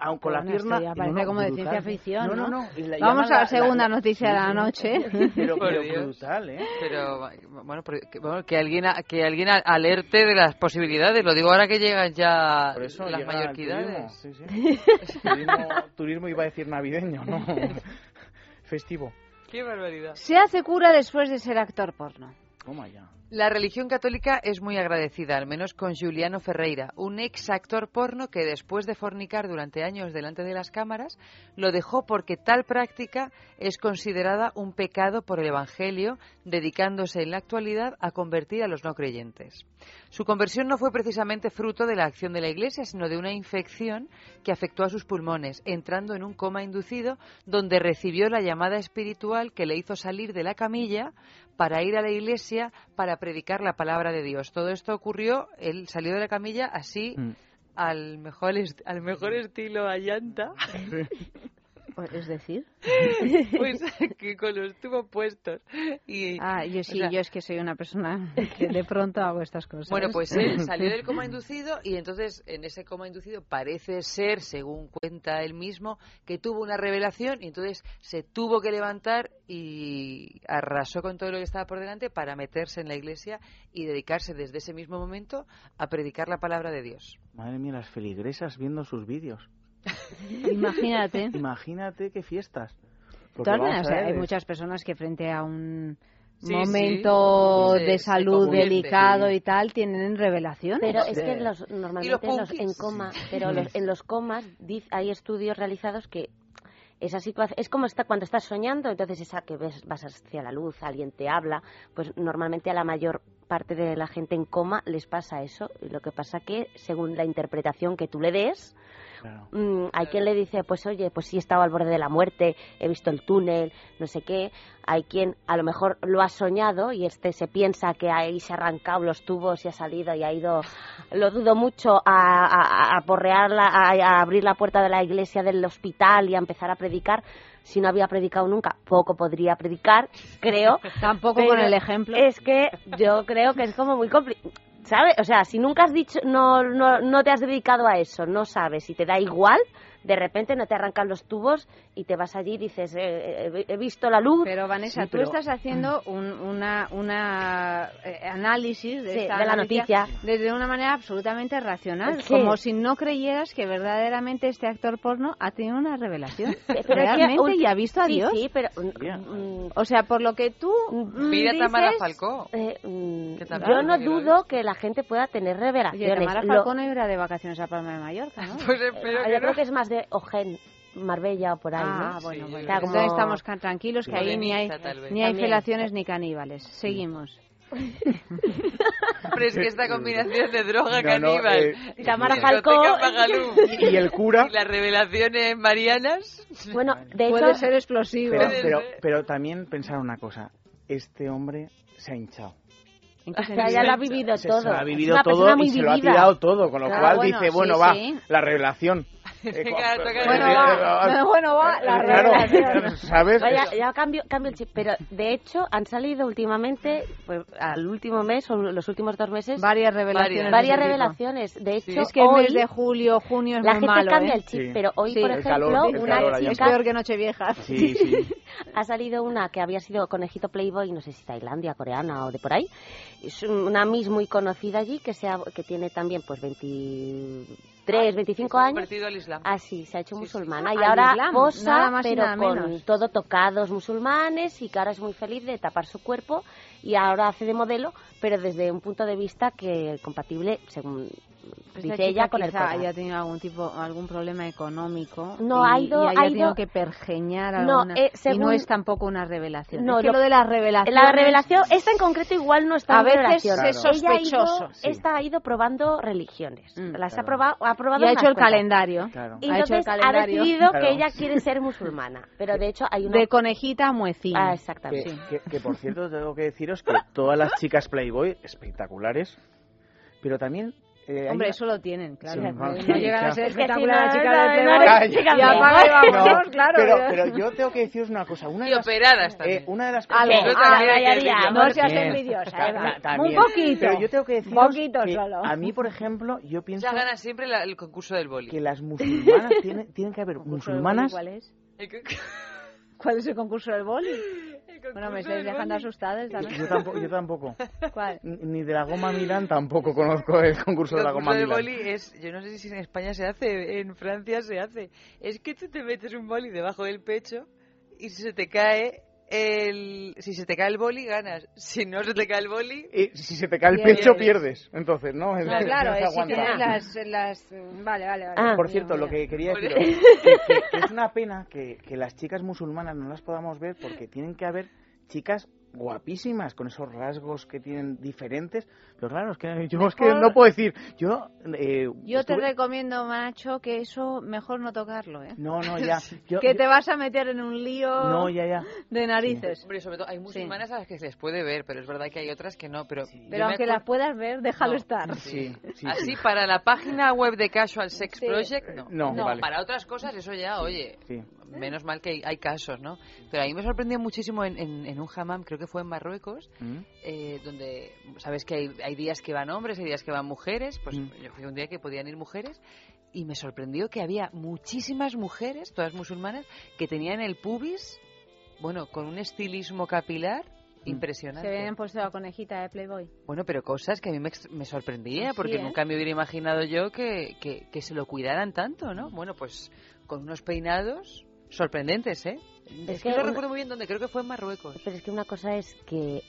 aun con la Bueno, pierna... ya parece como de ciencia ficción, No, no, ¿no? no. la Vamos a la segunda noticia de la noche. Pero, pero brutal, ¿eh? Pero bueno, pero que, bueno, que alguien a- que alguien alerte de las posibilidades. Lo digo ahora que llegan ya Por eso las llega mallorquidades. turismo, sí, sí. turismo, turismo iba a decir navideño, ¿no? Festivo. Qué barbaridad. Se hace cura después de ser actor porno. Toma ya. La religión católica es muy agradecida, al menos con Juliano Ferreira, un ex actor porno que después de fornicar durante años delante de las cámaras, lo dejó porque tal práctica es considerada un pecado por el Evangelio, dedicándose en la actualidad a convertir a los no creyentes. Su conversión no fue precisamente fruto de la acción de la Iglesia, sino de una infección que afectó a sus pulmones, entrando en un coma inducido donde recibió la llamada espiritual que le hizo salir de la camilla para ir a la iglesia para predicar la palabra de Dios. Todo esto ocurrió, él salió de la camilla así Mm. al mejor al mejor estilo a llanta, Es decir. pues que con los tubos puestos y Ah, yo o sí, sea, yo es que soy una persona que de pronto hago estas cosas. Bueno, pues él salió del coma inducido y entonces en ese coma inducido parece ser, según cuenta él mismo, que tuvo una revelación y entonces se tuvo que levantar y arrasó con todo lo que estaba por delante para meterse en la iglesia y dedicarse desde ese mismo momento a predicar la palabra de Dios. Madre mía, las feligresas viendo sus vídeos. Imagínate. Imagínate qué fiestas. Todas vamos maneras, a ver, hay es- muchas personas que frente a un Sí, momento sí. De salud delicado y tal tienen revelaciones. Pero es que los, normalmente en los- en punkis. coma, pero los- en los comas hay estudios realizados que esa situación es como está cuando estás soñando, entonces esa que ves vas hacia la luz, alguien te habla, pues normalmente a la mayor parte de la gente en coma les pasa eso. Y lo que pasa que según la interpretación que tú le des, Claro. Mm, hay quien le dice, pues oye, pues sí he estado al borde de la muerte, he visto el túnel, no sé qué. Hay quien a lo mejor lo ha soñado y este se piensa que ahí se ha arrancado los tubos y ha salido y ha ido, lo dudo mucho, a, a, a porrear la- a, a abrir la puerta de la iglesia del hospital y a empezar a predicar. Si no había predicado nunca, poco podría predicar, creo. Tampoco con el ejemplo. Es que yo creo que es como muy complicado. ¿Sabes? O sea, si nunca has dicho, no, no, no te has dedicado a eso, no sabes y te da igual, de repente no te arrancan los tubos y te vas allí y dices, eh, eh, he visto la luz. Pero Vanessa, tú estás haciendo un una, una eh, análisis de, Sí, esta de la noticia. desde una manera absolutamente racional, Sí. como si no creyeras que verdaderamente este actor porno ha tenido una revelación. Pero Realmente y ha visto a sí, Dios. Sí, pero... mm, O sea, por lo que tú mm, Mira dices, Tamara Falcó. eh, mm, yo no Falcó dudo que la gente pueda tener Oye, revelaciones. Tamara Lo- Falcón no irá de vacaciones a Palma de Mallorca, ¿no? Pues espero que yo no. creo que es más de Ojen, Marbella o por ahí, Ah, ¿no? bueno, bueno. sea, como- Entonces estamos tranquilos que ahí ni hay, ni hay felaciones ni caníbales. Seguimos. Pero es que esta combinación de droga No, no, caníbal, eh, Tamara Falcó- Y, el cura... y las revelaciones marianas. Bueno, de Puede hecho... ser explosivo. Pero, pero, pero también pensar una cosa. Este hombre se ha hinchado. ¿En qué O sea, ya lo ha vivido Se, todo. se lo ha vivido todo y se lo ha tirado todo. Con lo Claro, cual bueno, dice, sí, bueno, va, sí. la revelación. Eh, Bueno, va, bueno, va, la claro, revelación. ¿Sabes? Vaya, ya cambio, cambio el chip, pero de hecho han salido últimamente, pues al último mes o los últimos dos meses, Varias revelaciones. varias revelaciones. De hecho, Es que el hoy mes de julio, junio es la muy gente malo, cambia ¿eh? el chip, Sí. pero hoy, Sí, por ejemplo, calor, una calor allá. Es chica peor que Nochevieja. Sí, sí. ha salido una que había sido conejito Playboy, no sé si Tailandia, coreana o de por ahí. Es una Miss muy conocida allí que se ha- que tiene también pues 23, 25 Se ha años. convertido al Islam. Ah, sí, se ha hecho musulmana. Al y ahora Islam, posa, nada más y pero nada con menos. todo tocados musulmanes y que ahora es muy feliz de tapar su cuerpo y ahora hace de modelo, pero desde un punto de vista que compatible, según Esta dice ella, con el quizá haya tenido algún tipo, algún problema económico No, y, ha ido- y haya ha tenido ido- que pergeñar No, alguna, eh, y según- no es tampoco una revelación. No, es que lo- lo de las revelaciones... La revelación, esta en concreto igual no está A en veces revelación. es Ella ha ido- sospechoso, sí. Esta ha ido probando religiones. Mm, Las claro. ha probado, ha probado Y ha hecho el calendario. Claro. Y Ha hecho el entonces ha calendario. decidido Claro. que ella quiere ser musulmana. Pero de hecho hay una... De conejita a muecín. Ah, Que, exactamente. que- que, por cierto tengo que deciros que todas las chicas Playboy espectaculares, pero también eh, Hombre, una- eso lo tienen, claro. Sí, no llegan a ser Es que si espectacular no, la chica no, de no, Playboy. no, Calla. chica y mía. apaga y vámonos, No, claro. pero, pero yo tengo que deciros una cosa. Una de Y las, operadas eh, también. una de las cosas Ale, Eso ah, no seas envidiosa, también. Un poquito. Pero yo tengo que deciros Poquito que solo. a mí, por ejemplo, yo pienso Ella gana siempre la- el concurso del boli. que las musulmanas tienen, tienen que haber ¿Concurso del musulmanas ¿Cuál es? ¿Cuál es el concurso del boli? el Bueno, me estáis dejando asustada esta Yo tampoco, yo tampoco. ¿Cuál? Ni de la goma Milán tampoco conozco el concurso de El la goma Milán. boli es, yo no sé si en España se hace, en Francia se hace. Es que tú te metes un boli debajo del pecho y si se te cae el, si se te cae el boli ganas. Si no se te cae el boli, Y si se te cae el Pierdes. pecho, pierdes. Entonces, ¿no? No, No claro, es si aguanta. tienes las, las... Vale, vale, vale. Ah. Por cierto, lo que quería decir que, que- que es una pena que, que las chicas musulmanas no las podamos ver porque tienen que haber chicas guapísimas con esos rasgos que tienen diferentes. Pero claro, es que yo es que no puedo decir. Yo, eh, Yo te recomiendo, Nacho, que eso mejor no tocarlo, ¿eh? No, no, ya. Yo- que yo- te vas a meter en un lío No, ya, ya. de narices. hombre, sobre todo hay musulmanas a las que se les puede ver, pero es verdad que hay otras que no. Pero, Pero aunque acuerdo- las puedas ver, déjalo No. estar. Sí, sí, Así sí. para la página web de Casual Sex Sí. Project, no. No, No, vale. para otras cosas eso ya, oye, Sí. menos mal que hay, hay casos, ¿no? Pero a mí me sorprendió muchísimo en, en, en un hammam, creo que fue en Marruecos, ¿Mm? eh, donde sabes que hay, hay días que van hombres, hay días que van mujeres, pues Mm. yo fui un día que podían ir mujeres y me sorprendió que había muchísimas mujeres, todas musulmanas, que tenían el pubis, bueno, con un estilismo capilar Mm. impresionante. Se habían puesto la conejita de Playboy. Bueno, pero cosas que a mí me, ex- me sorprendía, Sí, porque ¿eh? nunca me hubiera imaginado yo que, que, que se lo cuidaran tanto, ¿no? Bueno, pues con unos peinados sorprendentes, ¿eh? Es, que, que no una- recuerdo muy bien dónde, creo que fue en Marruecos. Pero es que una cosa es que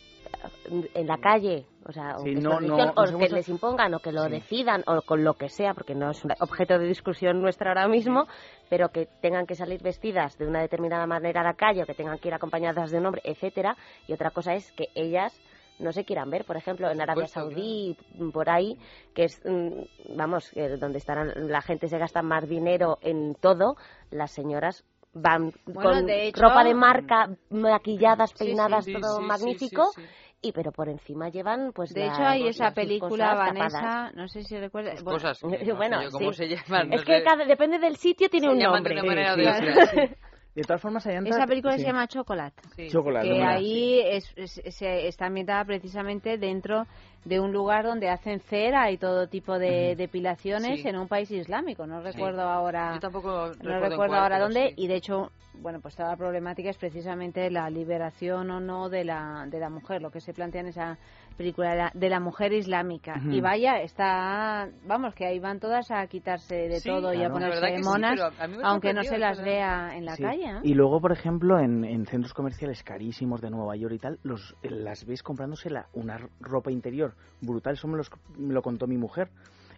en la calle, o sea, o Sí, que, no, no, o les impongan, o que lo Sí. decidan, o con lo que sea, porque no es un objeto de discusión nuestra ahora mismo, pero que tengan que salir vestidas de una determinada manera a la calle, o que tengan que ir acompañadas de un hombre, etcétera. Y otra cosa es que ellas no se quieran ver, por ejemplo, en Arabia Saudí, por ahí, que es, mm, vamos, donde estarán, la gente se gasta más dinero en todo, las señoras van Bueno, con de hecho- ropa de marca, maquilladas, Sí, sí, peinadas, sí, todo sí, sí, magnífico, sí, sí. y pero por encima llevan pues De la- hecho, hay pues, esa película, Vanessa, tapadas. no sé si recuerdas. Sus bueno, cosas. que no sé bueno, yo cómo sí. se llaman. es no que sé. cada- depende del sitio tiene Se un de nombre. manera Sí, de sí, sí. De todas formas, hay Esa película se llama Chocolate. Sí. Chocolate. que ¿no? ahí es, es- se- está ambientada precisamente dentro de un lugar donde hacen cera y todo tipo de depilaciones en un país islámico. No recuerdo ahora. Yo tampoco no recuerdo ahora dónde. Y de hecho, bueno, pues toda la problemática es precisamente la liberación o no de la, de la mujer, lo que se plantea en esa película de la, de la mujer islámica. Y vaya, está, vamos, que ahí van todas a quitarse de Sí, todo y a ponerse monas, aunque no se las vea en la Sí. calle. ¿eh? Y luego, por ejemplo, en, en centros comerciales carísimos de Nueva York y tal, los, las ves comprándose la, una ropa interior brutal. Eso me, los- me lo contó mi mujer.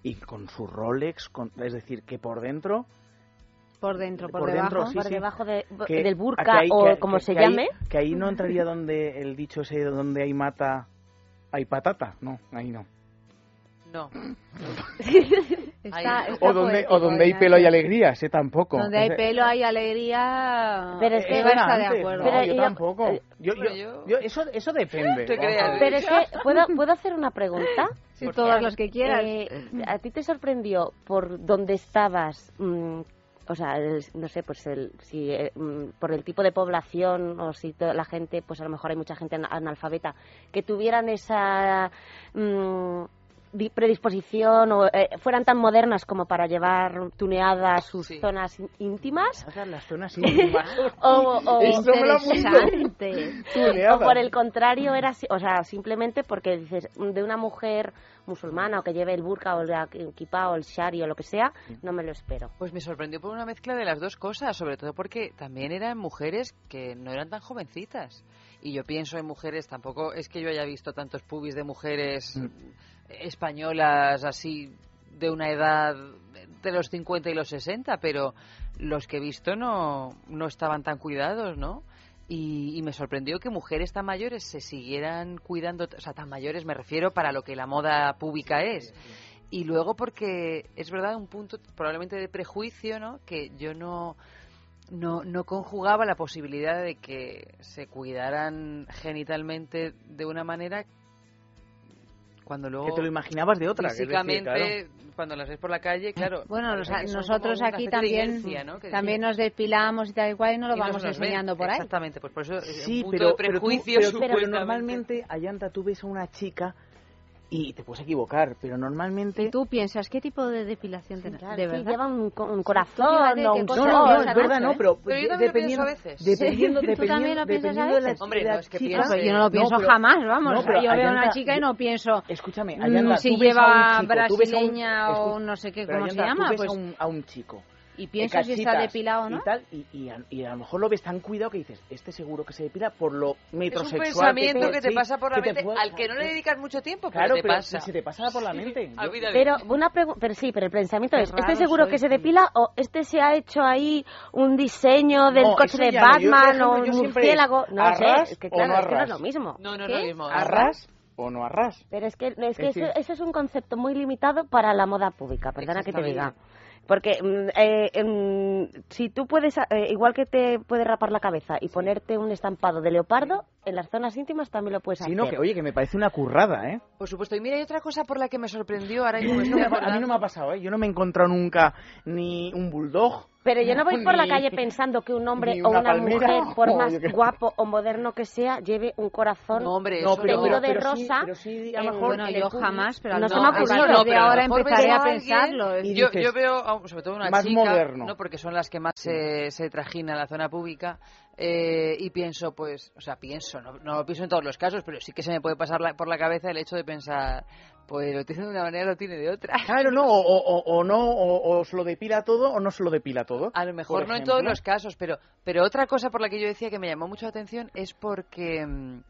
Y con su Rolex, con, es decir, que por dentro... Por dentro, por, por debajo. dentro, sí, por sí. debajo de- Que- del que burka o que- como que- se ahí- llame. que ahí no entraría donde el dicho ese donde hay mata hay patata no ahí no No. Está- Ahí- está o donde poético, o donde hay pelo y alegría ese tampoco Donde hay pelo hay alegría. Pero es que- Eva está de acuerdo. no, Pero yo yo- tampoco eh, yo, yo, yo- eso eso depende te creas. Pero es que, ¿puedo, ¿puedo hacer una pregunta? Sí, todas las que quieras. Eh, ¿A ti te sorprendió por dónde estabas? mm, o sea, el- no sé, pues el, si eh, mm, por el tipo de población o si toda la gente, pues a lo mejor hay mucha gente ana- analfabeta, que tuvieran esa mm, predisposición o eh, fueran tan modernas como para llevar tuneadas sus zonas ín- íntimas. O sea, las zonas íntimas. o, o- interesante. Por el contrario, era, o sea, simplemente porque dices, de una mujer musulmana o que lleve el burka o el kippah o el shari o lo que sea, no me lo espero. Pues me sorprendió por una mezcla de las dos cosas, sobre todo porque también eran mujeres que no eran tan jovencitas. Y yo pienso en mujeres, tampoco es que yo haya visto tantos pubis de mujeres españolas así de una edad de los 50 y los 60, pero los que he visto no, no estaban tan cuidados, ¿no? Y, y me sorprendió que mujeres tan mayores se siguieran cuidando, o sea, tan mayores me refiero para lo que la moda pública es. Y luego porque es verdad un punto probablemente de prejuicio, ¿no? Que yo no, no, no conjugaba la posibilidad de que se cuidaran genitalmente de una manera cuando luego que te lo imaginabas de otra que es decir, físicamente claro. cuando las ves por la calle claro Bueno, son nosotros aquí también, inercia, ¿no? También nos depilamos y tal y cual y no lo Y vamos ven. enseñando por ahí. exactamente pues por eso es sí un punto pero de prejuicio pero, tú- pero normalmente Ayanta tú ves a una chica y te puedes equivocar pero normalmente Tú piensas, ¿qué tipo de depilación tenés? Claro, ¿De sí, verdad? un, co- un Tú corazón fíjate o un no, no, no, es verdad, no, pero, Pero yo también lo dependiendo, pienso a veces. dependiendo, ¿Tú dependiendo, también lo piensas a dependiendo de la, veces? Hombre, no, es que chica- piense- Pues yo no lo pienso pero- jamás, vamos. no, pero yo veo a una chica y no pienso, Escúchame, mm, Ayanta, si lleva un un- brasileña o no sé qué, pero ¿cómo se llama? Tú ves Pues, un, a un chico y de pienso si está depilado o no. Y, tal, y, y, a, y a lo mejor lo ves tan cuidado que dices, este seguro que se depila por lo es un metrosexual. pensamiento te- que te pasa por la que te mente puede- al que no le dedicas mucho tiempo pero Claro, te pero pasa si te pasa por la mente. Yo- Pero una pero sí, pero el pensamiento es, ¿este seguro soy. que se depila o este se ha hecho ahí un diseño del No, coche de ya no. Yo, Batman ejemplo, o un murciélago? No ¿a sé, es que claro, no es que no es lo mismo. no no es lo mismo ¿A ras o no a ras? Pero es que, es que Es eso, eso es un concepto muy limitado para la moda pública, perdona que te diga. Porque mm, eh, em, si tú puedes, eh, igual que te puedes rapar la cabeza y ponerte un estampado de leopardo, en las zonas íntimas también lo puedes Sí, hacer. no, que oye, que me parece una currada, ¿eh? por supuesto y mira hay otra cosa por la que me sorprendió ahora mismo A me mí estoy no me- a mí acordando. no me ha pasado, ¿eh? Yo no me he encontrado nunca ni un bulldog. Pero yo no voy por la calle pensando que un hombre o una palmera, mujer, por más guapo o moderno que sea, lleve un corazón no hombre No, eso pero- teñido de pero sí- rosa. pero sí, a lo en- mejor Bueno, en yo jamás, pero a no lo se me mejor ha ocurrido. pero ahora empezaré a pensarlo. y yo, dices, yo veo, a- sobre todo una más chica, moderno. ¿no? porque son las que más se, se trajina en la zona pública, eh, y pienso, pues, o sea, pienso, no, no lo pienso en todos los casos, pero sí que se me puede pasar la- por la cabeza el hecho de pensar, pues lo tiene de una manera, lo tiene de otra. Claro, no, o, o- o no, o, o se lo depila todo o no se lo depila todo. A lo mejor no en todos los casos, pero, pero otra cosa por la que yo decía que me llamó mucho la atención es porque, mm,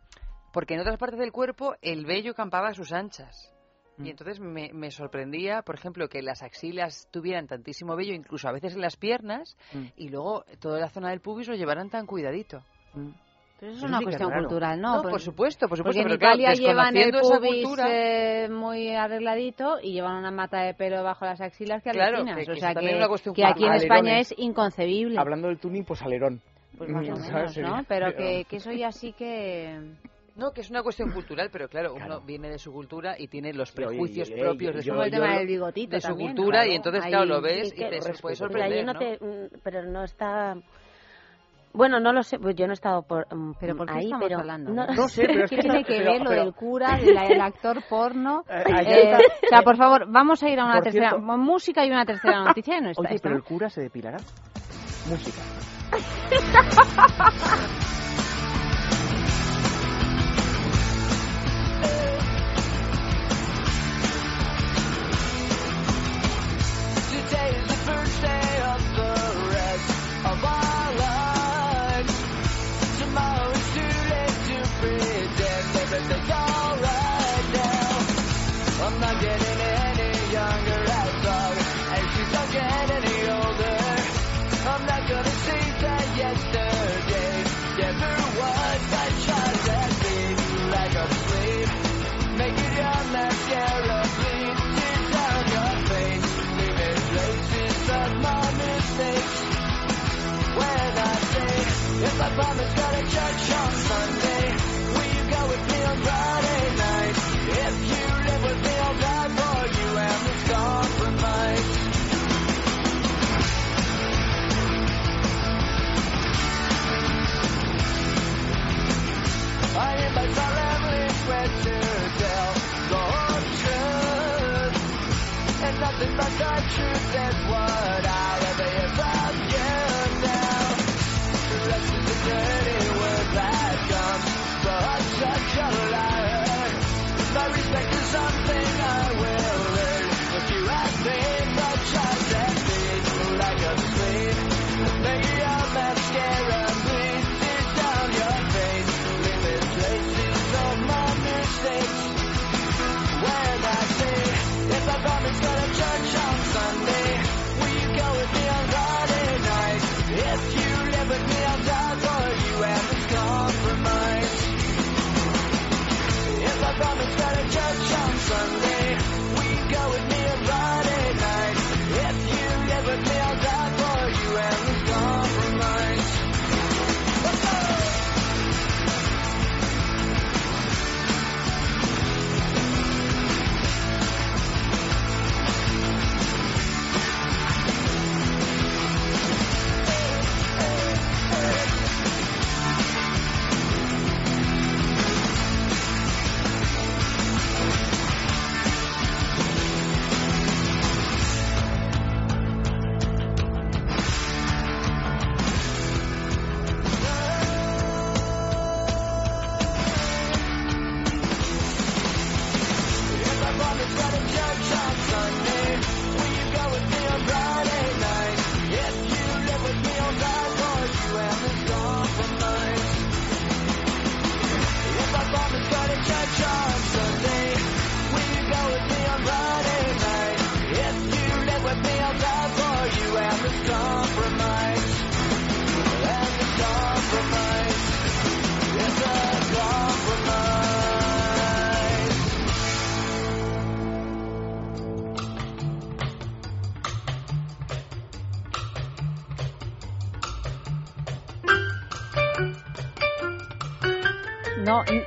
porque en otras partes del cuerpo el vello campaba a sus anchas. Mm. Y entonces me, me sorprendía, por ejemplo, que las axilas tuvieran tantísimo vello, incluso a veces en las piernas, Mm. y luego toda la zona del pubis lo llevaran tan cuidadito. Pero eso es una sí cuestión cultural, ¿no? No, Pues- por supuesto, por supuesto. Porque en pero claro, Italia llevan el pubis cultura- eh, muy arregladito y llevan una mata de pelo bajo las axilas que Claro, alucinas. que- que o sea también que, es una cuestión que aquí en. España es inconcebible. Hablando del tuning, pues alerón. Pues más o menos, ¿no? Pero que, que eso ya sí que... No, que es una cuestión cultural, pero claro, uno viene de su cultura y tiene los Pero, prejuicios y- y- propios de y- su, el tema del bigotito de su también, cultura claro. y entonces, Ahí claro, lo ves y que te se puede Pero sorprender, no ¿no? te, pero no está Bueno, no lo sé, pues yo no he estado por, mm, ¿Pero por qué ahí, estamos pero hablando? no, No sé, pero es ¿Qué que tiene que pero- ver lo pero- del cura, del el actor porno? Eh, Eh, está- o sea, por favor, vamos a ir a una Por tercera cierto- música y una tercera noticia. y no está Oye, pero el cura se depilará. Música. Today is the first day of the rest of our lives. Alright now. I'm not getting any younger get any older. I'm not gonna say that yesterday never was. I try to be like a sleep. Making your mascara bleed. Tear down your face. Leaving traces of my mistakes. When I say, if I church on Sunday, truth is what I'll ever hear from you now. The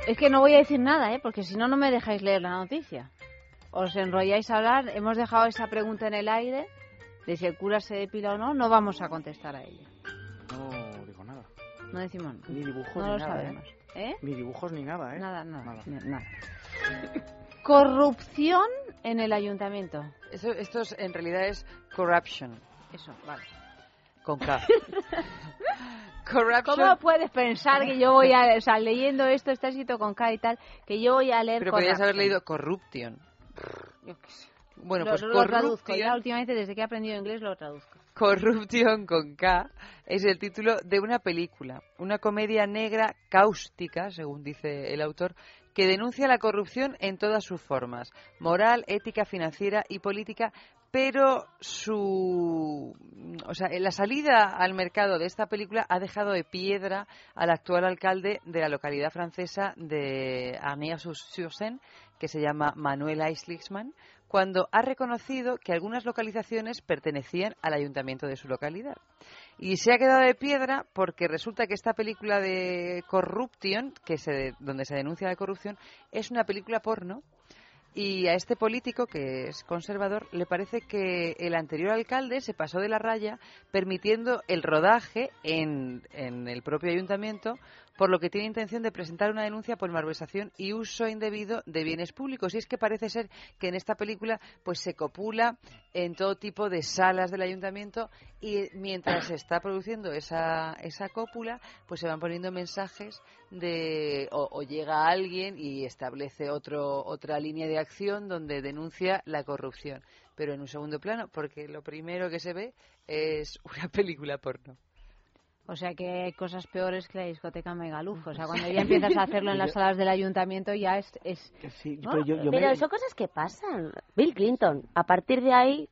es que no voy a decir nada, ¿eh? Porque si no, no me dejáis leer la noticia. Os enrolláis a hablar. Hemos dejado esa pregunta en el aire de si el cura se depila o no. No vamos a contestar a ella. No digo nada. No decimos nada. Ni dibujos No ni lo nada, sabemos. ¿Eh? Ni dibujos ni nada, ¿eh? Nada, nada. Nada. nada. Corrupción en el ayuntamiento. Eso, esto es- en realidad es corruption, Eso, vale. con K. corruption. ¿Cómo puedes pensar que yo voy a, o sea, leyendo esto, está escrito con K y tal, que yo voy a leer Pero podrías haber corruption? leído corruption. Bueno, Lo- pues lo, traduzco. Ya últimamente, desde que he aprendido inglés, lo traduzco. corruption con K es el título de una película, una comedia negra cáustica, según dice el autor, que denuncia la corrupción en todas sus formas, moral, ética, financiera y política, pero su o sea, la salida al mercado de esta película ha dejado de piedra al actual alcalde de la localidad francesa de Arnières-sur-Seine, que se llama Manuel Eislixman, cuando ha reconocido que algunas localizaciones pertenecían al ayuntamiento de su localidad. Y se ha quedado de piedra porque resulta que esta película de Corruption, que se, donde se denuncia la corrupción, es una película porno Y a este político, que es conservador, le parece que el anterior alcalde se pasó de la raya permitiendo el rodaje en, en el propio ayuntamiento por lo que tiene intención de presentar una denuncia por malversación y uso indebido de bienes públicos. Y es que parece ser que en esta película pues se copula en todo tipo de salas del ayuntamiento y mientras se está produciendo esa, esa cópula, pues se van poniendo mensajes de o, o llega alguien y establece otro, otra línea de acción donde denuncia la corrupción. Pero en un segundo plano, porque lo primero que se ve es una película porno. O sea que hay cosas peores que la discoteca Megaluf. O sea, cuando ya empiezas a hacerlo en las salas del ayuntamiento ya es... es ¿no? pero yo- yo Pero me- son cosas que pasan. Bill Clinton, a partir de ahí,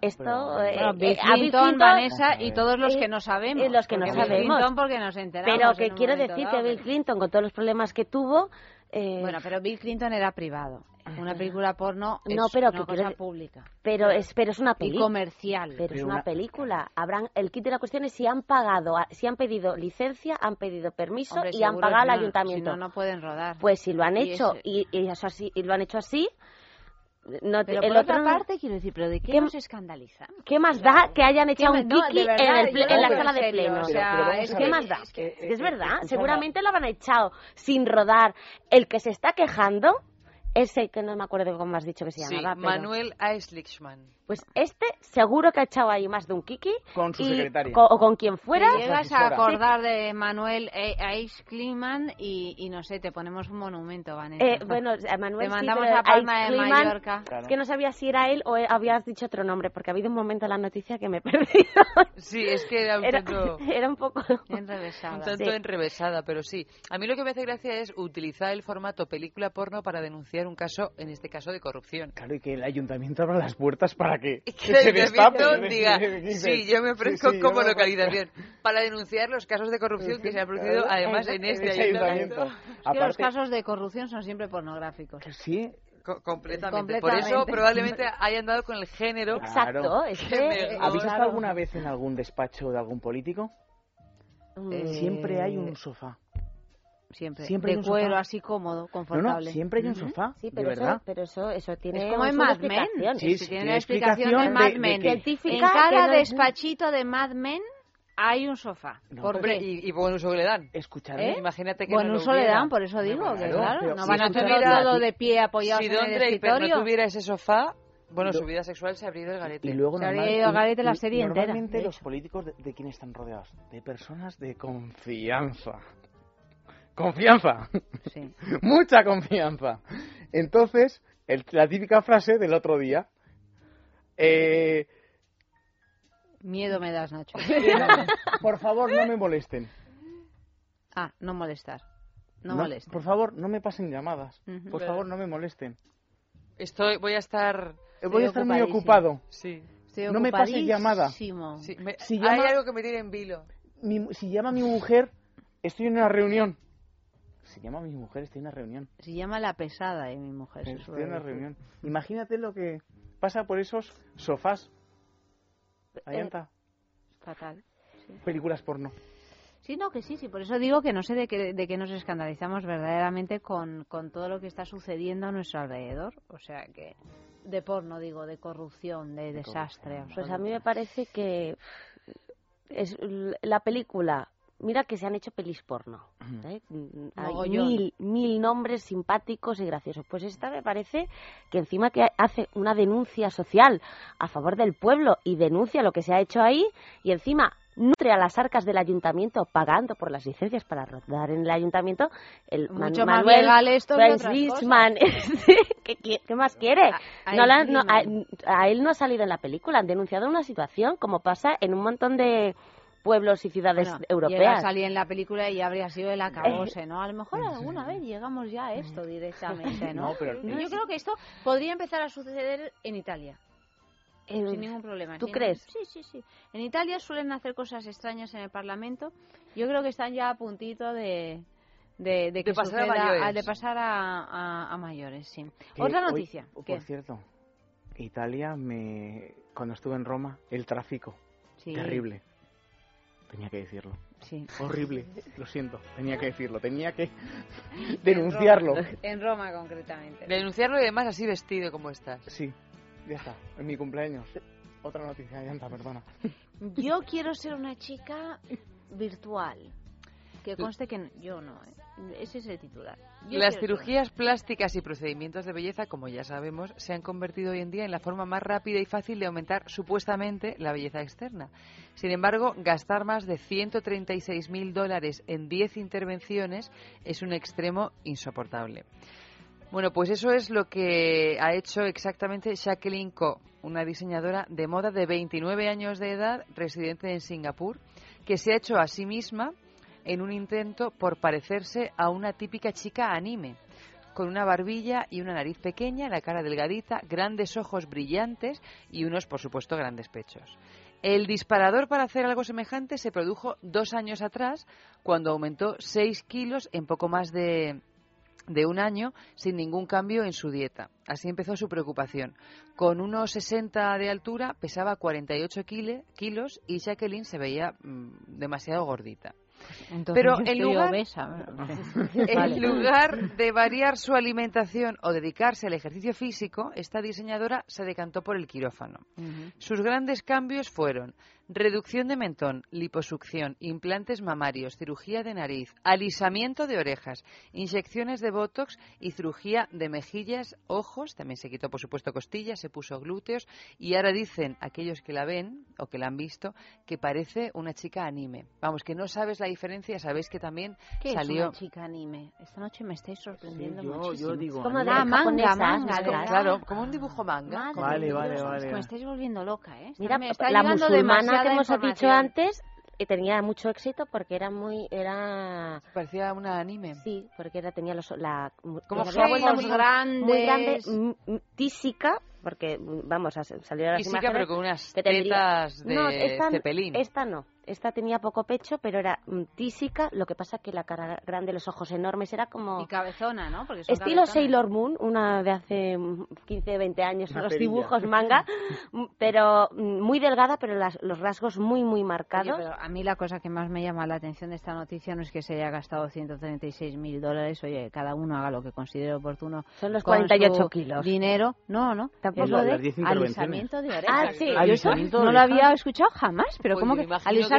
esto... eh, Bueno, Bill eh, a Clinton, Vanessa y todos los que no sabemos. Y los que no Bill sabemos. Clinton porque nos enteramos Pero que quiero decir dado. que Bill Clinton, con todos los problemas que tuvo... eh, Bueno, pero Bill Clinton era privado. Una película porno No, es pero una que cosa quiero- pública. pero es pero es una Y película comercial. pero, es Pero una, una- película habrán el kit de la cuestión es si han pagado a- si han pedido licencia han pedido permiso Hombre, y han seguro pagado que al no, ayuntamiento Si no, no pueden rodar. pues si lo han Y hecho ese- y, y eso así y lo han hecho así no te- Pero el por otro otra no- parte, quiero decir, ¿pero de qué, ¿Qué- nos escandaliza? ¿Qué más da que hayan echado ¿Qué un no, de kiki en, yo la sala de serio, pleno? o sea, Pero es ¿Qué más da? es que- es verdad, seguramente lo habrán echado sin rodar. El que se está quejando es el que no me acuerdo cómo has dicho que se Sí, llamaba. pero- Manuel Eichlichman. Pues este seguro que ha echado ahí más de un kiki. Con su y- secretaria. co- o con quien fuera. Te llegas a acordar de Manuel Aix Kliman y, y no sé, te ponemos un monumento, Vanessa. Eh, bueno, a Manuel Te sí, mandamos pero a Palma de Mallorca. Es que no sabía si era él o habías dicho otro nombre, porque ha habido un momento en la noticia que me he perdido. Sí, es que era un Era, tanto... era un poco... Enrevesada. Un tanto Sí. enrevesada, pero sí. A mí lo que me hace gracia es utilizar el formato película porno para denunciar un caso, en este caso de corrupción. Claro, y que el ayuntamiento abra las puertas para que, que Que se el destape. ayuntamiento diga, sí, yo me ofrezco sí, sí, como localización para denunciar los casos de corrupción que se han producido además en este ayuntamiento. Los casos de corrupción son siempre pornográficos. Sí, Co- completamente. Por eso probablemente hayan dado con el género. Exacto, es que me ¿Habéis gusta. estado alguna vez en algún despacho de algún político? Mm. Siempre hay un sofá. Siempre. Siempre hay de un cuero, sofá. así cómodo, No, no, confortable. siempre hay un sofá, Sí, de pero eso, verdad. pero eso, eso tiene Es como en Mad Men. Sí, Sí, sí, tiene la explicación de explicación Mad de- Men. de que- En cada que no- despachito de Mad Men hay un sofá. No, ¿Por qué? y, y buen uso que le dan. Escuchadme. ¿Eh? Imagínate que Buen no uso le dan, por eso digo, que Claro, claro, pero no si van a no tuviera- todo de pie apoyados Si en Don el escritorio. no tuviera ese sofá, bueno, su vida sexual se habría ido el garete. Y luego Se habría normal- ido a y- garete la serie entera, Normalmente de los políticos de, de quién están rodeados? De personas de confianza. Confianza. Sí. Mucha confianza. Entonces, el- la típica frase del otro día. Eh, Miedo me das, Nacho. por favor, no me molesten. Ah, no molestar. No, No, molestar. Por favor, no me pasen llamadas. Por favor, no me molesten. Estoy, voy a estar. Voy a estar muy ocupado. Sí. Estoy no me pases llamada. ocupadísimo. sí, me- Si Hay llama- algo que me tiene en vilo. Mi- si llama mi mujer, estoy en una reunión. Si llama mi mujer, estoy en una reunión. Se llama la pesada de mi mujer. se Estoy en una reunión. Imagínate lo que pasa por esos sofás. Ahí Eh, está. Fatal. Películas porno. Sí, no, que sí, sí. Por eso digo que no sé de qué, de qué nos escandalizamos verdaderamente con, con todo lo que está sucediendo a nuestro alrededor. O sea que. De porno, digo, de corrupción, de, desastre. Pues a mí me parece que es la película. Mira que se han hecho pelis porno. ¿eh? Mm, Hay Mogollón. mil, mil nombres simpáticos y graciosos. Pues esta me parece que encima que hace una denuncia social a favor del pueblo y denuncia lo que se ha hecho ahí y encima nutre a las arcas del ayuntamiento pagando por las licencias para rodar en el ayuntamiento el Man- Mucho más Manuel legal esto French-Lichman. ¿Qué, qué- qué más quiere? A- No la- no, a él no ha salido en la película, han denunciado una situación como pasa en un montón de pueblos y ciudades Bueno, a europeas. salir en la película y habría sido el acabose, ¿no? A lo mejor alguna vez llegamos ya a esto directamente, ¿no? No, pero- Yo creo que esto podría empezar a suceder en Italia. Eh, sin ningún problema. ¿Tú sin- crees? Sí, sí, sí. En Italia suelen hacer cosas extrañas en el Parlamento. Yo creo que están ya a puntito de, de, de que pasar a suceda- mayores. de pasar a, a- a mayores, sí. Que Otra hoy- noticia. por ¿qué? cierto, Italia, me cuando estuve en Roma, el tráfico. Sí. Terrible. Tenía que decirlo. Sí. Horrible, lo siento, tenía que decirlo, tenía que denunciarlo. En Roma, concretamente. Denunciarlo y además así vestido como estás. Sí, ya está, en mi cumpleaños. Otra noticia, Yanta, perdona. Yo quiero ser una chica virtual. Que conste que yo no, ¿eh? Ese es el titular. Yo Las cirugías plásticas y procedimientos de belleza, como ya sabemos, se han convertido hoy en día en la forma más rápida y fácil de aumentar supuestamente la belleza externa. Sin embargo, gastar más de 136.000 dólares en 10 intervenciones es un extremo insoportable. Bueno, pues eso es lo que ha hecho exactamente Jacqueline Ko, una diseñadora de moda de 29 años de edad, residente en Singapur, que se ha hecho a sí misma en un intento por parecerse a una típica chica anime, con una barbilla y una nariz pequeña, la cara delgadita, grandes ojos brillantes y unos, por supuesto, grandes pechos. El disparador para hacer algo semejante se produjo dos años atrás, cuando aumentó 6 kilos en poco más de, un año sin ningún cambio en su dieta. Así empezó su preocupación. Con unos 60 de altura pesaba 48 kile- kilos y Jacqueline se veía mm, demasiado gordita. Entonces Pero en lugar, en de variar su alimentación o dedicarse al ejercicio físico, esta diseñadora se decantó por el quirófano. Sus grandes cambios fueron reducción de mentón, liposucción, implantes mamarios, cirugía de nariz, alisamiento de orejas, inyecciones de botox y cirugía de mejillas, ojos, también se quitó por supuesto costillas, se puso glúteos y ahora dicen aquellos que la ven o que la han visto que parece una chica anime. Vamos, que no sabes la diferencia, sabéis que también ¿Qué salió es una chica anime? Esta noche me estáis sorprendiendo Sí, yo- yo muchísimo. digo como ah, manga, manga, de verdad. Claro, como un dibujo manga. Madre Vale, vale, vale. es que me estáis volviendo loca, ¿eh? Mira, me está la llegando musulmana que hemos dicho antes eh, tenía mucho éxito porque era muy era parecía una anime sí porque era tenía los la Como muy grandes. muy grande mm, mm, tísica porque mm, vamos a salir a las Física, imágenes pero con unas que tendría- tetas de no, esta, cepelín. esta no esta tenía poco pecho pero era mm, tísica lo que pasa que la cara grande los ojos enormes era como Y cabezona, ¿no? Porque son Estilo. Sailor Moon, una de hace mm, 15, 20 años, Una los perilla. dibujos manga, mm, pero mm, muy delgada, pero las- los rasgos muy, muy Oye, marcados. pero a mí la cosa que más me llama la atención de esta noticia no es que se haya gastado 136 mil dólares. Oye, cada uno haga lo que considere oportuno. Son los con 48 su kilos. Dinero. No, no. Tampoco. Lo de Las 10 intervenciones. alisamiento de orejas. Ah, sí. Yo eso Alisamiento de no lo había escuchado jamás. Pero Pues ¿cómo yo que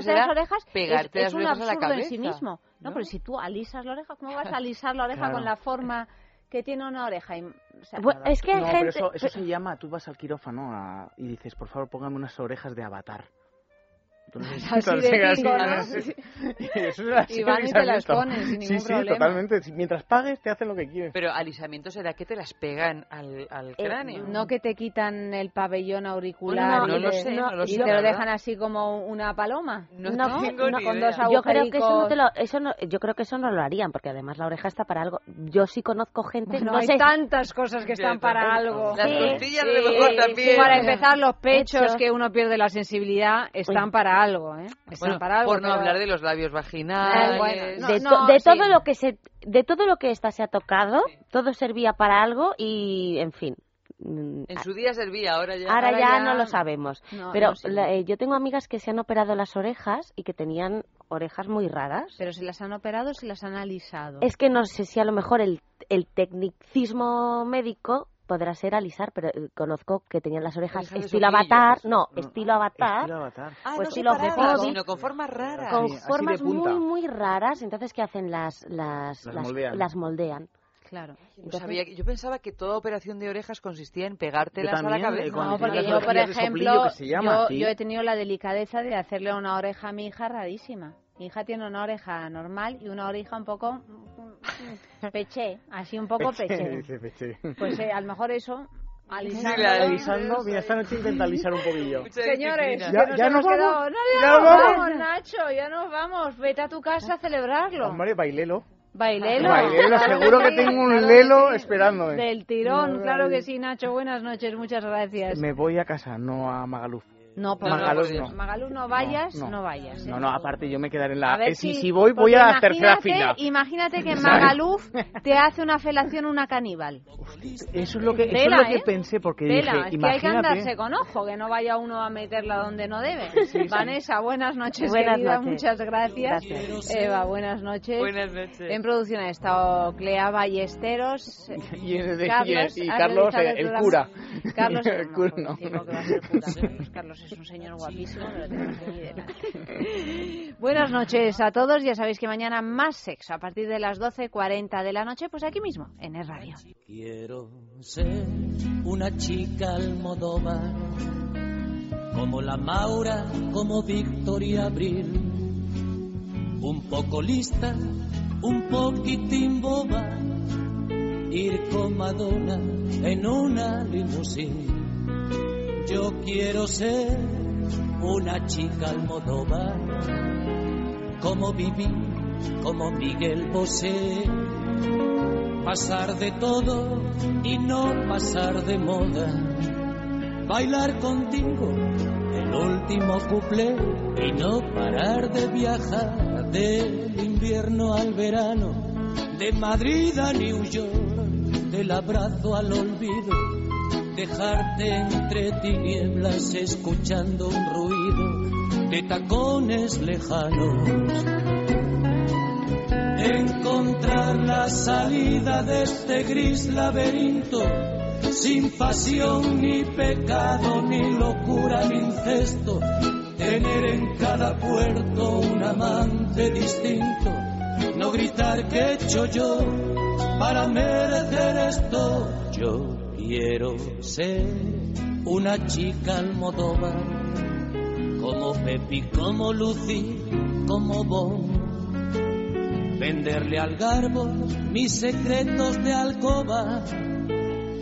será las orejas es, pegarte es las un la absurdo en sí mismo? No, ¿no? pero si tú alisas la oreja, ¿cómo vas a alisar la oreja Claro. con la forma que tiene una oreja? Y- o sea, Bueno, nada. es que hay no, gente... pero eso, eso se llama, tú vas al quirófano a- y dices, por favor, póngame unas orejas de avatar. Entonces, Así de entonces, pingo, ¿no? así- Eso es así Y van y te las alisamiento. ponen sin Sí, ningún sí, problema. totalmente. Mientras pagues, te hacen lo que quieres. Pero alisamiento será que te las pegan al, al cráneo. No que te quitan el pabellón auricular Bueno, no y, sé, no lo y te lo dejan así como una paloma. No No, tengo no, ni con idea. dos yo creo que eso no, te lo, eso no, yo creo que eso no lo harían, porque además la oreja está para algo. Yo sí conozco gente, Bueno, no hay sé, tantas cosas que están para algo. Las Sí, costillas sí, a lo mejor sí, también. Para empezar, los pechos Pechos. que uno pierde la sensibilidad están Uy. para algo, ¿eh? Están Bueno, para algo. por no pero- hablar de los labios Eh, vaginales. bueno, no, de, no, de sí. todo lo que se, de todo lo que esta se ha tocado, todo servía para algo y, en fin. En su día servía, ahora ya. Ahora, ahora ya, ya no lo sabemos. No, Pero no sé. la- eh, yo tengo amigas que se han operado las orejas y que tenían orejas muy raras. Pero si las han operado, si las han alisado. Es que no sé si a lo mejor el, el tecnicismo médico podrá ser alisar, pero eh, conozco que tenían las orejas Orejas de estilo avatar, no, No, estilo avatar, Estilo avatar. Ah, pues no separadas, sino con formas raras. con Sí, así de formas punta. muy, muy raras. Entonces, ¿qué hacen? Las, las, Las las, moldean. las moldean. Claro. Yo, Entonces- sabía que- yo pensaba que toda operación de orejas consistía en Yo pegártelas a la también, eh, cabeza. cuando No, porque las yo, por orejillas de ejemplo, soplillo, que se llama, yo, sí. yo he tenido la delicadeza de hacerle una oreja a mi hija rarísima. Mi hija tiene una oreja normal y una oreja un poco mm, peché, así un poco peché. Dice peché. Pues eh, a lo mejor eso, alisando. Alisando, mira, esta noche intenta alisar un poquillo. Señores, que Ya- nos ya hemos nos quedado. vamos. No, ya, Ya nos vamos, vamos. Nacho, ya nos vamos. Vete a tu casa a celebrarlo. Hombre, bailelo. Bailelo. Bailelo, seguro que tengo un lelo esperándome. Del tirón, claro que sí, Nacho. Buenas noches, muchas gracias. Me voy a casa, no a Magaluf. No, por Magaluf no. Magaluf no vayas, No, no, no. vayas. ¿eh? No, no, aparte yo me quedaré en la... A ver eh, si, si- voy, voy a la tercera imagínate- fila. Imagínate que. Magaluf te hace una felación una caníbal. Eso es lo que, eso Tela, es lo que ¿eh? pensé, porque Tela, dije, es que hay que imagínate... andarse con ojo, que no vaya uno a meterla donde no debe. sí. Vanessa, buenas noches, Buenas querida, noches. muchas gracias. Gracias. Eva, buenas noches. Buenas noches. En producción ha estado Clea Ballesteros. Y, y- Carlos, y ha Carlos, realizado el, el cura. Carlos, el cura, no. decirlo que va a ser cura. Carlos, Carlos es un señor guapísimo, pero tenemos que ni idea. Buenas noches a todos. Ya sabéis que mañana más sexo a partir de las 12.40 de la noche, pues aquí mismo, en el radio. Quiero ser una chica almodóvar, como la Maura, como Victoria Abril, un poco lista, un poquitín boba, ir con Madonna en una limusín. Yo quiero ser una chica almodóvar, como Vivi, como Miguel Bosé. Pasar de todo y no pasar de moda, bailar contigo el último cuplé y no parar de viajar del invierno al verano, de Madrid a New York, del abrazo al olvido, dejarte entre tinieblas escuchando un ruido de tacones lejanos. Encontrar la salida de este gris laberinto, sin pasión ni pecado, ni locura ni incesto, tener en cada puerto un amante distinto, no gritar que he hecho yo para merecer esto. Yo quiero ser una chica almodóvar, como Pepi, como Lucy, como Bon venderle al garbo mis secretos de alcoba,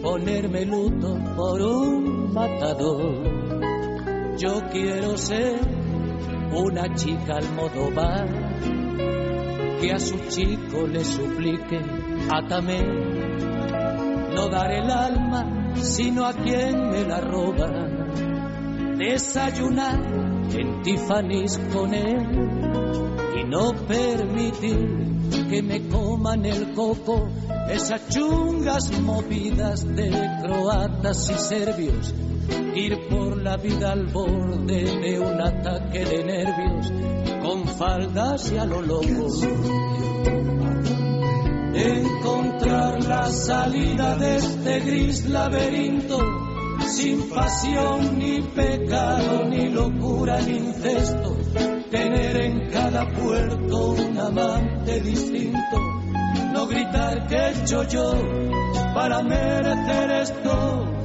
ponerme luto por un matador. Yo quiero ser una chica almodóvar que a su chico le suplique, átame, no dar el alma, sino a quien me la roba, desayunar en Tiffany's con él y no permitir que me coman el coco esas chungas movidas de croatas y serbios, ir por la vida al borde de un ataque de nervios, con faldas y a lo loco. Encontrar la salida de este gris laberinto, sin pasión ni pecado, ni locura ni incesto, tener en cada puerto un amante distinto, no gritar que he hecho yo para merecer esto.